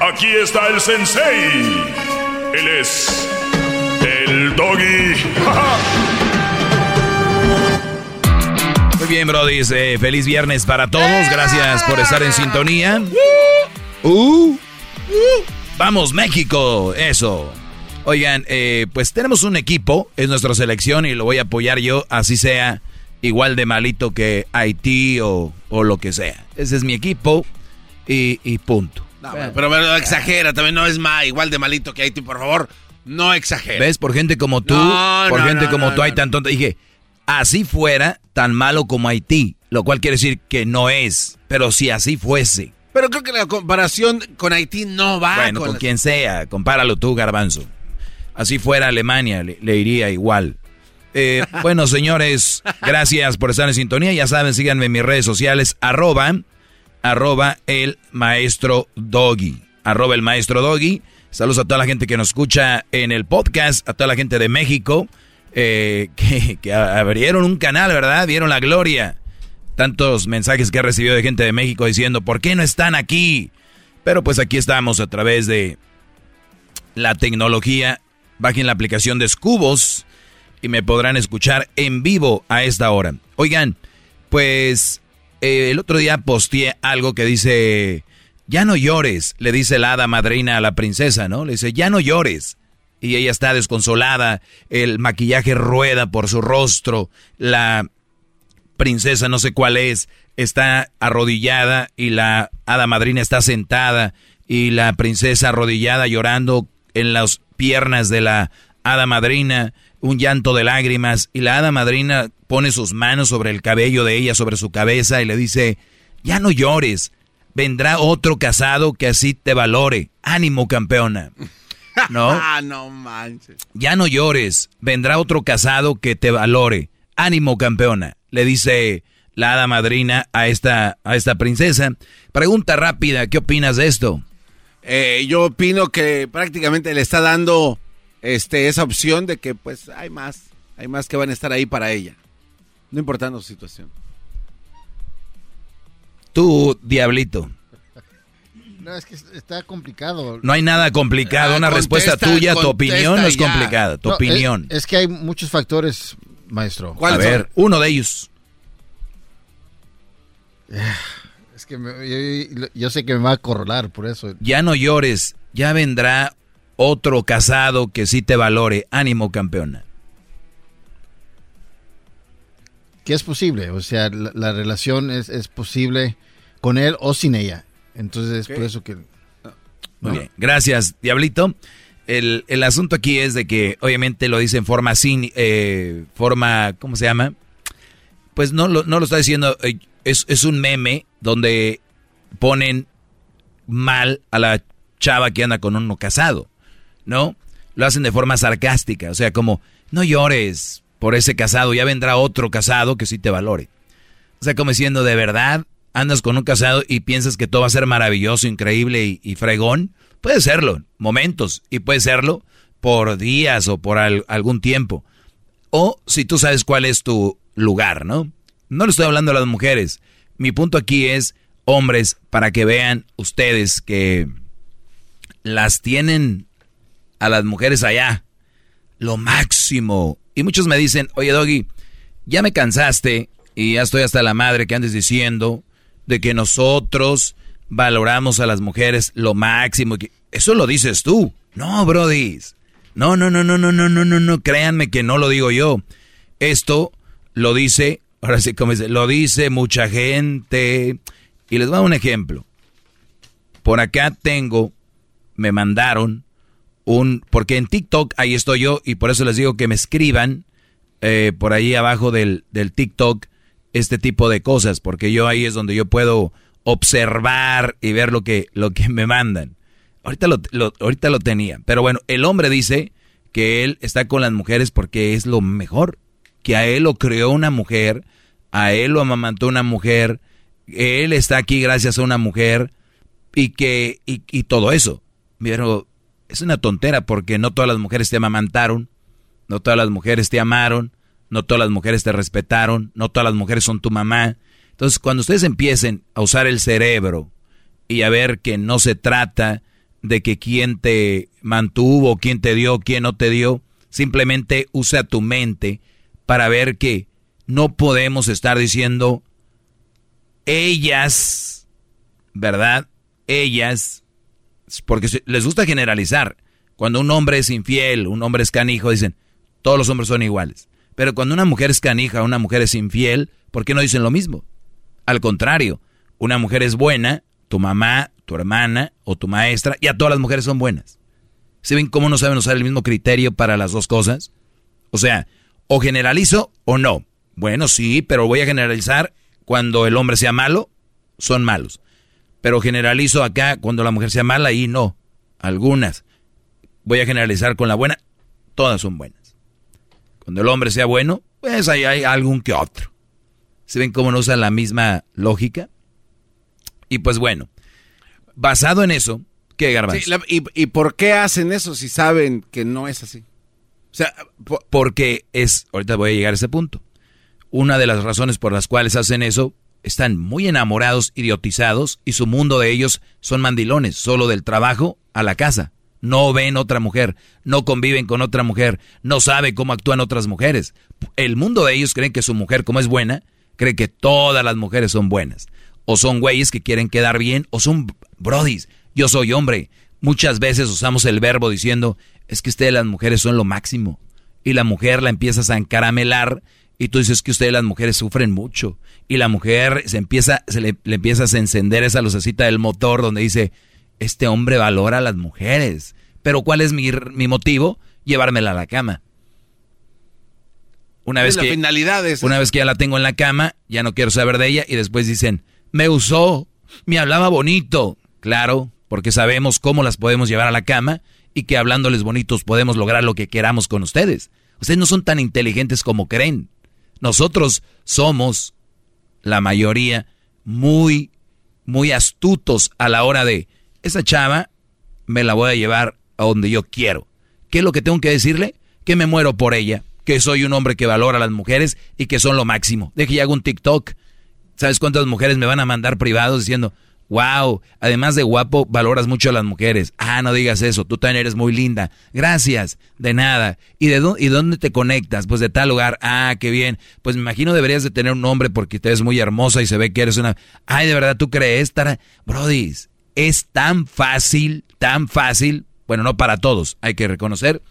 Aquí está el sensei. Él es. El doggy.
Muy bien, Brody. eh, feliz viernes para todos. Gracias por estar en sintonía. Uh. Vamos, México. Eso. Oigan, eh, pues tenemos un equipo, es nuestra selección y lo voy a apoyar yo, así sea igual de malito que Haití o, o lo que sea. Ese es mi equipo y, y punto.
pero, pero, exagera, también no es más igual de malito que Haití, por favor, no exagera.
¿Ves? Por gente como tú, por gente como tú hay tan tonta. Dije, así fuera tan malo como Haití, lo cual quiere decir que no es, pero si así fuese.
Pero creo que la comparación con Haití no va.
Bueno, con, quien sea, compáralo tú, Garbanzo. Así fuera Alemania, le, iría igual. Eh, (laughs) bueno, señores, gracias por estar en sintonía. Ya saben, síganme en mis redes sociales, arroba, arroba el maestro Doggy. Arroba el maestro Doggy. Saludos a toda la gente que nos escucha en el podcast, a toda la gente de México, eh, (laughs) que, abrieron un canal, ¿verdad? Vieron la gloria tantos mensajes que he recibido de gente de México diciendo, ¿por qué no están aquí? Pero pues aquí estamos a través de la tecnología. Bajen la aplicación de Scubos y me podrán escuchar en vivo a esta hora. Oigan, pues eh, el otro día posteé algo que dice, ya no llores, le dice la hada madrina a la princesa, ¿no? Le dice, ya no llores. Y ella está desconsolada, el maquillaje rueda por su rostro, la princesa, no sé cuál es, está arrodillada y la hada madrina está sentada y la princesa arrodillada llorando en las piernas de la hada madrina, un llanto de lágrimas y la hada madrina pone sus manos sobre el cabello de ella, sobre su cabeza y le dice, ya no llores, vendrá otro casado que así te valore. Ánimo, campeona. (laughs) ¿No?
Ah, no manches.
Ya no llores, vendrá otro casado que te valore. Ánimo, campeona le dice la hada madrina a esta, a esta princesa. Pregunta rápida, ¿qué opinas de esto?
Eh, yo opino que prácticamente le está dando este, esa opción de que pues hay más, hay más que van a estar ahí para ella, no importando su situación.
Tú, diablito.
No, es que está complicado.
No hay nada complicado. Ah, Una respuesta tuya, tu opinión no es complicada. Tu opinión.
Es, que hay muchos factores maestro?
¿Cuál A ver, uno de ellos.
Es que yo, sé que me va a corrolar por eso.
Ya no llores, ya vendrá otro casado que sí te valore. Ánimo, campeona.
Que es posible, o sea, la, relación es, es, posible con él o sin ella. Entonces es por eso que...
Muy bien, gracias, Diablito. El, el, asunto aquí es de que obviamente lo dice en forma sin, eh, forma, ¿cómo se llama? Pues no lo, no lo está diciendo, eh, es, es, un meme donde ponen mal a la chava que anda con uno casado, ¿no? Lo hacen de forma sarcástica, o sea, como, no llores por ese casado, ya vendrá otro casado que sí te valore. O sea, como diciendo, de verdad, andas con un casado y piensas que todo va a ser maravilloso, increíble y fregón. Puede serlo, momentos, y puede serlo por días o por algún tiempo. O si tú sabes cuál es tu lugar, ¿no? No le estoy hablando a las mujeres. Mi punto aquí es, hombres, para que vean ustedes que las tienen a las mujeres allá. Lo máximo. Y muchos me dicen, oye Doggy, ya me cansaste y ya estoy hasta la madre que andes diciendo de que nosotros valoramos a las mujeres lo máximo. Eso lo dices tú. No, Brody. No, no, no, no, no, no, no, no, no. Créanme que no lo digo yo. Esto lo dice, ahora sí, como dice, lo dice mucha gente. Y les voy a dar un ejemplo. Por acá tengo, me mandaron un, porque en TikTok ahí estoy yo y por eso les digo que me escriban eh, por ahí abajo del, del TikTok este tipo de cosas, porque yo ahí es donde yo puedo observar y ver lo que, lo que me mandan. Ahorita lo, ahorita lo tenía. Pero bueno, el hombre dice que él está con las mujeres porque es lo mejor. Que a él lo creó una mujer, a él lo amamantó una mujer, él está aquí gracias a una mujer y que y, todo eso. Pero es una tontera porque no todas las mujeres te amamantaron, no todas las mujeres te amaron, no todas las mujeres te respetaron, no todas las mujeres son tu mamá, entonces, cuando ustedes empiecen a usar el cerebro y a ver que no se trata de que quién te mantuvo, quién te dio, quién no te dio, simplemente usa tu mente para ver que no podemos estar diciendo ellas, ¿verdad? Ellas, porque les gusta generalizar. Cuando un hombre es infiel, un hombre es canijo, dicen, todos los hombres son iguales. Pero cuando una mujer es canija, una mujer es infiel, ¿por qué no dicen lo mismo? Al contrario, una mujer es buena, tu mamá, tu hermana o tu maestra, y a todas las mujeres son buenas. ¿Se ven cómo no saben usar el mismo criterio para las dos cosas? O sea, o generalizo o no. Bueno, sí, pero voy a generalizar cuando el hombre sea malo, son malos. Pero generalizo acá cuando la mujer sea mala y no. Algunas. Voy a generalizar con la buena, todas son buenas. Cuando el hombre sea bueno, pues ahí hay algún que otro. ¿Se ven cómo no usan la misma lógica? Y pues bueno, basado en eso, ¿qué garbanzo?
y, ¿Y por qué hacen eso si saben que no es así?
O sea, porque es, ahorita voy a llegar a ese punto. Una de las razones por las cuales hacen eso, están muy enamorados, idiotizados, y su mundo de ellos son mandilones, solo del trabajo a la casa. No ven otra mujer, no conviven con otra mujer, no saben cómo actúan otras mujeres. El mundo de ellos creen que su mujer, como es buena, cree que todas las mujeres son buenas. O son güeyes que quieren quedar bien, o son brodis. Yo soy hombre. Muchas veces usamos el verbo diciendo, es que ustedes las mujeres son lo máximo. Y la mujer la empiezas a encaramelar y tú dices que ustedes las mujeres sufren mucho. Y la mujer se empieza, se le, le empiezas a encender esa lucecita del motor donde dice, este hombre valora a las mujeres. Pero ¿cuál es mi, mi motivo? Llevármela a la cama. Una vez, que, una vez que ya la tengo en la cama, ya no quiero saber de ella y después dicen, me usó, me hablaba bonito. Claro, porque sabemos cómo las podemos llevar a la cama y que hablándoles bonitos podemos lograr lo que queramos con ustedes. Ustedes no son tan inteligentes como creen. Nosotros somos, la mayoría, muy, muy astutos a la hora de, esa chava me la voy a llevar a donde yo quiero. ¿Qué es lo que tengo que decirle? Que me muero por ella, que soy un hombre que valora a las mujeres y que son lo máximo. Deje que hago un TikTok. ¿Sabes cuántas mujeres me van a mandar privados diciendo, Wow, además de guapo, valoras mucho a las mujeres. Ah, no digas eso, tú también eres muy linda. Gracias, de nada. ¿Y de dónde, te conectas? Pues de tal lugar. Ah, qué bien. Pues me imagino deberías de tener un nombre porque te ves muy hermosa y se ve que eres una... Ay, de verdad, ¿tú crees? Tara? Brody, es tan fácil, tan fácil, bueno, no para todos, hay que reconocer,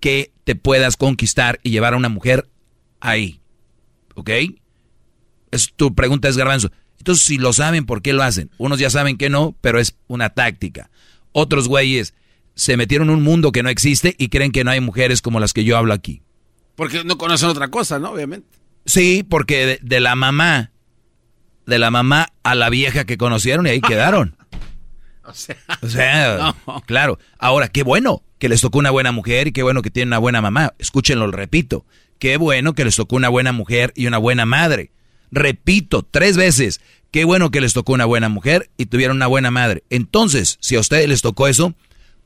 que te puedas conquistar y llevar a una mujer ahí. ¿Ok? Es, tu pregunta es garbanzo. Entonces, si lo saben, ¿por qué lo hacen? Unos ya saben que no, pero es una táctica. Otros güeyes se metieron en un mundo que no existe y creen que no hay mujeres como las que yo hablo aquí.
Porque no conocen otra cosa, ¿no? Obviamente.
Sí, porque de, la mamá, de la mamá a la vieja que conocieron y ahí quedaron. (laughs) o sea, claro. Ahora, qué bueno que les tocó una buena mujer y qué bueno que tienen una buena mamá. Escúchenlo, repito. Qué bueno que les tocó una buena mujer y una buena madre. Repito, tres veces. Qué bueno que les tocó una buena mujer y tuvieron una buena madre. Entonces, si a ustedes les tocó eso,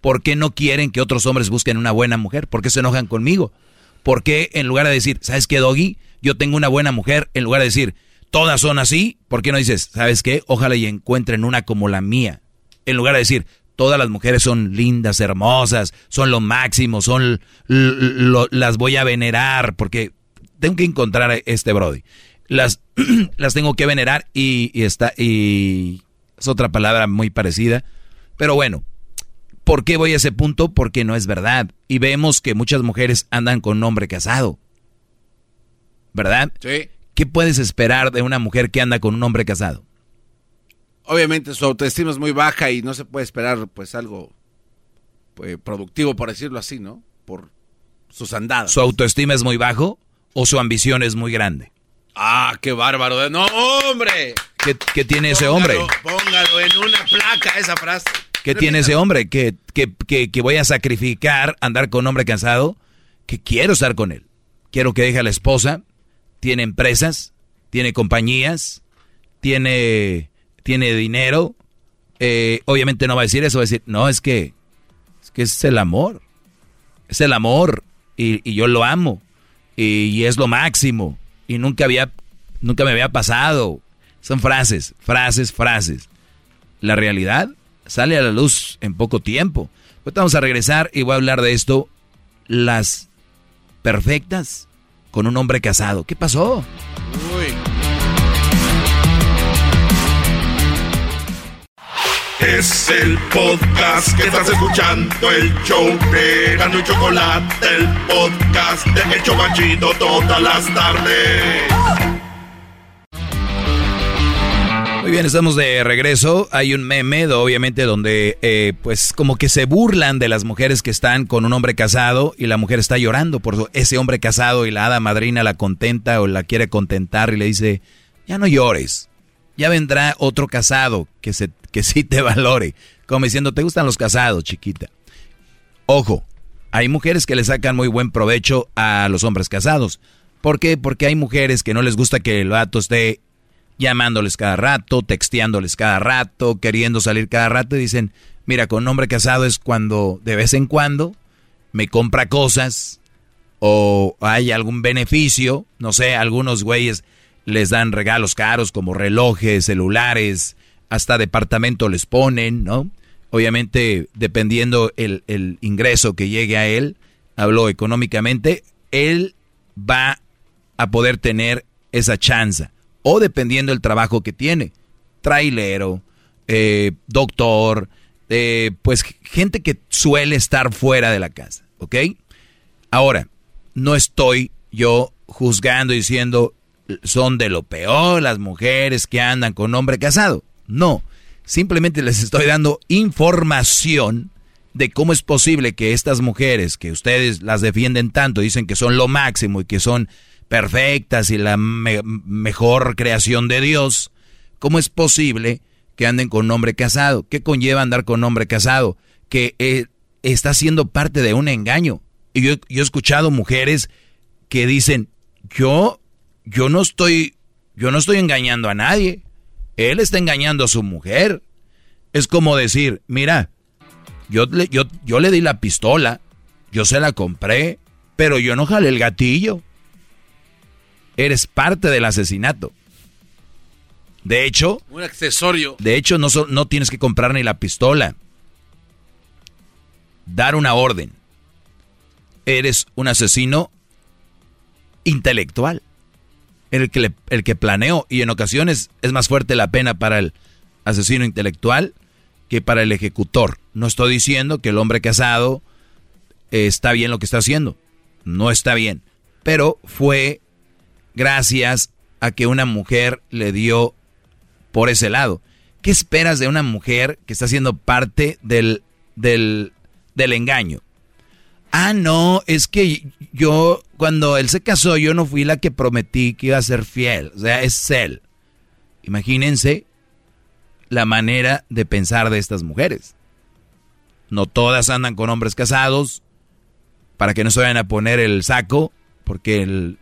¿por qué no quieren que otros hombres busquen una buena mujer? ¿Por qué se enojan conmigo? ¿Por qué en lugar de decir, ¿sabes qué, Doggy? Yo tengo una buena mujer, en lugar de decir, todas son así, ¿por qué no dices, ¿sabes qué? Ojalá y encuentren una como la mía. En lugar de decir, todas las mujeres son lindas, hermosas, son lo máximo, son las voy a venerar, porque tengo que encontrar a este Brody las, (clears throat) las tengo que venerar y, está, y es otra palabra muy parecida. Pero bueno, ¿por qué voy a ese punto? Porque no es verdad. Y vemos que muchas mujeres andan con un hombre casado. ¿Verdad?
Sí.
¿Qué puedes esperar de una mujer que anda con un hombre casado?
Obviamente su autoestima es muy baja y no se puede esperar pues algo pues, productivo, por decirlo así, ¿no? Por sus andadas.
¿Su autoestima es muy bajo o su ambición es muy grande?
Ah, qué bárbaro. No, hombre.
¿Qué, tiene ese hombre?
Póngalo en una placa esa frase.
¿Qué tiene ese hombre? ¿Que, que, voy a sacrificar andar con un hombre cansado? Que quiero estar con él. Quiero que deje a la esposa. Tiene empresas, tiene compañías, tiene, tiene dinero. Eh, obviamente no va a decir eso, va a decir, no, es que es, que es el amor. Es el amor y, yo lo amo y es lo máximo y nunca había, nunca me había pasado. Son frases, frases, frases. La realidad sale a la luz en poco tiempo. Ahorita vamos a regresar y voy a hablar de esto. Las perfectas con un hombre casado. ¿Qué pasó? Uy.
Es el podcast que estás escuchando, el show de Gano y Chocolate, el podcast de El Chobachito todas las tardes.
Muy bien, estamos de regreso. Hay un meme, obviamente, donde eh, pues como que se burlan de las mujeres que están con un hombre casado y la mujer está llorando por ese hombre casado y la hada madrina la contenta o la quiere contentar y le dice, ya no llores, ya vendrá otro casado que, se, que sí te valore. Como diciendo, ¿te gustan los casados, chiquita? Ojo, hay mujeres que le sacan muy buen provecho a los hombres casados. ¿Por qué? Porque hay mujeres que no les gusta que el vato esté llamándoles cada rato, texteándoles cada rato, queriendo salir cada rato y dicen, mira, con un hombre casado es cuando de vez en cuando me compra cosas o hay algún beneficio, no sé, algunos güeyes les dan regalos caros como relojes, celulares, hasta departamento les ponen, ¿no? Obviamente, dependiendo el, el ingreso que llegue a él, habló económicamente, él va a poder tener esa chance o dependiendo del trabajo que tiene. Trailero, eh, doctor, eh, pues gente que suele estar fuera de la casa, ¿ok? Ahora, no estoy yo juzgando y diciendo son de lo peor las mujeres que andan con hombre casado. No, simplemente les estoy dando información de cómo es posible que estas mujeres que ustedes las defienden tanto, dicen que son lo máximo y que son perfectas y la mejor creación de Dios, ¿cómo es posible que anden con hombre casado? ¿Qué conlleva andar con hombre casado? Que eh, está siendo parte de un engaño. Y yo, yo, he escuchado mujeres que dicen, yo, yo no estoy, yo no estoy engañando a nadie. Él está engañando a su mujer. Es como decir, mira, yo le, yo, yo le di la pistola, yo se la compré, pero yo no jalé el gatillo eres parte del asesinato. De hecho,
un accesorio.
De hecho, no, no tienes que comprar ni la pistola. Dar una orden. Eres un asesino intelectual. El que, el que planeó. Y en ocasiones es más fuerte la pena para el asesino intelectual que para el ejecutor. No estoy diciendo que el hombre casado está bien lo que está haciendo. No está bien. Pero fue gracias a que una mujer le dio por ese lado. ¿Qué esperas de una mujer que está siendo parte del, del, del engaño? Ah, no, es que yo, cuando él se casó, yo no fui la que prometí que iba a ser fiel. O sea, es él. Imagínense la manera de pensar de estas mujeres. No todas andan con hombres casados para que no se vayan a poner el saco, porque el,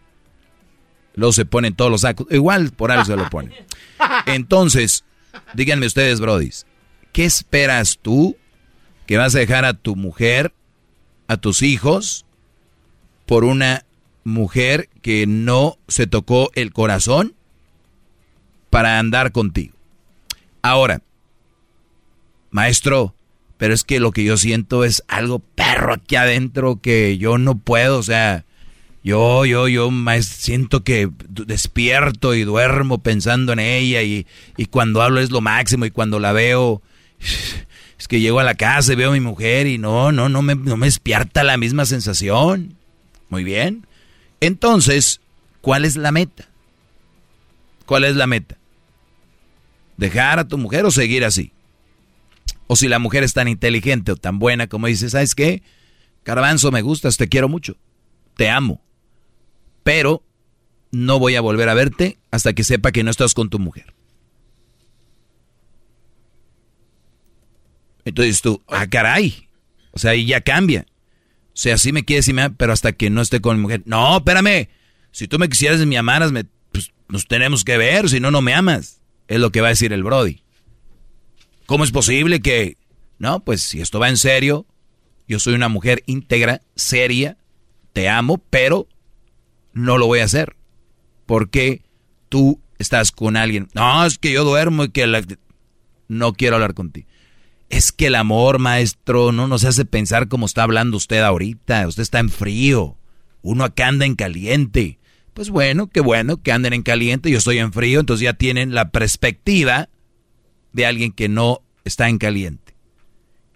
Luego se ponen todos los sacos. Igual por algo se lo ponen. (laughs) Entonces, díganme ustedes, brodis, ¿qué esperas tú que vas a dejar a tu mujer, a tus hijos, por una mujer que no se tocó el corazón para andar contigo? Ahora, maestro, pero es que lo que yo siento es algo perro aquí adentro que yo no puedo, o sea, yo, yo, yo siento que despierto y duermo pensando en ella y, cuando hablo es lo máximo y cuando la veo es que llego a la casa y veo a mi mujer y no, no, no me, no me despierta la misma sensación. Muy bien. Entonces, ¿cuál es la meta? ¿Cuál es la meta? ¿Dejar a tu mujer o seguir así? O si la mujer es tan inteligente o tan buena como dices, ¿sabes qué? Caravanzo, me gustas, te quiero mucho, te amo pero no voy a volver a verte hasta que sepa que no estás con tu mujer. Entonces tú, ah, caray. O sea, ahí ya cambia. Sea, sí me quieres y me pero hasta que no esté con mi mujer. No, espérame. Si tú me quisieras y me amaras, me, pues, nos tenemos que ver, si no, no me amas. Es lo que va a decir el Brody. ¿Cómo es posible que... No, pues si esto va en serio, yo soy una mujer íntegra, seria, te amo, pero no lo voy a hacer. Porque tú estás con alguien. No, es que yo duermo y que no quiero hablar contigo. Es que el amor, maestro, no nos hace pensar como está hablando usted ahorita. Usted está en frío. Uno acá anda en caliente. Pues bueno, qué bueno que anden en caliente. Yo estoy en frío. Entonces ya tienen la perspectiva de alguien que no está en caliente.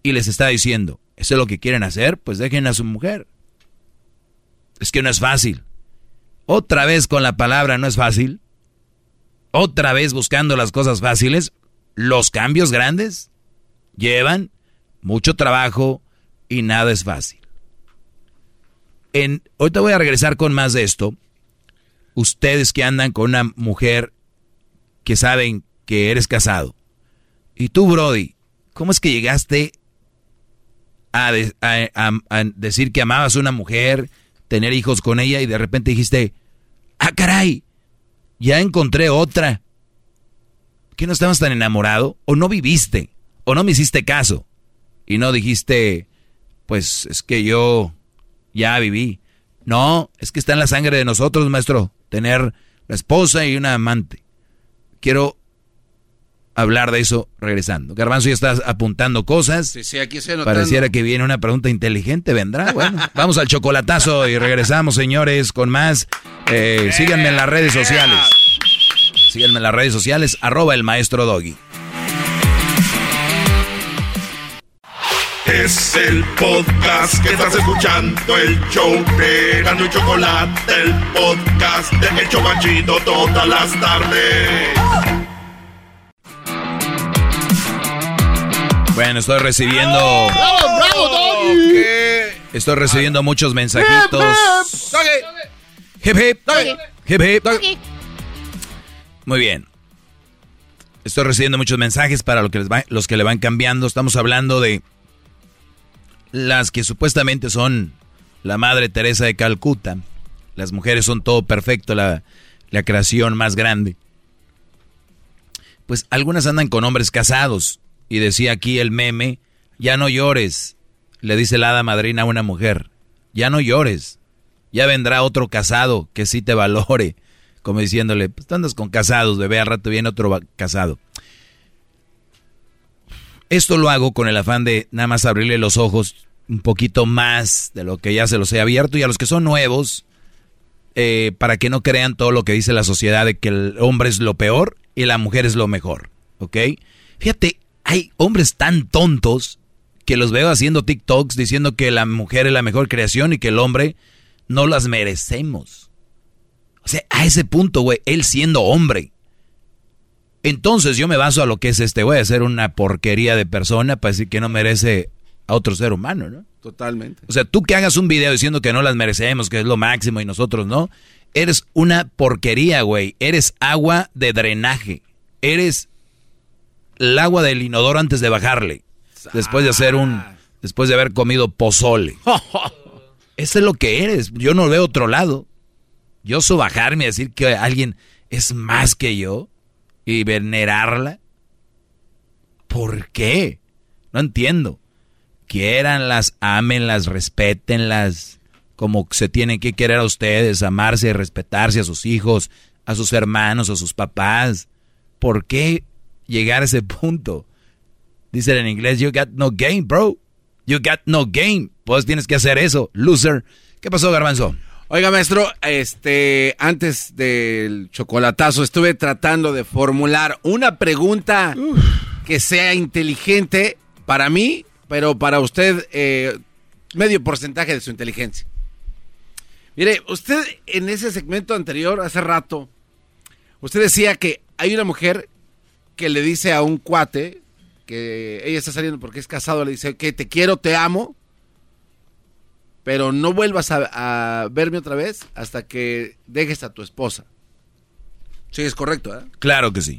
Y les está diciendo, ¿eso es lo que quieren hacer? Pues dejen a su mujer. Es que no es fácil. Otra vez con la palabra no es fácil. Otra vez buscando las cosas fáciles. Los cambios grandes llevan mucho trabajo y nada es fácil. En, ahorita voy a regresar con más de esto. Ustedes que andan con una mujer que saben que eres casado. Y tú, Brody, ¿cómo es que llegaste a, decir que amabas a una mujer, tener hijos con ella y de repente dijiste, ah, caray, ya encontré otra? ¿Que no estabas tan enamorado? ¿O no viviste? ¿O no me hiciste caso? Y no dijiste, pues es que yo ya viví. No, es que está en la sangre de nosotros, maestro, tener la esposa y una amante. Quiero hablar de eso regresando. Garbanzo ya estás apuntando cosas.
Sí, sí, aquí se
Pareciera que viene una pregunta inteligente, vendrá. Bueno, (laughs) vamos al chocolatazo y regresamos, señores, con más. Eh, síganme en las redes sociales. Síganme en las redes sociales, arroba el maestro Doggy.
Es el podcast que estás escuchando, el show de Gano y Chocolate, el podcast de Hecho Machito todas las tardes.
Bueno, estoy recibiendo.
¡Bravo, bravo, Doggy!
Estoy recibiendo muchos mensajitos. Hip hip. Hip hip. Muy bien. Estoy recibiendo muchos mensajes para los que le van cambiando. Estamos hablando de las que supuestamente son la Madre Teresa de Calcuta. Las mujeres son todo perfecto, la, la creación más grande. Pues algunas andan con hombres casados. Y decía aquí el meme, ya no llores, le dice la hada madrina a una mujer, ya no llores, ya vendrá otro casado que sí te valore, como diciéndole, pues tú andas con casados, bebé, al rato viene otro casado. Esto lo hago con el afán de nada más abrirle los ojos un poquito más de lo que ya se los he abierto y a los que son nuevos, eh, para que no crean todo lo que dice la sociedad de que el hombre es lo peor y la mujer es lo mejor, ¿ok? Fíjate, hay hombres tan tontos que los veo haciendo TikToks diciendo que la mujer es la mejor creación y que el hombre no las merecemos. O sea, a ese punto, güey, él siendo hombre. Entonces yo me baso a lo que es este güey, a ser una porquería de persona para decir que no merece a otro ser humano, ¿no?
Totalmente.
O sea, tú que hagas un video diciendo que no las merecemos, que es lo máximo y nosotros no, eres una porquería, güey. Eres agua de drenaje. Eres el agua del inodoro antes de bajarle. Después de hacer un. Después de haber comido pozole. (laughs) Eso es lo que eres. Yo no veo otro lado. Yo soy bajarme y decir que alguien es más que yo y venerarla. ¿Por qué? No entiendo. Quiéranlas, ámenlas, respétenlas como se tienen que querer a ustedes, amarse respetarse a sus hijos, a sus hermanos, a sus papás. ¿Por qué llegar a ese punto? Dicen en inglés, you got no game, bro. You got no game. Pues tienes que hacer eso, loser. ¿Qué pasó, Garbanzo?
Oiga, maestro, este, antes del chocolatazo estuve tratando de formular una pregunta que sea inteligente para mí, pero para usted eh, medio porcentaje de su inteligencia. Mire, usted en ese segmento anterior, hace rato, usted decía que hay una mujer que le dice a un cuate que ella está saliendo porque es casado, le dice que te quiero, te amo, pero no vuelvas a, verme otra vez hasta que dejes a tu esposa. Sí, es correcto, ¿eh?
Claro que sí.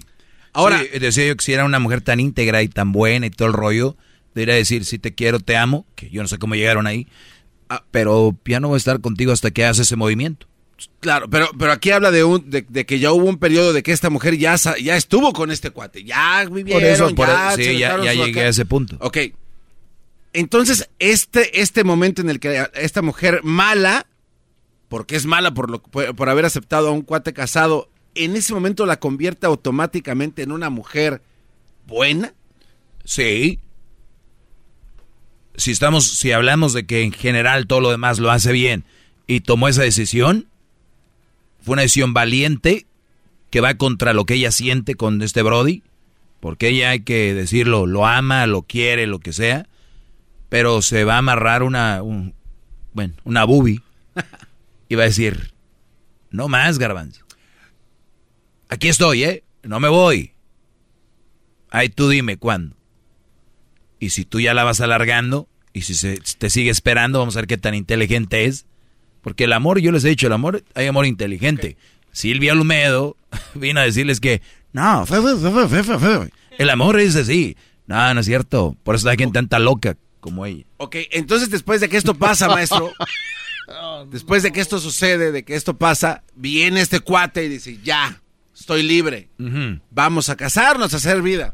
Ahora, decía yo que si era una mujer tan íntegra y tan buena y todo el rollo, debería decir, si te quiero, te amo, que yo no sé cómo llegaron ahí, ah, pero ya no voy a estar contigo hasta que hagas ese movimiento.
Claro, pero, pero aquí habla de, un, de, que ya hubo un periodo de que esta mujer ya, ya estuvo con este cuate, ya vivieron, por eso, ya,
sí, ya, llegué a ese punto.
Ok, entonces, este, este momento en el que esta mujer mala, porque es mala por, lo, por haber aceptado a un cuate casado, en ese momento la convierte automáticamente en una mujer buena.
Sí. Si estamos, si hablamos de que en general todo lo demás lo hace bien y tomó esa decisión, fue una decisión valiente que va contra lo que ella siente con este Brody. Porque ella hay que decirlo, lo ama, lo quiere, lo que sea, pero se va a amarrar una, un, bueno, una bubi y va a decir, no más, garbanzo. Aquí estoy, ¿eh? No me voy. Ahí tú dime cuándo. Y si tú ya la vas alargando, y si se, te sigue esperando, vamos a ver qué tan inteligente es. Porque el amor, yo les he dicho, el amor, hay amor inteligente. Silvia Olmedo vino a decirles que, no, el amor es así. No, no es cierto. Por eso hay gente tanta loca como ella.
Ok, entonces después de que esto pasa, maestro, (laughs) después de que esto sucede, de que esto pasa, viene este cuate y dice, ya, estoy libre. Vamos a casarnos, a hacer vida.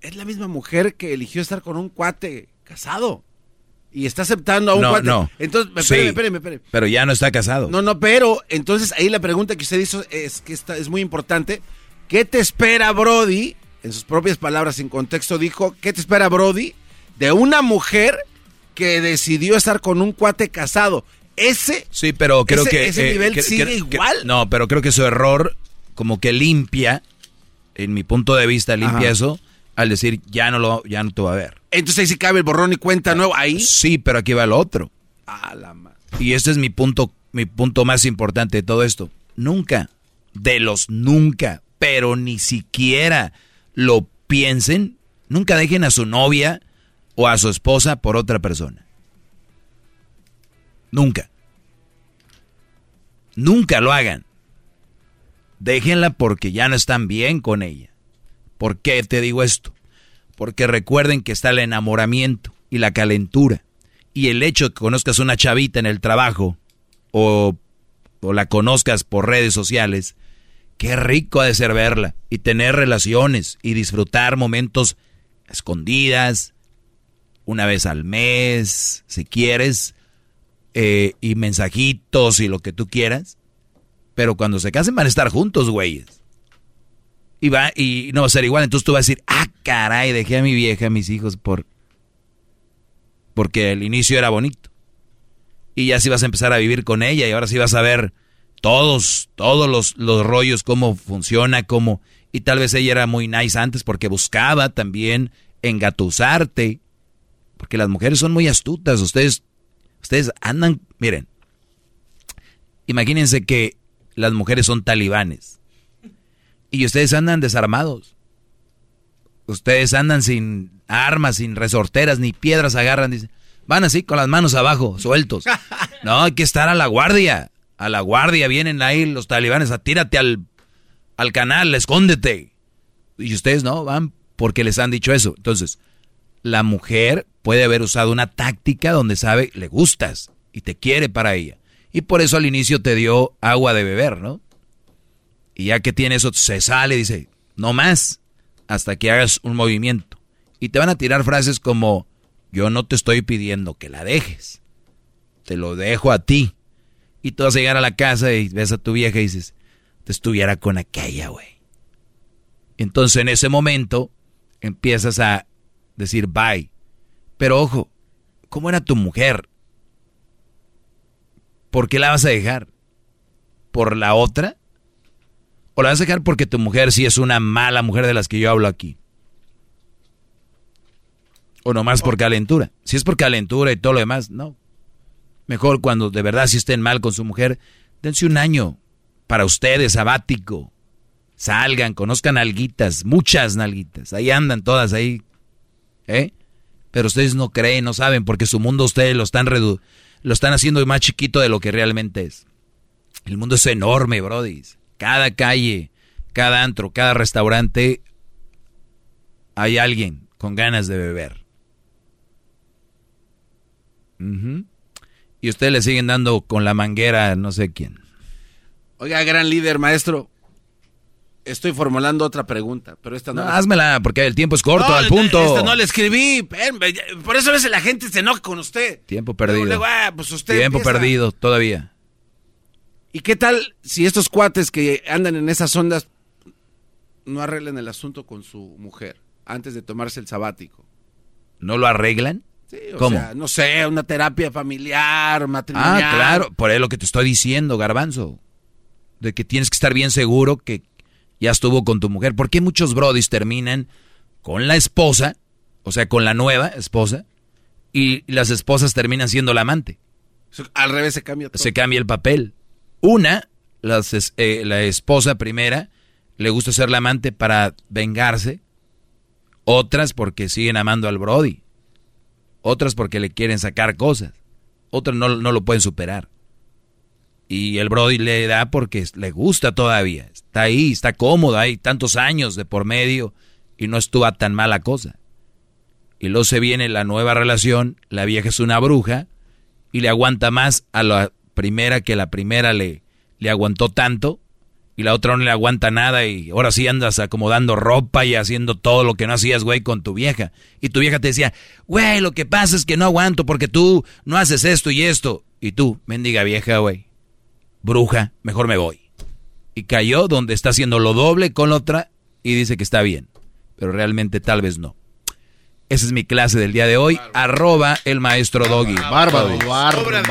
Es la misma mujer que eligió estar con un cuate casado. Y está aceptando a un
No,
cuate.
no.
Entonces,
Sí,
espéreme, espéreme, espéreme.
Pero ya no está casado.
No, no, pero entonces ahí la pregunta que usted hizo es que está, es muy importante. ¿Qué te espera Brody? En sus propias palabras, sin contexto, dijo, ¿qué te espera Brody? De una mujer que decidió estar con un cuate casado. Ese...
Sí, pero creo
ese-
que...
ese
eh,
nivel
que-
sigue
que-
igual.
no, pero creo que su error como que limpia, en mi punto de vista, limpia
Ajá.
eso al decir, ya no, lo, ya no te va a ver.
Entonces ahí sí cabe el borrón y cuenta nuevo. Ahí...
Sí, pero aquí va el otro.
A la ma-
Y este es mi punto, mi punto más importante de todo esto. Nunca, de los nunca, pero ni siquiera lo piensen, nunca dejen a su novia o a su esposa por otra persona. Nunca. Nunca lo hagan. Déjenla porque ya no están bien con ella. ¿Por qué te digo esto? Porque recuerden que está el enamoramiento y la calentura. Y el hecho de que conozcas una chavita en el trabajo o, o la conozcas por redes sociales, qué rico ha de ser verla y tener relaciones y disfrutar momentos escondidas, una vez al mes, si quieres, eh, y mensajitos y lo que tú quieras. Pero cuando se casen van a estar juntos, güeyes. Y va, y no va a ser igual. Entonces tú vas a decir, ah, caray, dejé a mi vieja, a mis hijos por. Porque el inicio era bonito. Y ya sí vas a empezar a vivir con ella y ahora sí vas a ver todos, todos los, los rollos, cómo funciona, cómo. Y tal vez ella era muy nice antes porque buscaba también engatusarte. Porque las mujeres son muy astutas. Ustedes, ustedes andan, miren. Imagínense que las mujeres son talibanes. Y ustedes andan desarmados. Ustedes andan sin armas, sin resorteras, ni piedras agarran. Dicen, van así con las manos abajo, sueltos. (laughs) No, hay que estar a la guardia. A la guardia vienen ahí los talibanes a tírate al, al canal, escóndete. Y ustedes no, van porque les han dicho eso. Entonces, la mujer puede haber usado una táctica donde sabe, le gustas y te quiere para ella. Y por eso al inicio te dio agua de beber, ¿no? Y ya que tiene eso, se sale y dice, no más, hasta que hagas un movimiento. Y te van a tirar frases como, yo no te estoy pidiendo que la dejes, te lo dejo a ti. Y tú vas a llegar a la casa y ves a tu vieja y dices, te estuviera con aquella, güey. Entonces en ese momento empiezas a decir bye. Pero ojo, ¿cómo era tu mujer? ¿Por qué la vas a dejar? ¿Por la otra? ¿O la vas a dejar porque tu mujer sí es una mala mujer de las que yo hablo aquí? ¿O nomás por calentura? Si es por calentura y todo lo demás, no. Mejor cuando de verdad si estén mal con su mujer, dense un año para ustedes, sabático. Salgan, conozcan alguitas, muchas nalguitas. Ahí andan todas ahí. ¿Eh? Pero ustedes no creen, no saben, porque su mundo ustedes lo están redu lo están haciendo más chiquito de lo que realmente es. El mundo es enorme, Brody. Cada calle, cada antro, cada restaurante, hay alguien con ganas de beber. Ujú. Y ustedes le siguen dando con la manguera a no sé quién.
Oiga, gran líder, maestro. Estoy formulando otra pregunta, pero esta no.
No, házmela, porque el tiempo es corto,
No,
al punto.
Esta no la escribí. espérame, ya- Por eso a veces la gente se enoja con usted.
Tiempo perdido.
Luego, ah, pues usted
Tiempo
empieza.
perdido, todavía.
¿Y qué tal si estos cuates que andan en esas ondas no arreglan el asunto con su mujer antes de tomarse el sabático?
¿No lo arreglan?
Sí, o
¿Cómo?
sea, no sé, una terapia familiar, matrimonial.
Ah, claro, por eso lo que te estoy diciendo, garbanzo. De que tienes que estar bien seguro que ya estuvo con tu mujer. ¿Por qué muchos brodis terminan con la esposa, o sea, con la nueva esposa, y las esposas terminan siendo la amante?
Al revés se cambia todo.
Se cambia el papel. Una, eh, la esposa primera, le gusta ser la amante para vengarse. Otras porque siguen amando al Brody. Otras porque le quieren sacar cosas. Otras no, no lo pueden superar. Y el Brody le da porque le gusta todavía. Está ahí, está cómodo, hay tantos años de por medio y no estuvo tan mala cosa. Y luego se viene la nueva relación, la vieja es una bruja y le aguanta más a la primera que la primera le, le aguantó tanto y la otra no le aguanta nada y ahora sí andas acomodando ropa y haciendo todo lo que no hacías, güey, con tu vieja. Y tu vieja te decía, güey, lo que pasa es que no aguanto porque tú no haces esto y esto. Y tú, mendiga vieja, güey, bruja, mejor me voy. Y cayó donde está haciendo lo doble con la otra y dice que está bien. Pero realmente tal vez no. Esa es mi clase del día de hoy. Arroba el maestro Doggy.
Bárbaro, bárbaro.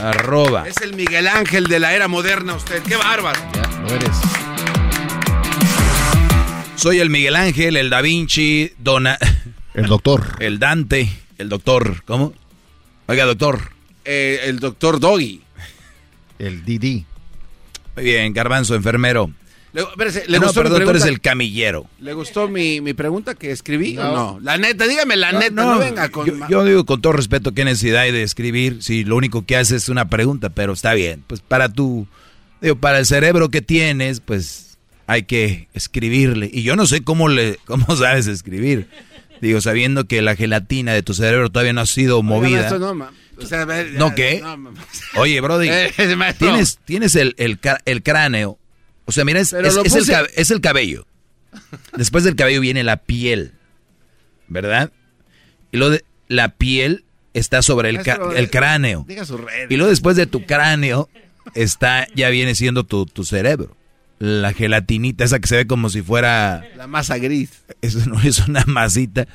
Arroba.
Es el Miguel Ángel de la era moderna usted. Qué bárbaro. Ya, eres.
Soy el Miguel Ángel, el Da Vinci, Dona...
El doctor. (laughs)
El Dante, el doctor. ¿Cómo? Oiga, doctor.
Eh, el doctor Doggy.
El Didi.
Muy bien, Garbanzo, enfermero.
Le,
¿le no, gustó perdón, tú eres el camillero.
¿Le gustó mi, mi pregunta que escribí no. o no? La neta, dígame la neta, no, venga con...
Yo, yo, digo con todo respeto, ¿qué necesidad hay de escribir si lo único que haces es una pregunta? Pero está bien, pues para tu... Digo, para el cerebro que tienes, pues hay que escribirle. Y yo no sé cómo, le, (laughs) cómo sabes escribir. Digo, sabiendo que la gelatina de tu cerebro todavía no ha sido movida. Oiga,
no, ma. O sea, ya,
¿No qué? No, (laughs) Oye, Brody, (laughs) tienes, tienes el, el, el cráneo o sea, mira, es, es, el, es, el, cabello. Después del cabello viene la piel, ¿verdad? Y luego de, la piel está sobre el, el cráneo. Y luego después de tu cráneo está, ya viene siendo tu, tu, cerebro. La gelatinita, esa que se ve como si fuera...
La masa gris.
Eso no es una masita.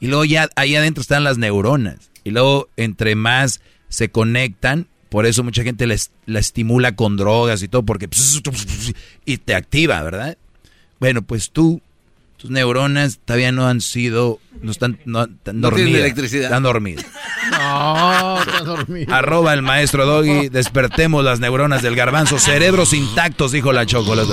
Y luego ya ahí adentro están las neuronas. Y luego entre más se conectan, por eso mucha gente la estimula con drogas y todo, porque y te activa, ¿verdad? Bueno, pues tú, tus neuronas todavía no han sido, no están, no, están
no dormidas. electricidad.
Están dormidas.
No, están dormidas.
Arroba el maestro Doggy, despertemos las neuronas del garbanzo, cerebros intactos, dijo la chocolate.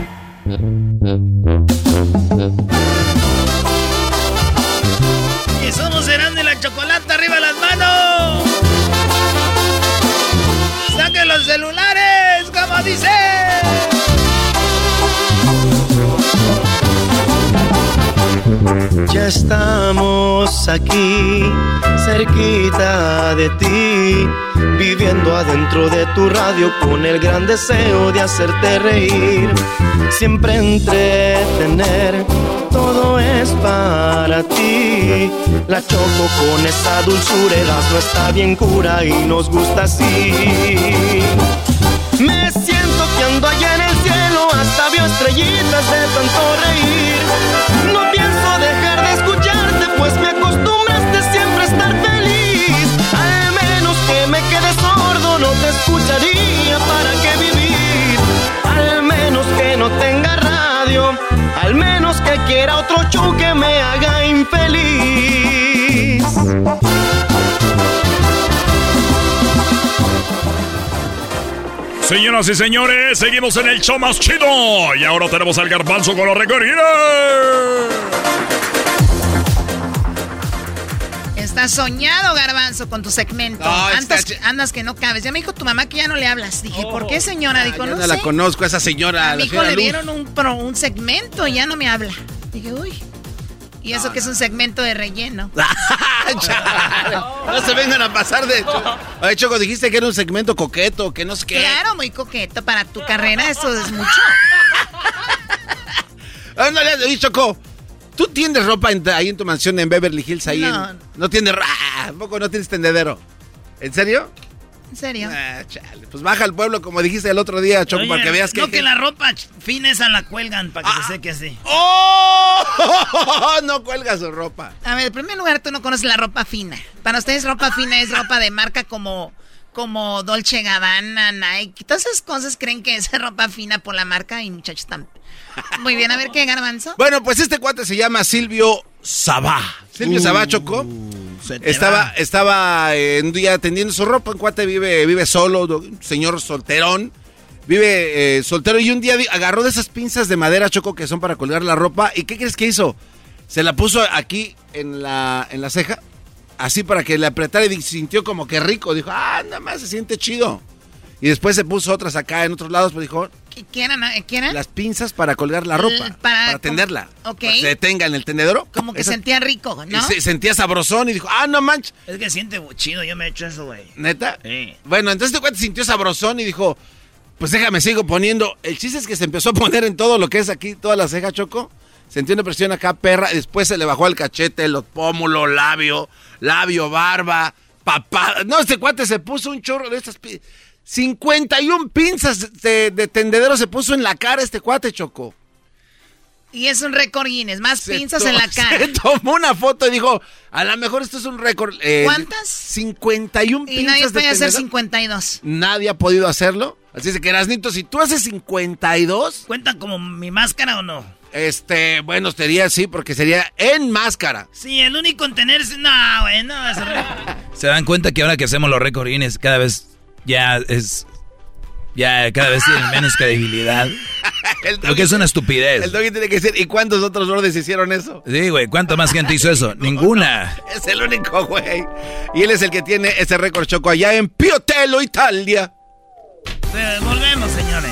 Estamos aquí, cerquita de ti, viviendo adentro de tu radio con el gran deseo de hacerte reír, siempre entretener, todo es para ti. La choco con esa dulzura, no está bien cura y nos gusta así. Me siento que ando allá en el cielo, hasta vio estrellitas de tanto reír. Pues me acostumbraste siempre estar feliz. Al menos que me quede sordo, no te escucharía para qué vivir. Al menos que no tenga radio, al menos que quiera otro show que me haga infeliz.
Señoras y señores, seguimos en el show más chido. Y ahora tenemos al garbanzo con los recorridos.
Estás soñado, garbanzo, con tu segmento. andas, andas, que no cabes. Ya me dijo tu mamá que ya no le hablas. Dije, ¿por qué, señora? Dijo, no,
no la conozco, esa señora.
A mi hijo le dieron un, un segmento y ya no me habla. Dije, uy. Y eso que es un segmento de relleno. (laughs)
no se vengan a pasar de Oye, Choco, dijiste que era un segmento coqueto, que no sé qué.
Claro, muy coqueto. Para tu carrera eso es mucho.
Ándale, Choco. ¿Tú tienes ropa ahí en tu mansión en Beverly Hills? Ahí
no.
En, no tienes... ¿A poco no tienes tendedero? ¿En serio?
¿En serio?
Ah, chale. Pues baja al pueblo, como dijiste el otro día, Choco,
Oye,
para que veas que...
No, que la ropa fina esa la cuelgan para que se seque así.
¡Oh! (laughs) no cuelga su ropa.
A ver, en primer lugar, tú no conoces la ropa fina. Para ustedes, ropa fina es ropa de marca como, como Dolce Gabbana, Nike. Todas esas cosas creen que es ropa fina por la marca y muchachos están... Muy bien, a ver qué garbanzo.
Bueno, pues este cuate se llama Silvio Sabá. Silvio
Uh,
Sabá,
te
Estaba,
va.
estaba eh, un día atendiendo su ropa. Un cuate vive, vive solo, un señor solterón. Vive eh, soltero y un día agarró de esas pinzas de madera, Choco, que son para colgar la ropa. ¿Y qué crees que hizo? Se la puso aquí en la, en la ceja, así para que le apretara y sintió como que rico. Dijo, ah, nada más se siente chido. Y después se puso otras acá en otros lados, pues dijo,
¿Qué, eran? ¿Qué eran?
las pinzas para colgar la ropa,
L- para-
para, tenderla.
Ok.
Para que se detenga en el tendedero.
Como que
Esa-
sentía rico,
y
¿no?
se- sentía sabrosón y dijo, ah, no manches.
Es que siente chido, yo me he hecho eso, güey.
¿Neta?
Sí.
Bueno, entonces este cuate sintió sabrosón y dijo, pues déjame, sigo poniendo. El chiste es que se empezó a poner en todo lo que es aquí, toda la ceja, Choco. Sintió una presión acá, perra. y Después se le bajó al cachete, los pómulos, labio, labio, barba, papada. No, este cuate se puso un chorro de estas... pi- 51 pinzas de, de tendedero se puso en la cara este cuate, Choco.
Y es un récord Guinness, más
Se
pinzas en la (laughs) cara.
Se tomó una foto y dijo, a lo mejor esto es un récord. eh,
¿Cuántas?
51
Y
pinzas
nadie
de
puede hacer
tendedero.
52.
Nadie ha podido hacerlo. Así que, Erasnito, si tú haces 52...
¿Cuentan como mi máscara o no?
Este, bueno, sería así, porque sería en máscara.
Sí, el único en tenerse... No, güey, no. es horrible. (laughs)
¿Se dan cuenta que ahora que hacemos los récord Guinness cada vez ya es... Ya cada vez tienen menos credibilidad? (laughs) Lo que es una estupidez.
El doggy tiene que decir, ¿y cuántos otros bordes hicieron eso?
Sí, güey, ¿cuánta más gente hizo eso? (laughs) Ninguna.
Es el único, güey. Y él es el que tiene ese récord choco allá en Piotelo, Italia.
Eh, volvemos, señores.